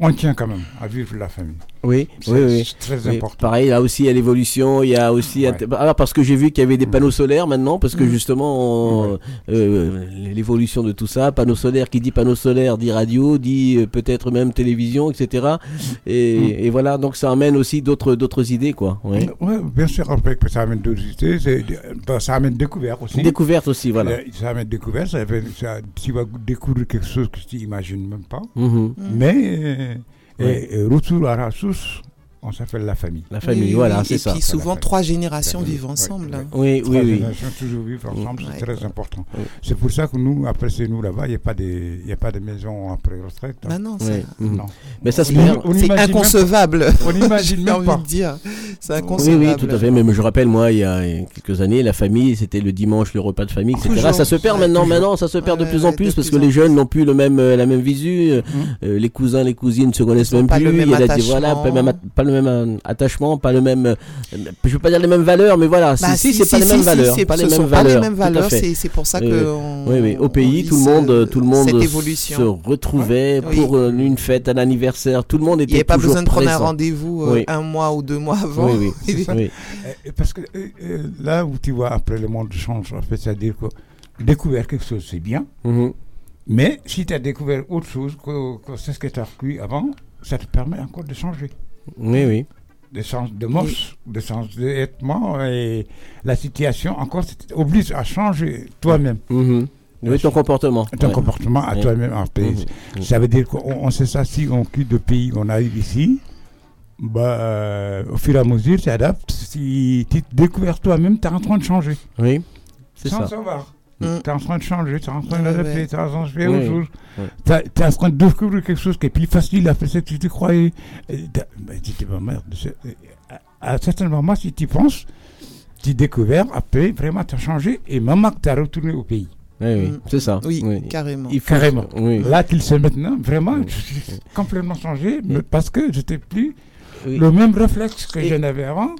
on tient quand même à vivre la famille. Oui, C'est- oui, très Oui, important. Pareil, là aussi, il y a l'évolution, il y a aussi... Ouais. Alors, parce que j'ai vu qu'il y avait des panneaux solaires maintenant, parce que Mm. justement, on- euh, l'évolution de tout ça, panneaux solaires, qui dit panneaux solaires, dit radio, dit euh, peut-être même télévision, etc. Et, Mm. et voilà, donc ça amène aussi d'autres d'autres idées, quoi. Ouais. Oui, bien sûr, après que ça amène d'autres idées, ben, ça amène découverte aussi. Découverte aussi, voilà. Euh, Ça amène découverte, ça fait- ça- tu vas découvrir quelque chose que tu n'imagines même pas. Mhm. Mais, euh, À la source, on s'appelle la famille. La famille, Oui, voilà, oui. c'est Et ça. puis C'est la souvent trois générations vivent ensemble. ouais. Oui, Trois oui, oui. générations toujours vivre ensemble, c'est très important. Oui. C'est pour ça que nous, après c'est nous là-bas, il n'y a pas des, il y a pas de maison après retraite. hein. Bah non, Mhm. Non. Mais ça se On perd. im- on c'est inconcevable. On n'imagine même envie pas. de dire. C'est Oui, inconcevable. oui, tout à fait. Même je rappelle, moi, il y a quelques années, la famille, c'était le dimanche, le repas de famille, etc. Toujours. ça se perd maintenant. Maintenant, ça se perd de plus en plus parce que les jeunes n'ont plus le même, euh, la même visu. Mhm. euh, les cousins, les cousines ne se connaissent même plus. voilà, pas, le le même euh, attachement, pas le même. euh, je veux pas dire les mêmes valeurs, mais voilà. Bah, si, si, si, c'est pas si, les si, mêmes si, valeurs, c'est- pas les ce mêmes sont pas les valeurs. mêmes tout à valeurs, fait. c'est- c'est pour ça que Euh, on- oui, oui. Au pays, tout le monde, tout le monde se- retrouvait pour euh, une fête, un anniversaire. Tout le monde Il était n'y avait pas besoin de prendre un rendez-vous euh, Oui. un mois ou deux mois avant. Oui, oui. Euh, Parce que euh, euh, là où tu vois, après le monde change, en fait, c'est-à-dire que découvrir quelque chose, c'est bien. Mhm. Mais si tu as découvert autre chose que, que c'est ce que tu as recueilli avant, ça te permet encore de changer. Oui, oui. De sens de mœurs, de sens de vêtements et la situation encore ça t'oblige à changer toi-même. Mhm. Oui, ton comportement. Ton Ouais. comportement à Ouais. toi-même en pays. Mhm. Ça veut dire qu'on on sait ça si on quitte le pays, on arrive ici. Bah, euh, au fur et à mesure, tu adaptes. Si tu te découvres toi-même, tu es en train de changer. Oui, c'est Sans ça. savoir. Mm. Tu es en train de changer, tu es en train Ouais, d'adapter, ouais. tu es en train de faire Oui, autre chose. ouais. Tu es en train de découvrir quelque chose qui est plus facile après ce que tu te croyais. Bah, tu te dis, bah, merde, à, à certains moments, si tu penses, tu découvres, après, vraiment, tu as changé et maman, tu as retourné au pays. Oui, oui, c'est ça. Oui, carrément. Il Carrément. Oui. Là, tu le sais maintenant, vraiment, je suis complètement changé mais parce que je n'étais le même réflexe que je n'avais avant.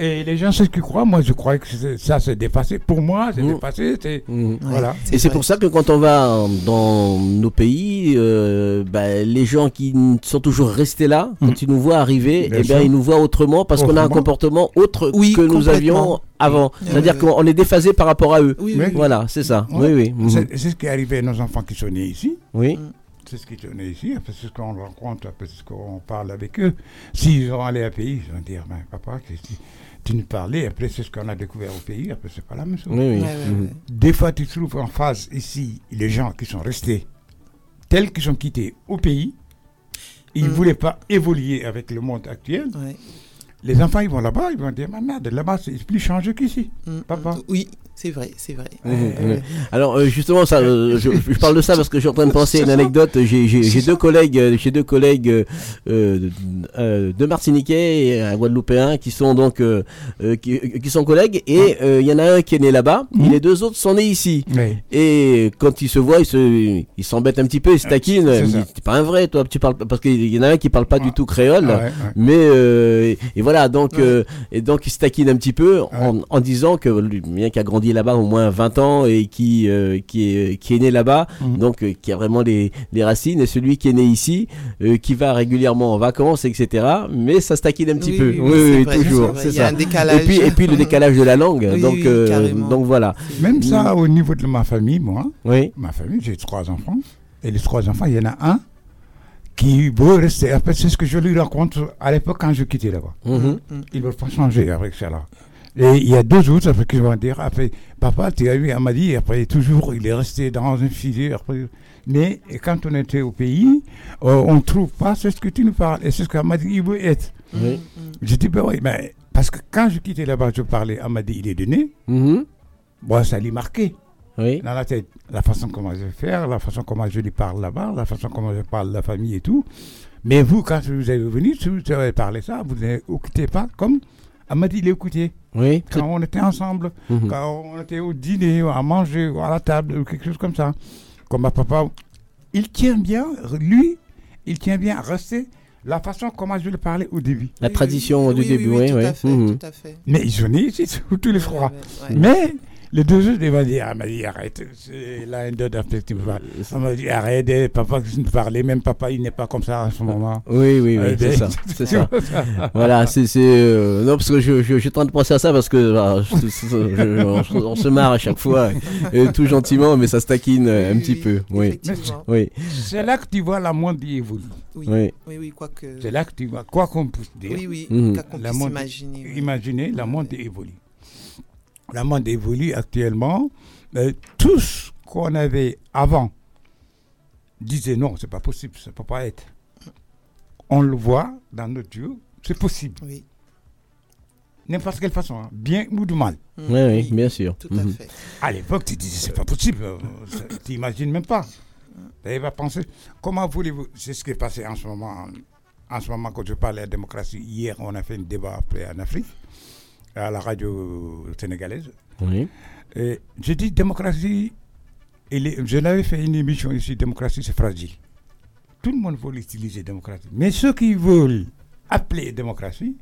Et les gens, c'est ce qu'ils croient. Moi, je croyais que ça, c'est dépassé. Pour moi, c'est Mm. dépassé. c'est- Mhm. Voilà. Et c'est pour ça que quand on va dans nos pays, euh, bah, les gens qui sont toujours restés là, quand ils nous voient arriver, Bien eh bien, ils nous voient autrement parce qu'on a un comportement autre Oui, que nous avions avant. Oui, C'est-à-dire oui, qu'on est déphasé par rapport à eux. Oui. Voilà, c'est ça. Ouais. Oui, oui. Mhm. C'est c'est ce qui est arrivé à nos enfants qui sont nés ici. Oui. C'est ce qui nés ici. après, C'est ce qu'on rencontre, après, c'est ce qu'on parle avec eux. S'ils ont allé à pays, ils vont dire ben, Papa, que tu, nous parlais? Après, c'est ce qu'on a découvert au pays. Après, c'est pas la même chose. Oui, oui. Mhm. ouais. Des fois, tu trouves en face ici les gens qui sont restés tels qu'ils sont quittés au pays. Ils ne Mhm. voulaient pas évoluer avec le monde actuel. Les enfants, ils vont là-bas, ils vont dire Mais merde, là-bas, c'est plus changé qu'ici. Papa. Oui, c'est vrai, c'est vrai. Mhm, mhm. Alors euh, justement ça, euh, je, je parle de ça parce que je suis en train de penser à une anecdote. J'ai deux collègues, euh, j'ai deux collègues euh, euh, euh, deux Martiniquais et un Guadeloupéen qui sont donc euh, euh, qui, qui sont collègues et euh, il y en a un qui est né là-bas et les deux autres sont nés ici. Oui. Et quand ils se voient, ils se ils s'embêtent un petit peu, ils se taquinent. c'est Ils pas un vrai, toi, tu parles parce qu'il y en a un qui parle pas du tout créole, Ah ouais, ouais. mais euh, et, et voilà donc euh, et donc il se taquine un petit peu en, en disant que lui, bien qui là-bas au moins 20 ans et qui euh, qui est qui est né là-bas, Mhm. donc euh, qui a vraiment les, les racines et celui qui est né ici, euh, qui va régulièrement en vacances, etc. Mais ça se taquine un petit Oui, peu, oui, oui, vrai, toujours, c'est ça. un décalage. Et puis et puis le décalage de la langue, Oui, donc euh, donc voilà. Même ça, au niveau de ma famille, moi, Oui. ma famille, j'ai trois enfants. Et les trois enfants, il y en a un qui veut rester. Après, c'est ce que je lui raconte à l'époque quand je quittais là-bas. Mhm. Il ne veut pas changer avec ça là. Et il y a deux autres après, qui vont dire après, papa, tu as vu, elle m'a dit, après, toujours, il est resté dans un filet. Après, mais et quand on était au pays, euh, on ne trouve pas c'est ce que tu nous parles. Et c'est ce qu'elle m'a dit, il veut être. Oui. J'ai dit, ben oui, mais parce que quand je quittais là-bas, je parlais, elle m'a dit, il est donné. Mhm. Bon, ça lui marqué. Oui. Dans la tête, la façon comment je vais faire, la façon comment je lui parle là-bas, la façon comment je parle de la famille et tout. Mais vous, quand vous êtes venu, si vous avez parlé ça, vous n'écoutez pas comme elle m'a dit, il écoutait. Oui. Quand on était ensemble, Mhm. quand on était au dîner, à manger, ou à la table, ou quelque chose comme ça. Comme ma papa, il tient bien, lui, il tient bien à rester la façon comment je lui parlais au début. La tradition du début, oui, oui. Mhm. Mais ils sont ici, tous tous les trois. Mais les deux autres, ils m'ont dit, elle m'a dit, arrête. C'est l'un d'eux. Elle m'a dit, arrête, papa, qui ne parlait, même papa, il n'est pas comme ça en ce moment. Oui, oui, oui, c'est ça, c'est ça. voilà, c'est, c'est, euh, non, parce que je, je, je suis en train de penser à ça parce que je- je- je- on, se- on se marre à chaque fois, tout gentiment, mais ça se taquine euh, un petit peu. Oui, oui, C'est là que tu vois la monde évolue. Oui, Oui. quoi que. C'est là que tu vois, quoi qu'on puisse dire. Oui, oui, Mhm. quoi qu'on la puisse imaginer. oui. Imaginer, la monde évolue. La monde évolue actuellement. Euh, tout ce qu'on avait avant disait non, c'est pas possible, ça peut pas être. On le voit dans notre Dieu, c'est possible. Oui. N'importe quelle façon, hein, bien ou de mal. oui, oui, bien sûr. Tout à Mhm. fait. À l'époque, tu disais, c'est pas possible. euh, Tu n'imagines même pas. Tu n'avais pas pensé. Comment voulez-vous C'est ce qui est passé en ce moment. En, en ce moment, quand je parle de la démocratie, hier, on a fait un débat après en Afrique, à la radio sénégalaise. Oui. Et j'ai dit, démocratie, est- je l'avais fait une émission ici, démocratie, c'est fragile. Tout le monde veut utiliser démocratie. Mais ceux qui veulent appelée démocratie,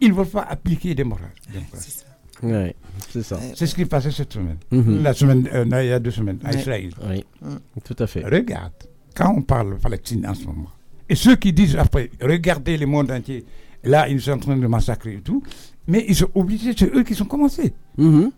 ils ne veulent pas appliquer démocratie. démocratie. Ouais, c'est ça. C'est ce qui passait cette semaine. Mhm. La semaine, euh, il y a deux semaines, à. Israël. Oui, tout à fait. Regarde, quand on parle de Palestine en ce moment, et ceux qui disent après, regardez le monde entier, là, ils sont en train de massacrer et tout, mais ils sont obligés, c'est eux qui sont commencés. Mhm.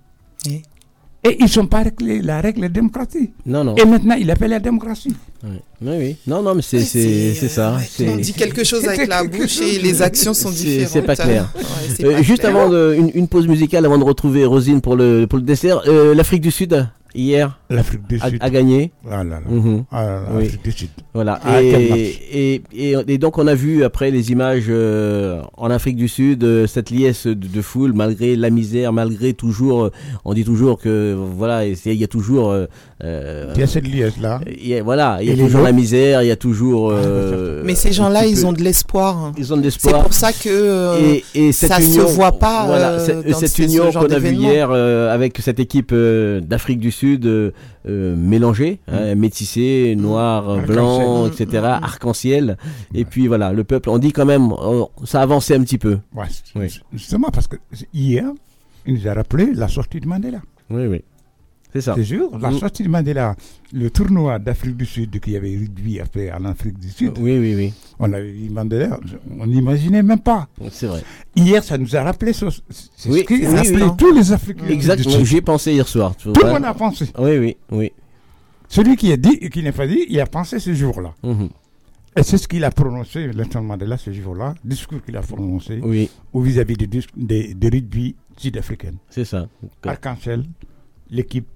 Et ils ne sont pas réglés la règle démocratique. Non, non. Et maintenant, ils appellent la démocratie. Oui, oui, oui. Non, non, mais c'est c'est c'est ça. c'est- On dit quelque chose avec la bouche et les actions sont C'est- différentes. C'est pas clair. Ouais, c'est Euh, pas juste clair. avant de- une, une pause musicale, avant de retrouver Rosine pour le, pour le dessert, euh, l'Afrique du Sud, hier, L'Afrique du a, Sud. a gagné. Ah là là. Mhm. Ah là là, Oui. l'Afrique du Sud. Voilà. Ah, et, et, et, et donc on a vu après les images euh, en Afrique du Sud, euh, cette liesse de, de foule, malgré la misère, malgré toujours, euh, on dit toujours que voilà, il y a toujours. Il y a cette liesse-là. il y a- voilà, il y a toujours la misère, il y a toujours. euh, Mais ces gens-là, ils peu- ont de l'espoir. Ils ont de l'espoir. C'est pour ça que euh, et, et cette ça union, se voit pas. Voilà, euh, cette, dans cette ce- ce union qu'on a vue hier euh, avec cette équipe euh, d'Afrique du Sud euh, euh, mélangée, hein, métissée, noir, blanc, etc., arc-en-ciel. Et puis voilà, le peuple, on dit quand même, oh, ça avançait un petit peu. Ouais, Oui. Justement, parce que hier, il nous a rappelé la sortie de Mandela. Oui, oui. C'est ça. C'est sûr, la sortie de Mandela, le tournoi d'Afrique du Sud qui avait réduit après en Afrique du Sud. Oui, oui, oui. On avait vu Mandela, on n'imaginait même pas. C'est vrai. Hier, ça nous a rappelé ce, Oui, ce qui oui, a rappelé oui. tous les Africains. Exactement, j'y ai pensé hier soir. Tout le monde a pensé. Oui, oui, oui. Celui qui a dit et qui n'a pas dit, il a pensé ce jour-là. Mhm. Et c'est ce qu'il a prononcé, Nelson Mandela, ce jour-là, discours qu'il a prononcé Oui. au vis-à-vis des, dis- des, des rugby sud-africaines. C'est ça. Arc-en-ciel, l'équipe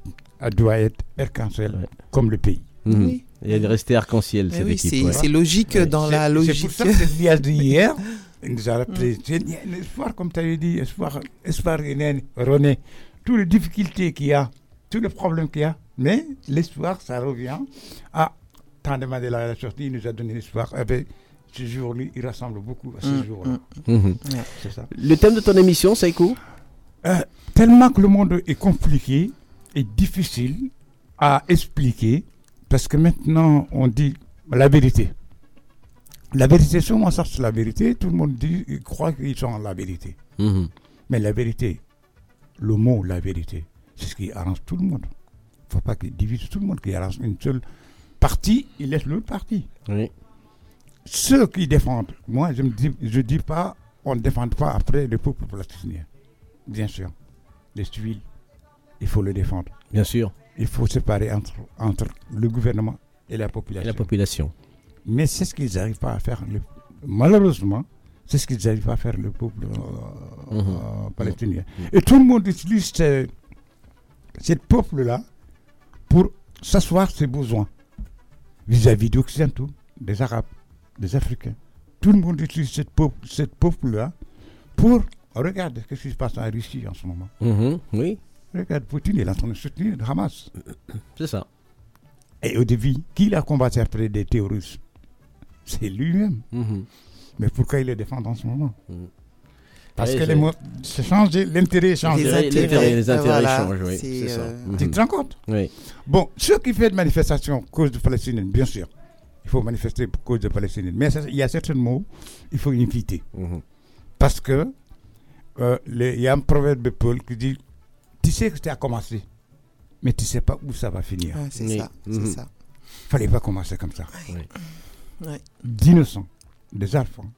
doit être arc-en-ciel comme le pays. Mhm. Il est resté arc-en-ciel, cette oui, équipe. c'est- ouais. c'est logique dans la C'est logique. pour ça que cette liasse d'hier, il nous a rappelé, c'est un espoir, comme tu avais dit, espoir, espoir rené. Toutes les difficultés qu'il y a, tous les problèmes qu'il y a, mais l'espoir, ça revient à tant de Mandela à la sortie, il nous a donné l'espoir. Eh ben, ce jour-là, il ressemble beaucoup à ce Mm, jour-là. Mhm. C'est ça. Le thème de ton émission, Saïko Euh, tellement que le monde est compliqué et difficile à expliquer, parce que maintenant on dit la vérité. La vérité, souvent ça c'est la vérité, tout le monde dit, il croit qu'ils sont la vérité. Mhm. Mais la vérité, le mot la vérité, c'est ce qui arrange tout le monde. Il ne faut pas qu'il divise tout le monde, qu'il arrange une seule partie, il laisse l'autre partie. Oui. Ceux qui défendent, moi je ne dis, je dis pas, on ne défend pas après le peuple palestinien. Bien sûr. Les civils, il faut le défendre. Bien sûr. Il faut séparer entre, entre le gouvernement et la population. Et la population. Mais c'est ce qu'ils n'arrivent pas à faire. le- malheureusement, c'est ce qu'ils n'arrivent pas à faire le peuple euh, Mhm. euh, palestinien. Et tout le monde utilise ce, cette peuple-là pour s'asseoir ses besoins vis-à-vis d'Occidentaux, des Arabes, des Africains. Tout le monde utilise cette peuple, cette peuple-là pour... Regarde ce qui se passe en Russie en ce moment. Mhm. Oui, Regarde, Poutine, il est en train de soutenir le Hamas. c'est ça. Et au début, qui l'a combattu après des terroristes? C'est lui-même. Mhm. Mais pourquoi il les défend en ce moment? Parce Ouais, que les mots, c'est changé, l'intérêt change. Les intérêts- les intérêts voilà, changent, oui, c'est, ça. euh, Mhm. Tu te rends compte? Oui. Bon, ceux qui font des manifestations cause de Palestine, bien sûr, il faut manifester pour cause de Palestine. Mais ça, il y a certains mots, il faut éviter. Mhm. Parce que euh, il y a un proverbe de Paul qui dit Tu sais que tu as commencé, mais tu ne sais pas où ça va finir. Ouais, c'est Oui. ça, c'est Mhm. ça. fallait pas commencer comme ça. Ouais. D'innocents, des enfants,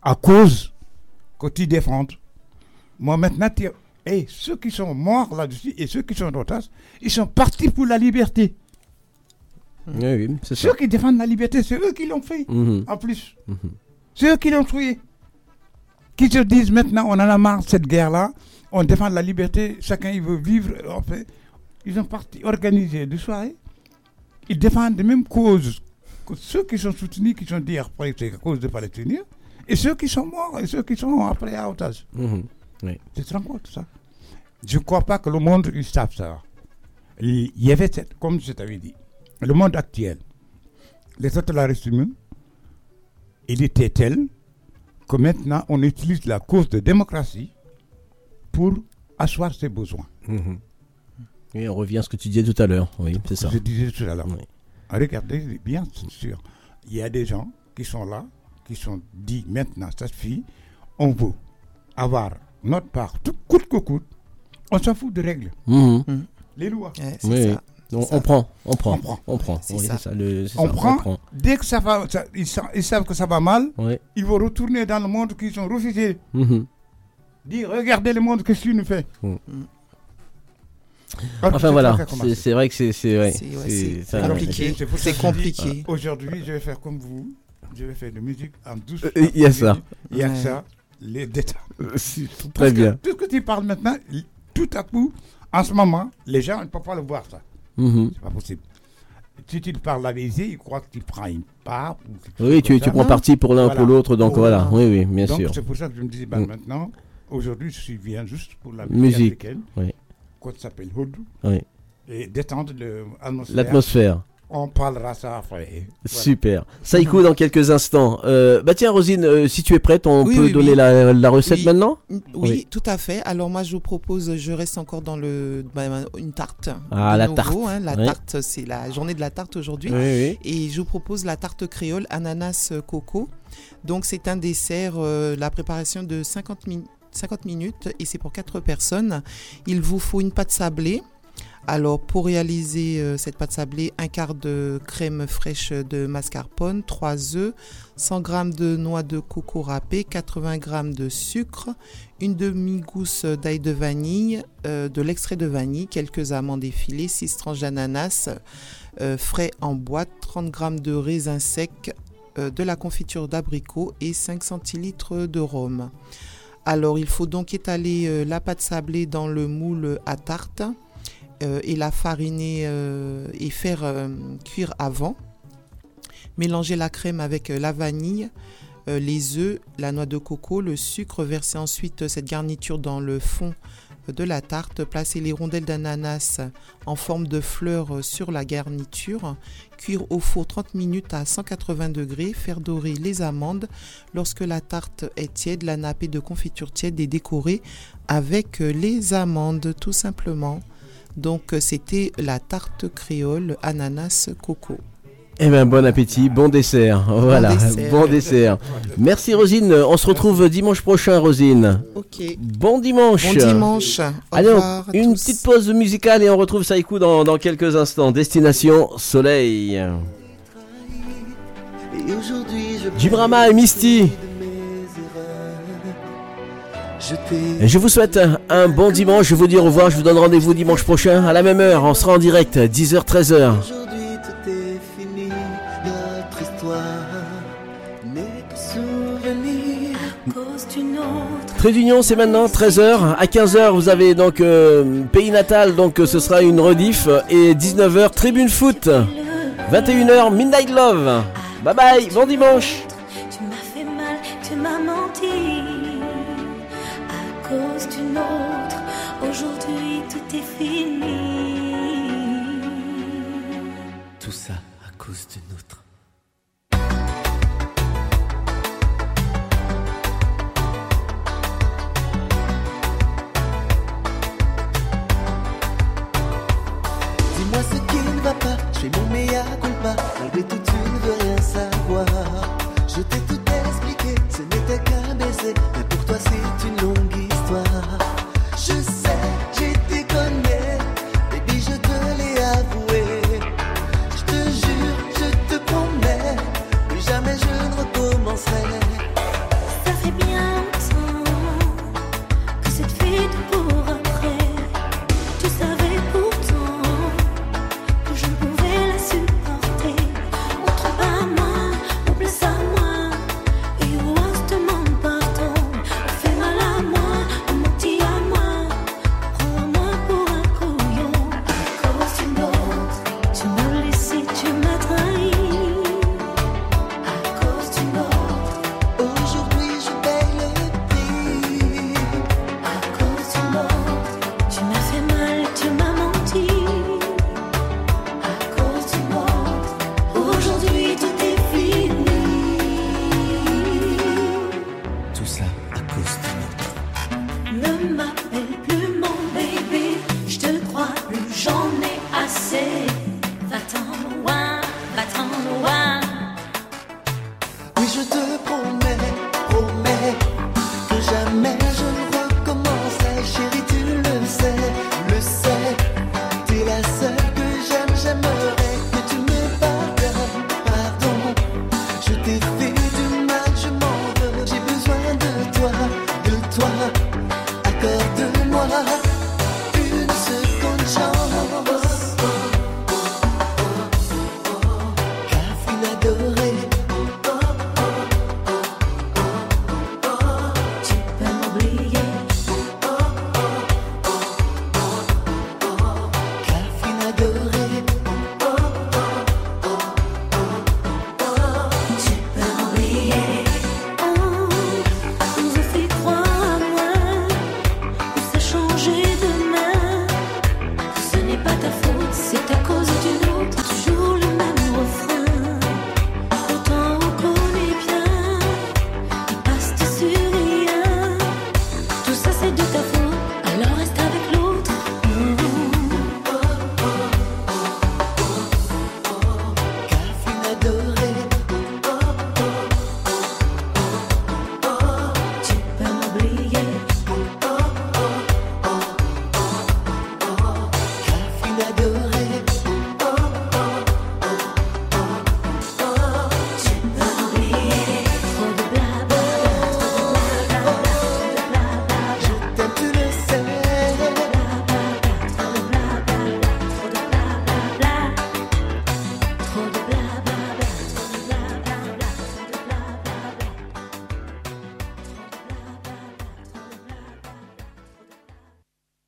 à cause que tu défends. Moi, maintenant, tu- hey, ceux qui sont morts là-dessus et ceux qui sont en otage, ils sont partis pour la liberté. Oui, oui, c'est ça. Ceux qui défendent la liberté, c'est eux qui l'ont fait, Mhm. en plus. Mhm. C'est eux qui l'ont tué. Qui se disent maintenant, on en a marre de cette guerre-là, on défend la liberté, chacun il veut vivre. En fait, ils sont partis organiser des soirées. Ils défendent les mêmes causes que ceux qui sont soutenus, qui sont dit après c'est à cause des Palestiniens, et ceux qui sont morts, et ceux qui sont après à otage. Mhm. Oui. Tu te rends compte de ça? Je ne crois pas que le monde, ils savent ça. Il y avait, cette, comme je t'avais dit, le monde actuel, les totalitaristes humains, il était tel que maintenant on utilise la cause de démocratie pour asseoir ses besoins. Mhm. Et on revient à ce que tu disais tout à l'heure. Oui, c'est ça. Je disais tout à l'heure. Oui. Regardez bien, c'est sûr. Il y a des gens qui sont là qui sont dits maintenant, ça suffit. On veut avoir notre part, tout coûte que coûte. On s'en fout de règles. Mhm. Les lois. Oui. On, on prend, on prend, on prend. C'est Oui, ça. le- on, ça, prend, Dès que ça va, ça- ils, sa- ils savent que ça va mal, Oui. ils vont retourner dans le monde qu'ils ont refusé. Mhm. Dire, regardez le monde, qu'est-ce qu'il nous fait Mm. Parce que Enfin c'est voilà, c'est vrai que c'est c'est ouais, compliqué. C'est dis, compliqué. Aujourd'hui, je vais faire comme vous. Je vais faire de musique en douce. Euh, il y a ça. Il y a Ouais. ça. Les détails. très Parce que bien. Tout ce que tu parles maintenant, tout à coup, en ce moment, les gens ne peuvent pas le voir, ça. Mhm. C'est pas possible. Si tu parles la vérité, ils croient que tu prends une part. ou Oui, tu- tu prends parti pour l'un, pour l'autre, donc voilà. Oui, oui, bien Donc, sûr. C'est pour ça que je me disais, ben, Mm. maintenant, aujourd'hui, je suis bien juste pour la Musique, africaine, oui. qu'on s'appelle Houdou, Oui. et détendre l'atmosphère. On parlera ça après. Voilà. Super. Saïko dans quelques instants. Euh, bah tiens Rosine, euh, si tu es prête, on Oui, peut oui, donner oui. La, la recette Oui. maintenant Mm, Oui, tout à fait. Alors moi, je vous propose, je reste encore dans le bah, une tarte. Ah, la nouveau, tarte. hein, la Oui. tarte, c'est la journée de la tarte aujourd'hui. Oui, oui. Et je vous propose la tarte créole ananas coco. Donc c'est un dessert, euh, la préparation de 50, min- 50 minutes et c'est pour 4 personnes. Il vous faut une pâte sablée. Alors pour réaliser euh, cette pâte sablée, un quart de crème fraîche de mascarpone, 3 œufs, 100 g de noix de coco râpée, 80 g de sucre, une demi-gousse d'ail de vanille, euh, de l'extrait de vanille, quelques amandes effilées, 6 tranches d'ananas euh, frais en boîte, 30 g de raisins secs, de la confiture d'abricot et 5 centilitres de rhum. Alors il faut donc étaler euh, la pâte sablée dans le moule à tarte euh, et la fariner euh, et faire cuire avant. Mélanger la crème avec la vanille, les œufs, la noix de coco, le sucre. Verser ensuite cette garniture dans le fond de la tarte. Placer les rondelles d'ananas en forme de fleurs euh, sur la garniture. Cuire au four 30 minutes à 180 degrés. Faire dorer les amandes. Lorsque la tarte est tiède, la napper de confiture tiède et décorer avec les amandes tout simplement. Donc c'était la tarte créole ananas coco. Eh ben bon appétit, bon dessert. Voilà, dessert. bon dessert. Merci Rosine, on se retrouve dimanche prochain Rosine. Ok. Bon dimanche. Bon dimanche. Au Allez, on- une tous. petite pause musicale et on retrouve Saïkou dans, dans quelques instants. Destination Soleil. Et Jibrama et Misty. Je Et Je vous souhaite un, un bon dimanche. Je vous dis au revoir. Je vous donne rendez-vous dimanche prochain à la même heure. On sera en direct 10h-13h. D'union, c'est maintenant 13h. À 15h, vous avez donc euh, Pays Natal, donc euh, ce sera une rediff. Et 19h, Tribune Foot. 21h, Midnight Love. Bye bye, bon dimanche. Va pas, je fais mon mea culpa. Malgré tout, tu ne veux rien savoir.